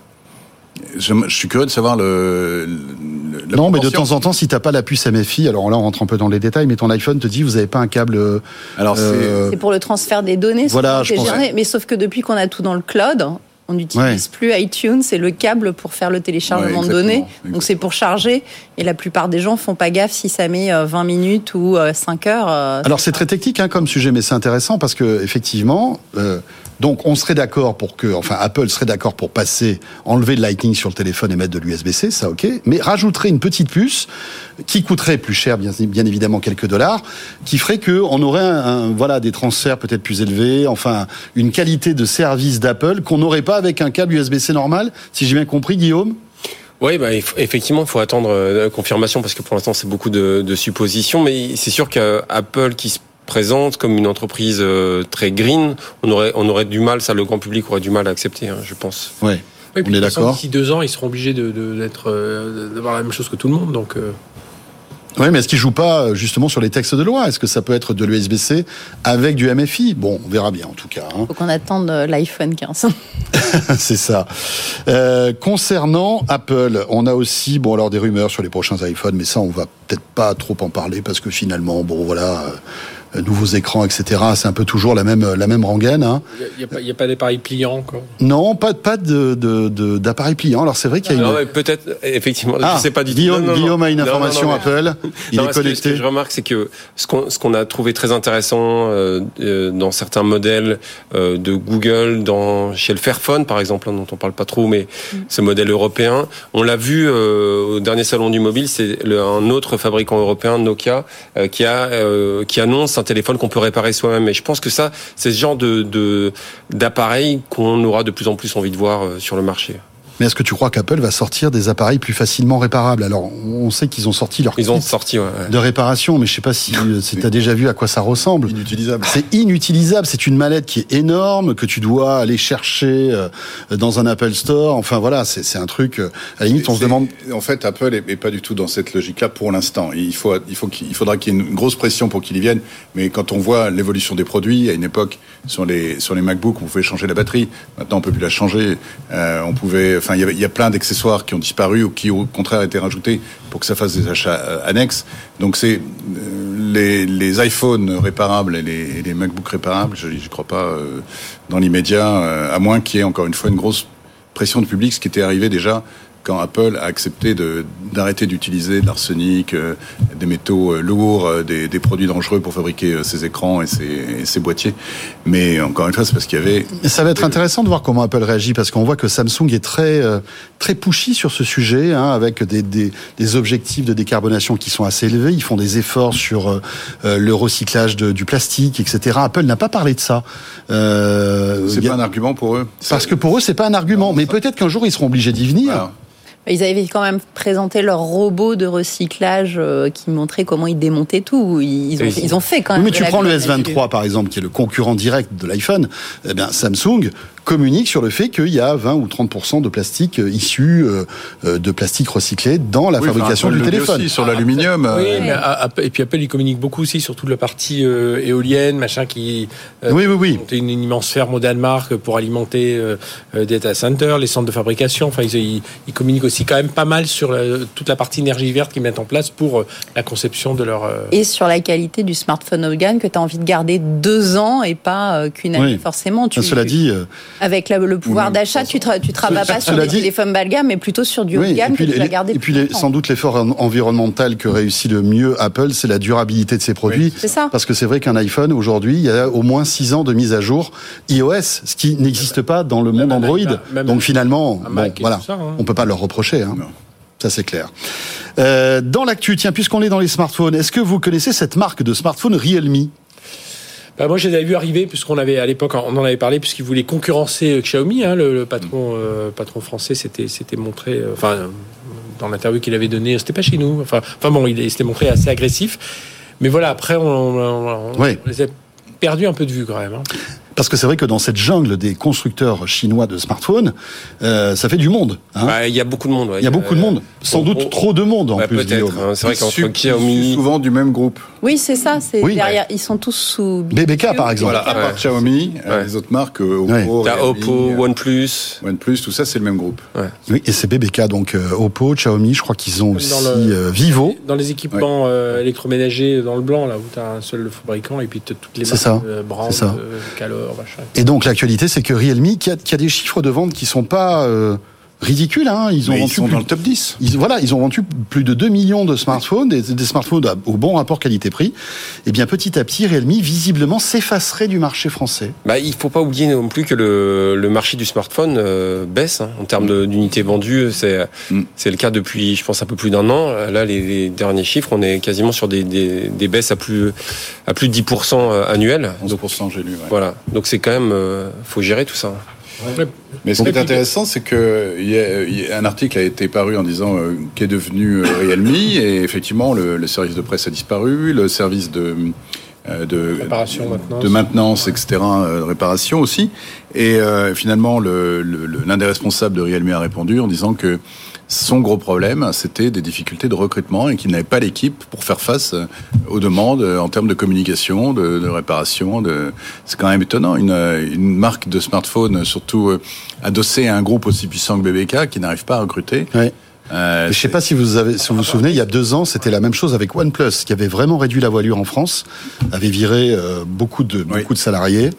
je, je suis curieux de savoir le. le- la
Non, mais de temps en temps, si t'as pas la puce MFI, alors là on rentre un peu dans les détails, mais ton iPhone te dit vous avez pas un câble. euh,
Alors
euh,
C'est pour le transfert des données.
Voilà, je pense.
Mais sauf que depuis qu'on a tout dans le cloud, on n'utilise plus iTunes, c'est le câble pour faire le téléchargement
Ouais,
de données.
exactement,
Donc c'est pour charger. Et la plupart des gens font pas gaffe si ça met euh, 20 minutes ou euh, 5 heures. euh,
Alors c'est très technique hein, comme sujet, mais c'est intéressant parce que effectivement, euh, donc on serait d'accord pour que, enfin Apple serait d'accord pour passer, enlever le Lightning sur le téléphone et mettre de l'USB-C, ça ok, mais rajouterait une petite puce qui coûterait plus cher, bien, évidemment quelques dollars, qui ferait que on aurait voilà des transferts peut-être plus élevés, enfin une qualité de service d'Apple qu'on n'aurait pas avec un câble USB-C normal, si j'ai bien compris, Guillaume.
Oui, bah, effectivement, il faut attendre euh, la confirmation parce que pour l'instant, c'est beaucoup de suppositions. Mais c'est sûr qu'Apple qui se présente comme une entreprise euh, très green, on aurait, on aurait du mal, ça, le grand public aurait du mal à accepter, hein, je pense.
Ouais.
Oui,
On est d'accord.
D'ici deux ans, ils seront obligés de, de- d'être, euh, d'avoir la même chose que tout le monde. Donc, euh,
Oui, mais est-ce qu'ils jouent pas justement sur les textes de loi? Est-ce que ça peut être de l'USB-C avec du MFI Bon, on verra bien en tout cas. hein.
faut qu'on attende l'iPhone 15.
C'est ça. Euh, concernant Apple, on a aussi, bon alors des rumeurs sur les prochains iPhones, mais ça on va peut-être pas trop en parler parce que finalement, bon voilà, euh, nouveaux écrans, etc. C'est un peu toujours la même la même rengaine. Hein.
il n'y a, pas- il y a pas d'appareil pliant encore.
Non, pas pas de de- de- d'appareil pliant. Alors c'est vrai qu'il y a
Non,
une.
peut-être, effectivement,
Ah,
je sais pas du tout.
Guillaume,
Non, non, non.
Guillaume a une
Non, non,
information
non, mais-
Apple. Il
Non,
est
ce que-
connecté.
Ce que je remarque, c'est que ce qu'on ce qu'on a trouvé très intéressant euh, euh, dans certains modèles euh, de Google, dans chez le Fairphone par exemple, hein, dont on parle pas trop, mais ce modèle européen, on l'a vu euh, au dernier salon du mobile, c'est un autre fabricant européen, Nokia, euh, qui a euh, qui annonce un téléphone qu'on peut réparer soi-même. Et je pense que ça, c'est ce genre de de- d'appareil qu'on aura de plus en plus envie de voir euh, sur le marché.
Mais est-ce que tu crois qu'Apple va sortir des appareils plus facilement réparables? Alors, on sait qu'ils ont sorti leur
Ils ont sorti, ouais, ouais.
de réparation, mais je sais pas si tu as déjà vu à quoi ça ressemble.
Inutilisable.
C'est inutilisable. C'est une mallette qui est énorme que tu dois aller chercher euh, dans un Apple Store. Enfin voilà, c'est un truc. euh, À la limite, on se demande.
En fait, Apple est, est pas du tout dans cette logique-là pour l'instant. Il faut, il faut qu'il il faudra qu'il y ait une grosse pression pour qu'il y vienne. Mais quand on voit l'évolution des produits, à une époque, sur les sur les MacBooks, on pouvait changer la batterie. Maintenant, on peut plus la changer. Euh, on pouvait, enfin, il y a plein d'accessoires qui ont disparu ou qui, au contraire, été rajoutés pour que ça fasse des achats euh, annexes. Donc, c'est euh, les, iPhones réparables et les, et les MacBooks réparables. Je ne crois pas euh, dans l'immédiat, à moins qu'il y ait encore une fois une grosse pression du public, ce qui était arrivé déjà quand Apple a accepté d'arrêter d'utiliser de l'arsenic, euh, des métaux euh, lourds, euh, des, des produits dangereux pour fabriquer ses écrans et ses, et ses boîtiers. Mais encore une fois, c'est parce qu'il y avait...
Ça va être intéressant de voir comment Apple réagit parce qu'on voit que Samsung est très très pushy sur ce sujet, hein, avec des, des, des objectifs de décarbonation qui sont assez élevés. Ils font des efforts sur le recyclage de- du plastique, etc. Apple n'a pas parlé de ça.
C'est
a-
pas un argument pour eux.
Parce que pour eux, c'est pas un argument. Mais peut-être qu'un jour, ils seront obligés d'y venir.
Voilà.
Ils avaient quand même présenté leur robot de recyclage euh, qui montrait comment ils démontaient tout. Ils, ont,
Oui.
ils ont fait quand
Oui,
même.
mais tu prends le
com là-dessus.
S23 par exemple, qui est le concurrent direct de l'iPhone. Eh bien, Samsung communique sur le fait qu'il y a 20 ou 30 de plastique euh, issu euh, euh, de plastique recyclé dans la
Oui,
fabrication du téléphone.
aussi, sur l'aluminium.
Oui,
euh,
mais à- à- et puis Apple, il communique beaucoup aussi sur toute la partie euh, éolienne, machin, qui euh,
Oui, oui, oui.
une, une immense ferme au Danemark pour alimenter des data centers, les centres de fabrication. Enfin, ils, ils, ils communiquent aussi quand même pas mal sur la- toute la partie énergie verte qu'ils mettent en place pour euh, la conception de leur. euh,
Et sur la qualité du smartphone gamme que tu as envie de garder deux ans et pas euh, qu'une année
Oui.
forcément. Tu,
Cela dit, euh,
Avec la- le pouvoir
Oui,
d'achat, tu tu te rabats pas sur des
dit-
téléphones bas de gamme, mais plutôt sur du haut
Oui,
de
et
gamme
puis,
que tu vas
les-
garder
et puis les- sans doute l'effort en- environnemental que réussit le mieux Apple, c'est la durabilité de ses produits.
C'est ça.
Parce que c'est vrai qu'un iPhone aujourd'hui, il y a au moins 6 ans de mise à jour iOS, ce qui n'existe pas dans le monde Android.
même
Donc finalement, bon, voilà,
ça, hein.
on peut pas leur reprocher. Hein. Ça c'est clair. Euh, dans l'actu, tiens, puisqu'on est dans les smartphones, est-ce que vous connaissez cette marque de smartphone Realme?
Bah, moi, je les avais vus arriver, puisqu'on avait, à l'époque, on en avait parlé, puisqu'ils voulaient concurrencer euh, Xiaomi. Hein, le, le patron, euh, patron français s'était montré, euh, enfin, dans l'interview qu'il avait donnée, c'était pas chez nous. Enfin, enfin bon, il, il s'était montré assez agressif. Mais voilà, après, on, on- on-
Ouais.
on les a perdus un peu de vue quand même. hein.
Parce que c'est vrai que dans cette jungle des constructeurs chinois de smartphones, euh, ça fait du monde. hein.
Il y a beaucoup de monde. ouais.
Il y a beaucoup de monde, sans
on-
doute
on-
trop de monde en plus.
peut-être, hein. C'est vrai qu'entre Xiaomi-
souvent du même groupe.
Oui, c'est ça. C'est
Oui.
derrière. Ils sont tous sous
BBK par exemple.
Voilà, à part
Ouais.
Xiaomi, euh,
Ouais.
les autres marques, euh, Oppo, Realme,
Oppo,
euh,
OnePlus.
OnePlus, tout ça, c'est le même groupe.
Oui, et c'est BBK, donc euh, Oppo, Xiaomi, je crois qu'ils ont aussi
Dans le-
euh, Vivo.
Dans les équipements euh, électroménagers dans le blanc, là où tu as un seul fabricant et puis t'as toutes les
C'est
marques,
ça,
euh, Brand,
c'est ça.
euh, Calor, machin.
Et donc l'actualité, c'est que Realme, qui a, a des chiffres de vente qui sont pas euh, ridicules, hein, ils ont
Mais ils
vendu
sont
plus,
dans le top 10.
ils, voilà, ils ont vendu plus de 2 millions de smartphones, des, des smartphones au bon rapport qualité-prix. Et bien petit à petit, Realme visiblement s'effacerait du marché français.
Bah, il faut pas oublier non plus que le, le marché du smartphone euh, baisse hein, en termes de- d'unités vendues. C'est
Mm.
c'est le cas depuis, je pense, un peu plus d'un an. Là, les, les derniers chiffres, on est quasiment sur des, des, des baisses à plus à plus de 10% annuelles. Donc
11%, j'ai lu. ouais.
voilà. Donc c'est quand même, euh, faut gérer tout ça.
Mais ce qui est intéressant, c'est que il y a- il y a un article a été paru en disant euh, qu'est devenu euh, Realme, et effectivement, le, le service de presse a disparu, le service de euh, de,
Réparation, maintenance.
de maintenance, etc., euh, de réparation aussi. Et euh, finalement, le- le- le- l'un des responsables de Realme a répondu en disant que son gros problème, c'était des difficultés de recrutement et qu'il n'avait pas l'équipe pour faire face euh, aux demandes euh, en termes de communication, de, réparation. C'est quand même étonnant, une, euh, marque de smartphone, surtout adossée à un groupe aussi puissant que BBK, qui n'arrive pas à recruter. Euh,
Je sais pas si vous avez, si vous vous souvenez, il y a deux ans, c'était la même chose avec OnePlus, qui avait vraiment réduit la voilure en France, avait viré euh, beaucoup de beaucoup de salariés.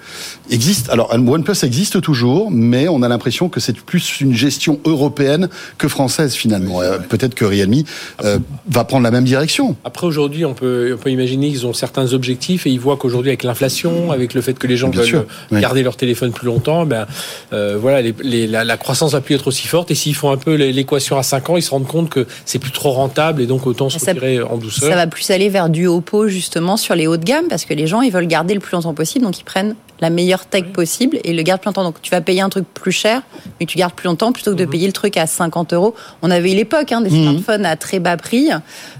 Existe, alors OnePlus existe toujours, mais on a l'impression que c'est plus une gestion européenne que française finalement. Euh, Peut-être que Realme euh, va prendre la même direction.
Après, aujourd'hui, on peut, on peut imaginer qu'ils ont certains objectifs et ils voient qu'aujourd'hui, avec l'inflation, avec le fait que les gens
Bien
veulent
sûr, oui.
garder leur téléphone plus longtemps, ben, voilà, les, les- la, la croissance va plus être aussi forte. Et s'ils font un peu l'équation à 5 ans, ils se rendent compte que c'est plus trop rentable et donc autant se
Ça-
retirer en douceur.
Ça va plus aller vers du Oppo justement sur les hauts de gamme parce que les gens ils veulent garder le plus longtemps possible donc ils prennent la meilleure tech possible et le gardent plus longtemps. Donc tu vas payer un truc plus cher mais tu gardes plus longtemps plutôt que de payer le truc à 50 euros. On avait eu l'époque hein, des smartphones à très bas prix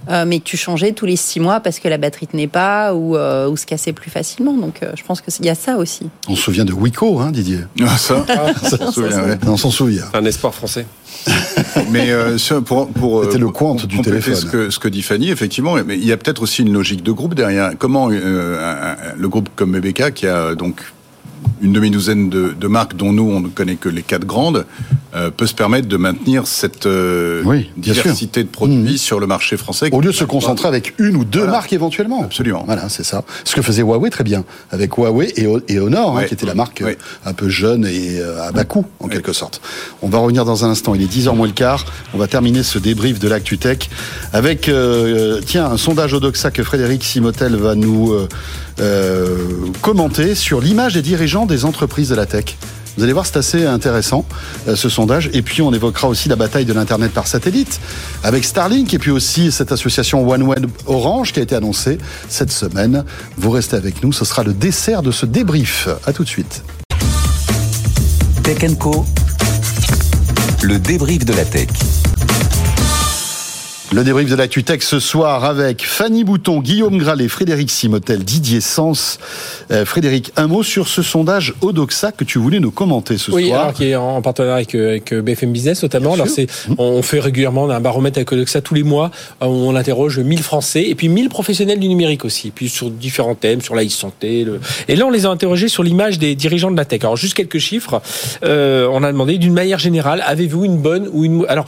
euh, mais que tu changeais tous les six mois parce que la batterie tenait pas ou, euh, ou se cassait plus facilement. Donc euh, je pense qu'il y a ça aussi.
On se souvient de Wiko, hein, Didier.
Ah, ça,
Ça.
On
s'en souvient.
Un espoir français.
Mais euh, pour, pour
C'était
euh,
le
pour
compte du téléphone.
Ce que, ce que dit Fanny, effectivement, mais il y a peut-être aussi une logique de groupe derrière. Comment euh, un- un- le groupe comme BBK, qui a donc une demi-douzaine de, de marques dont nous on ne connaît que les quatre grandes, euh, peut se permettre de maintenir cette euh,
Oui, bien sûr.
diversité de produits sur le marché français.
Au lieu de se concentrer avec une ou deux
Voilà.
marques éventuellement.
Absolument.
Voilà, c'est ça. Ce que faisait Huawei très bien, avec Huawei et, et Honor, hein, qui était la marque euh,
Ouais.
un peu jeune et à bas coût, en quelque sorte. On va revenir dans un instant. Il est 10h moins le quart. On va terminer ce débrief de l'actu tech avec, euh, tiens, un sondage Odoxa que Frédéric Simotel va nous euh, commenter sur l'image des dirigeants des entreprises de la tech. Vous allez voir, c'est assez intéressant euh, ce sondage. Et puis on évoquera aussi la bataille de l'internet par satellite avec Starlink et puis aussi cette association OneWeb Orange qui a été annoncée cette semaine. Vous restez avec nous, ce sera le dessert de ce débrief. À tout de suite.
Tech Co. Le débrief de la tech.
Le débrief de l'actu tech ce soir avec Fanny Bouton, Guillaume Gralet, Frédéric Simotel, Didier Sens. Euh, Frédéric, un mot sur ce sondage Odoxa que tu voulais nous commenter ce
Oui,
soir.
alors qui est en partenariat avec, euh, avec BFM Business notamment.
Bien
Alors
sûr.
c'est, on fait régulièrement un baromètre avec Odoxa tous les mois. où On interroge 1000 Français et puis 1000 professionnels du numérique aussi. Puis sur différents thèmes, sur la e-santé. Le... Et là, on les a interrogés sur l'image des dirigeants de la tech. Alors juste quelques chiffres. Euh, on a demandé d'une manière générale, avez-vous une bonne ou une... Alors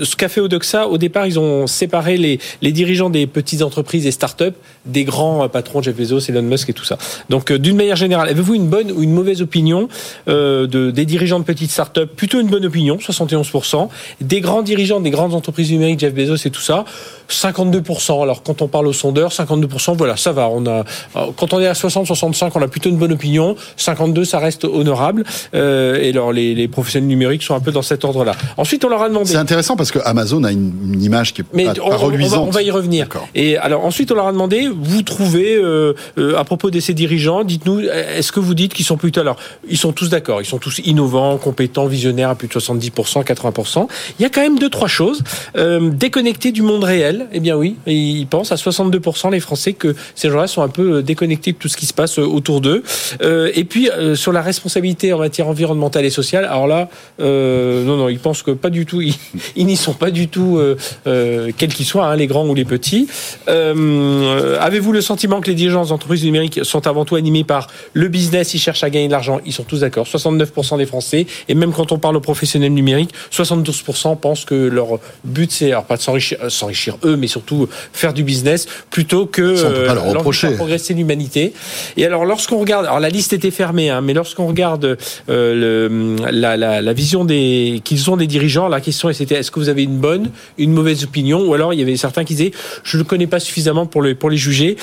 ce qu'a fait Odoxa, au départ, ils ont séparé les, dirigeants des petites entreprises et start-up des grands euh, patrons, Jeff Bezos, Elon Musk et tout ça. Donc, euh, d'une manière générale, avez-vous une bonne ou une mauvaise opinion euh, de, des dirigeants de petites start-up? Plutôt une bonne opinion, 71%. Des grands dirigeants des grandes entreprises numériques, Jeff Bezos et tout ça, 52%. Alors, quand on parle aux sondeurs, 52%, voilà, ça va. On a, alors, quand on est à 60, 65, on a plutôt une bonne opinion. 52, ça reste honorable. Euh, et alors, les, les professionnels numériques sont un peu dans cet ordre-là. Ensuite, on leur a demandé.
C'est intéressant parce que Amazon a une, une image qui est
Mais
pas,
on,
pas
on va,
reluisante.
on va y revenir. Et alors ensuite, on leur a demandé, vous trouvez, euh, euh, à propos de ces dirigeants, dites-nous, est-ce que vous dites qu'ils sont plutôt... Alors, ils sont tous d'accord, ils sont tous innovants, compétents, visionnaires à plus de 70%, 80%. Il y a quand même deux, trois choses. Euh, déconnectés du monde réel, eh bien oui, ils pensent à 62% les Français que ces gens-là sont un peu euh, déconnectés de tout ce qui se passe euh, autour d'eux. Euh, et puis, sur la responsabilité en matière environnementale et sociale, alors là, non, non, ils pensent que pas du tout, ils, n'y sont pas du tout, quels qu'ils soient, hein, les grands ou les petits. Avez-vous le sentiment que les dirigeants des entreprises numériques sont avant tout animés par le business, ils cherchent à gagner de l'argent Ils sont tous d'accord, 69% des Français, et même quand on parle aux professionnels numériques, 72% pensent que leur but, c'est, alors pas de s'enrichir, s'enrichir eux, mais surtout faire du business, plutôt que euh, progresser l'humanité. Et alors, lorsqu'on regarde, alors la liste était fermée, hein, mais lorsqu'on regarde euh, le, la, la, la vision des qu'ils ont des dirigeants, la question c'était est-ce que vous avez une bonne, une mauvaise opinion, ou alors il y avait certains qui disaient je ne le connais pas suffisamment pour les pour les juger.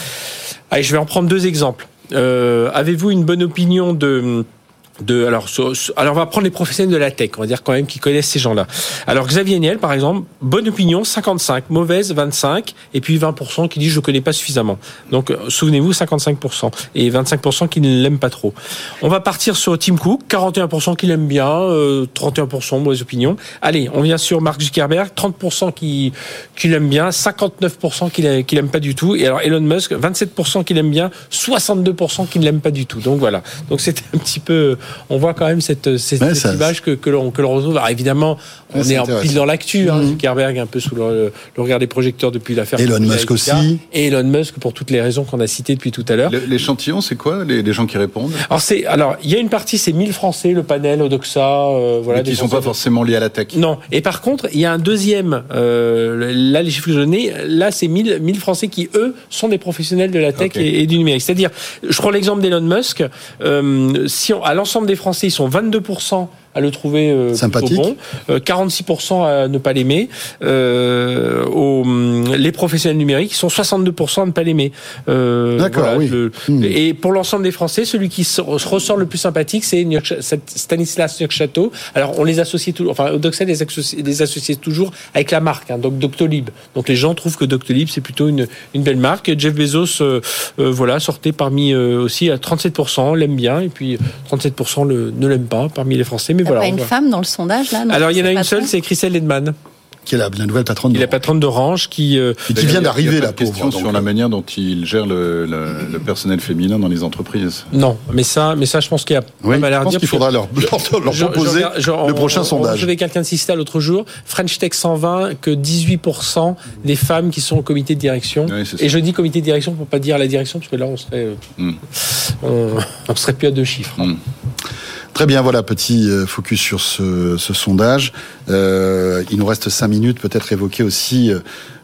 Allez, je vais en prendre deux exemples. Euh, Avez-vous une bonne opinion de de alors alors on va prendre les professionnels de la tech, on va dire quand même qui connaissent ces gens-là. Alors Xavier Niel par exemple, bonne opinion 55, mauvaise 25 et puis 20% qui dit je connais pas suffisamment. Donc euh, souvenez-vous 55% et 25% qui ne l'aiment pas trop. On va partir sur Tim Cook, 41% qui l'aiment bien, euh, 31% mauvaise opinion. Allez, on vient sur Mark Zuckerberg, 30% qui qui l'aiment bien, 59% qui l'a- qui l'aiment pas du tout et alors Elon Musk 27% qui l'aiment bien, 62% qui ne l'aiment pas du tout. Donc voilà. Donc c'était un petit peu on voit quand même cette, cette,
Ouais,
cette
ça-
image que, que l'on que l'on retrouve. Alors évidemment, on
Ouais,
est en pile dans l'actu. Hein, Zuckerberg un peu sous le, le regard des projecteurs depuis l'affaire.
Elon Musk
etc.
aussi.
Et Elon Musk pour toutes les raisons qu'on a citées depuis tout à l'heure.
L'échantillon, c'est quoi les, les gens qui répondent?
Alors c'est alors il y a une partie c'est 1000 Français le panel Odoxa euh, voilà
Mais qui
des
sont pas forcément liés à la tech.
Non. Et par contre, il y a un deuxième. Euh, là, les chiffres que je donnais, là, c'est 1000, 1000 Français qui, eux, sont des professionnels de la tech et, et du numérique. C'est-à-dire, je prends l'exemple d'Elon Musk. Euh, si on, à l'ensemble des Français, ils sont 22% à le trouver euh,
Sympathique.
bon, euh, 46% à ne pas l'aimer. Euh, aux, hum, les professionnels numériques, sont 62% à ne pas l'aimer. Euh,
D'accord,
voilà,
oui.
le-
Hmm.
Et pour l'ensemble des Français, celui qui se- ressort le plus sympathique, c'est Stanislas Nyokchato. Alors, on les associe toujours, enfin, Odoxa les associe, les associe toujours avec la marque, hein, donc Doctolib. Donc, les gens trouvent que Doctolib, c'est plutôt une, une belle marque. Jeff Bezos, euh, euh, voilà, sortait parmi euh, aussi à 37%, l'aime bien, et puis 37% le, ne l'aime pas parmi les Français. Mais
Il n'y a
voilà.
pas une femme dans le sondage là non
Alors, il y en a une seule, c'est Christelle Edman,
Qui est la, la nouvelle patronne
est
de
la patronne d'Orange, qui, euh,
qui vient
il
d'arriver
il de question
pauvre.
sur
donc,
la manière dont il gère le, le- le personnel féminin dans les entreprises.
non, mais ça, mais ça, je pense qu'il y a
Oui,
pas mal à
je pense
dire,
qu'il faudra leur, leur, leur
Je- je
proposer le prochain
on-
sondage.
J'avais quelqu'un de Sista l'autre jour, French Tech 120, que 18% des femmes qui sont au comité de direction.
Oui.
Et je dis comité de direction pour pas dire la direction, parce que là, on serait, euh,
Hmm.
on, on serait plus à deux chiffres.
Hmm.
Très bien, voilà, petit euh, focus sur ce, sondage. Euh, il nous reste cinq minutes, peut-être évoquer aussi,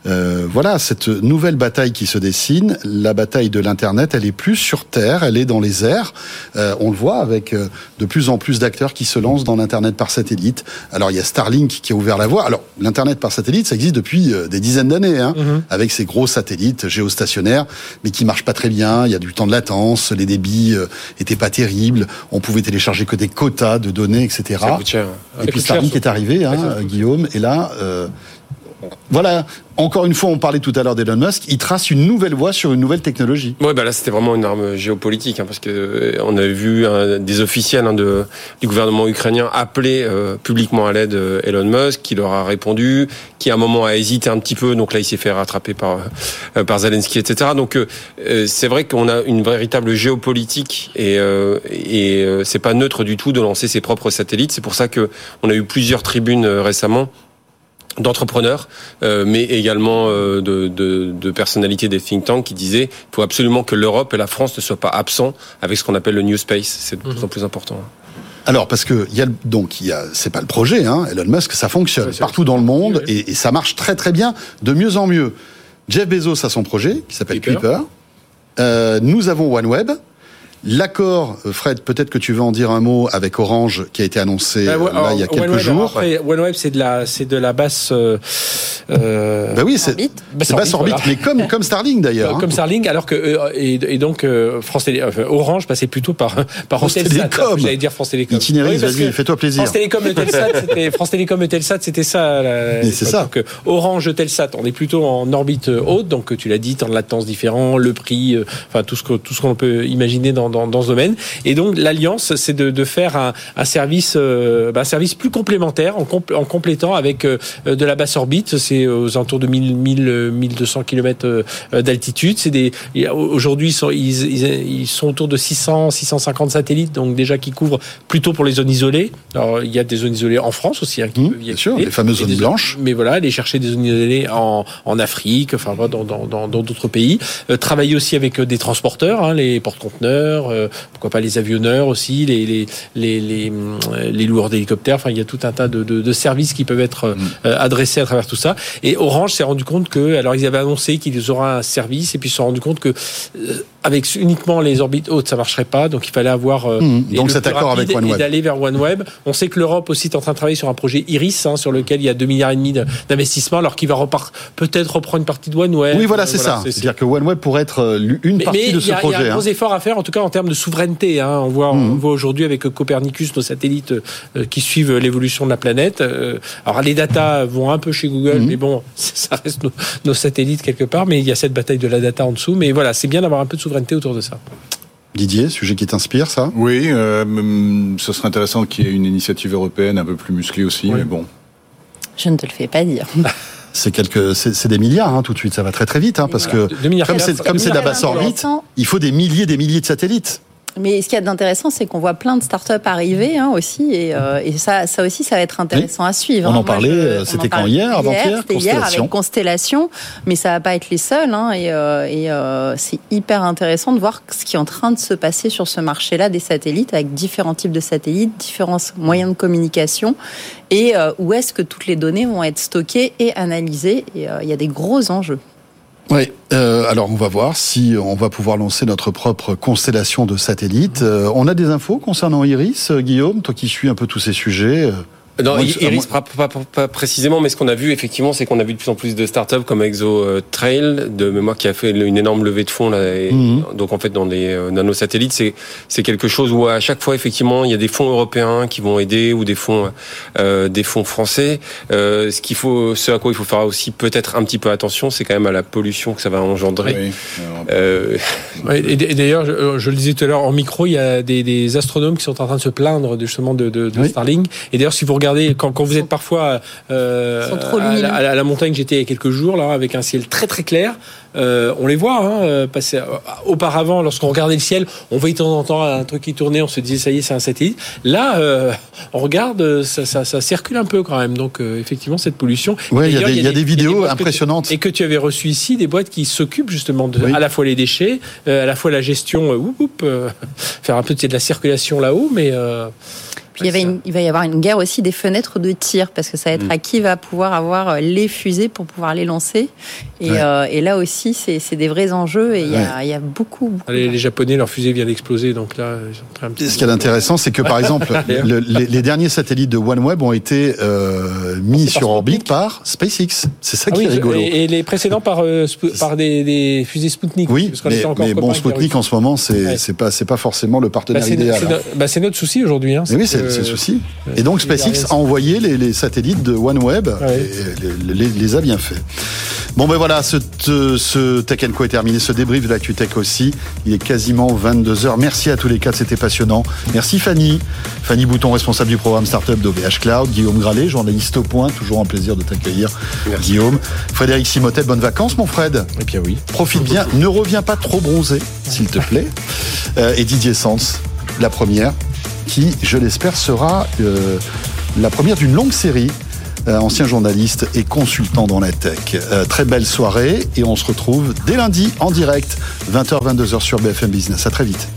euh, voilà, cette nouvelle bataille qui se dessine. La bataille de l'internet, elle est plus sur terre, elle est dans les airs. Euh, on le voit avec euh, de plus en plus d'acteurs qui se lancent dans l'internet par satellite. Alors il y a Starlink qui a ouvert la voie. Alors l'internet par satellite, ça existe depuis euh, des dizaines d'années, hein,
Mhm.
avec ces gros satellites géostationnaires, mais qui marchent pas très bien. Il y a du temps de latence, les débits euh, étaient pas terribles. On pouvait télécharger que des quotas de données, etc.
Ça coûte cher.
Et
Ça
puis Starlink est arrivé, hein, Guillaume, et là, euh, voilà. Encore une fois, on parlait tout à l'heure d'Elon Musk. Il trace une nouvelle voie sur une nouvelle technologie.
Ouais, bah là c'était vraiment une arme géopolitique, hein, parce que euh, on avait vu hein, des officiels hein, de, du gouvernement ukrainien appeler euh, publiquement à l'aide euh, Elon Musk, qui leur a répondu, qui à un moment a hésité un petit peu, donc là il s'est fait rattraper par euh, par Zelensky, etc. Donc euh, euh, c'est vrai qu'on a une véritable géopolitique et et c'est pas neutre du tout de lancer ses propres satellites. C'est pour ça que on a eu plusieurs tribunes récemment d'entrepreneurs, euh, mais également euh, de, de, de personnalités des think tanks qui disaient qu'il faut absolument que l'Europe et la France ne soient pas absents avec ce qu'on appelle le New Space. C'est de plus en plus important.
Alors parce que il y a le- donc il y a c'est pas le projet hein, Elon Musk ça fonctionne partout dans le monde et, et ça marche très très bien de mieux en mieux. Jeff Bezos a son projet qui s'appelle
Kuiper.
Kuiper. Euh, nous avons OneWeb. L'accord, euh, Fred, peut-être que tu veux en dire un mot avec Orange qui a été annoncé
Bah,
euh,
ouais,
là
alors,
il y a quelques jours.
après, OneWeb, c'est de la, c'est de la basse. Euh, euh,
Bah oui, c'est c'est basse orbite,
voilà.
mais comme comme Starlink d'ailleurs. hein.
Comme Starlink, alors que euh, et, et donc euh, France Télé, enfin, Orange passait plutôt par par
France
Eutelsat,
Télécom.
J'allais dire France Télécom.
Vas-y,
que
fais-toi plaisir.
France Télécom, Eutelsat, c'était France Télécom, Eutelsat, c'était ça. la-
Mais c'est ça.
Donc, euh, Orange, Eutelsat, on est plutôt en orbite euh, haute, donc euh, tu l'as dit, temps de latence différent, le prix, euh, enfin tout ce que tout ce qu'on peut imaginer dans, dans, dans ce domaine. Et donc l'alliance, c'est de, de faire un, un service, euh, bah, un service plus complémentaire en, compl- en complétant avec euh, de la basse orbite. C'est aux alentours de 1000, 1000 euh, 1200 km d'altitude. C'est des aujourd'hui ils sont ils, ils, ils sont autour de 600 650 satellites, donc déjà qui couvrent plutôt pour les zones isolées. Alors il y a des zones isolées en France aussi, hein, qui peuvent y
Mmh, bien sûr, les fameuses zones blanches.
mais voilà, aller chercher des zones isolées en, en Afrique, enfin dans dans dans dans d'autres pays. Euh, travailler aussi avec des transporteurs, hein, les porte-conteneurs, euh, pourquoi pas les avionneurs aussi, les les les les, hum, les loueurs d'hélicoptères. Enfin, il y a tout un tas de, de, de services qui peuvent être euh, adressés à travers tout ça. Et Orange s'est rendu compte que, alors ils avaient annoncé qu'ils auraient un service, et puis ils se sont rendu compte que euh, avec uniquement les orbites hautes, ça marcherait pas. Donc il fallait avoir euh,
Mmh,
et
donc cet accord avec OneWeb.
et d'aller vers OneWeb. On sait que l'Europe aussi est en train de travailler sur un projet Iris, hein, sur lequel il y a 2 milliards et demi de- d'investissements, alors qu'il va peut-être reprendre une partie de OneWeb.
Oui, voilà,
Euh,
c'est ça.
c'est-
C'est-à-dire que OneWeb pourrait être euh, une
mais,
partie
mais
de
il
ce
y a, il y
projet.
a un
hein.
gros effort à faire, en tout cas en termes de souveraineté. Hein. On voit,
Mhm.
on voit aujourd'hui avec Copernicus nos satellites euh, qui suivent l'évolution de la planète. Euh, alors les datas vont un peu chez Google,
Mhm.
mais bon, ça reste nos, nos satellites quelque part. Mais il y a cette bataille de la data en dessous. Mais voilà, c'est bien d'avoir un peu de souveraineté autour de ça.
Didier, sujet qui t'inspire, ça?
Oui, euh, hum, ce serait intéressant qu'il y ait une initiative européenne un peu plus musclée aussi, mais bon.
Je ne te le fais pas dire.
C'est quelques, c'est des milliards hein, tout de suite. Ça va très très vite, hein, parce que comme c'est comme c'est de la basse orbite,
Intéressant.
il faut des milliers, des milliers de satellites.
Mais ce qu'il y a d'intéressant, c'est qu'on voit plein de startups arriver hein, aussi, et, euh, et ça, ça aussi, ça va être intéressant à suivre.
On
hein.
en parlait, c'était quand hier, avant-hier,
C'était hier
Constellation.
avec Constellation, mais ça va pas être les seuls. Hein, et euh, et euh, c'est hyper intéressant de voir ce qui est en train de se passer sur ce marché-là des satellites, avec différents types de satellites, différents moyens de communication, et où est-ce que toutes les données vont être stockées et analysées. Et il y a des gros enjeux.
Oui, euh, alors on va voir si on va pouvoir lancer notre propre constellation de satellites. Euh, on a des infos concernant Iris, euh, Guillaume, toi qui suis un peu tous ces sujets. Euh,
Non, Iris, pas, pas- pas- pas précisément, mais ce qu'on a vu effectivement, c'est qu'on a vu de plus en plus de startups comme Exo euh, Trail, de mémoire qui a fait une énorme levée de fonds là. et
Mhm.
Donc en fait, dans les euh, nanosatellites, c'est c'est quelque chose où à chaque fois effectivement, il y a des fonds européens qui vont aider ou des fonds euh, des fonds français. Euh, ce qu'il faut, ce à quoi il faut faire aussi peut-être un petit peu attention, c'est quand même à la pollution que ça va engendrer.
Oui.
Euh,
Et, d'ailleurs, je, je le disais tout à l'heure en micro, il y a des, des astronomes qui sont en train de se plaindre justement de, de, de
Oui.
Starlink. Et d'ailleurs, si vous regardez, quand, quand vous êtes parfois euh, à, la, à la- à la montagne, j'étais il y a quelques jours là, avec un ciel très très clair. Euh, on les voit hein, euh, passer. Auparavant, lorsqu'on regardait le ciel, on voyait de temps en temps un truc qui tournait, on se disait ça y est, c'est un satellite. Là, euh, on regarde, ça, ça, ça circule un peu quand même. Donc euh, effectivement, cette pollution.
Ouais, il y a des- il y a des vidéos
boîtes que tu-
impressionnantes.
et que tu avais reçu ici, des boîtes qui s'occupent justement de
Oui.
à la fois les déchets, euh, à la fois la gestion, euh, oup, oup, euh, faire un peu de la circulation là-haut, mais
Puis il, y avait une- il va y avoir une guerre aussi des fenêtres de tir, parce que ça va être
Mm.
à qui va pouvoir avoir euh, les fusées pour pouvoir les lancer. Et,
Ouais.
euh, et là aussi, c'est c'est des vrais enjeux et il y, a, il y a beaucoup, beaucoup.
les, les Japonais, leur fusée vient d'exploser, donc là, ils sont prêts un petit
Ce qui est intéressant, c'est que par exemple, le- les, les derniers satellites de OneWeb ont été euh, mis sur orbite par SpaceX. C'est ça
Ah
qui
oui,
est rigolo.
Et, et les précédents par, euh, par des, des fusées Sputnik.
Oui,
parce qu'on
mais, mais bon, Sputnik en ce moment, c'est pas c'est pas forcément le
Bah,
partenaire
c'est
idéal.
c'est no- bah, c'est notre souci aujourd'hui. Hein,
oui, c'est c'est le souci. Et donc
a
SpaceX a envoyé les, les satellites de OneWeb
Ouais.
et les, les- les a bien fait. Bon ben voilà, ce, ce, Tech Co est terminé, ce débrief de l'actu Tech aussi. Il est quasiment 22h. Merci à tous les quatre, c'était passionnant. Merci Fanny. Fanny Bouton, responsable du programme Startup d'OVH Cloud. Guillaume Gralet, journaliste au point. Toujours un plaisir de t'accueillir, Guillaume. Frédéric Simotet, bonnes vacances mon Fred.
Et bien oui.
Profite bien, ne reviens pas trop bronzé, s'il te plaît. Euh, et Didier Sens, la première, qui, je l'espère, sera euh, la première d'une longue série. Euh, Ancien journaliste et consultant dans la tech. Euh, très belle soirée et on se retrouve dès lundi en direct, 20h-22h sur BFM Business. À très vite.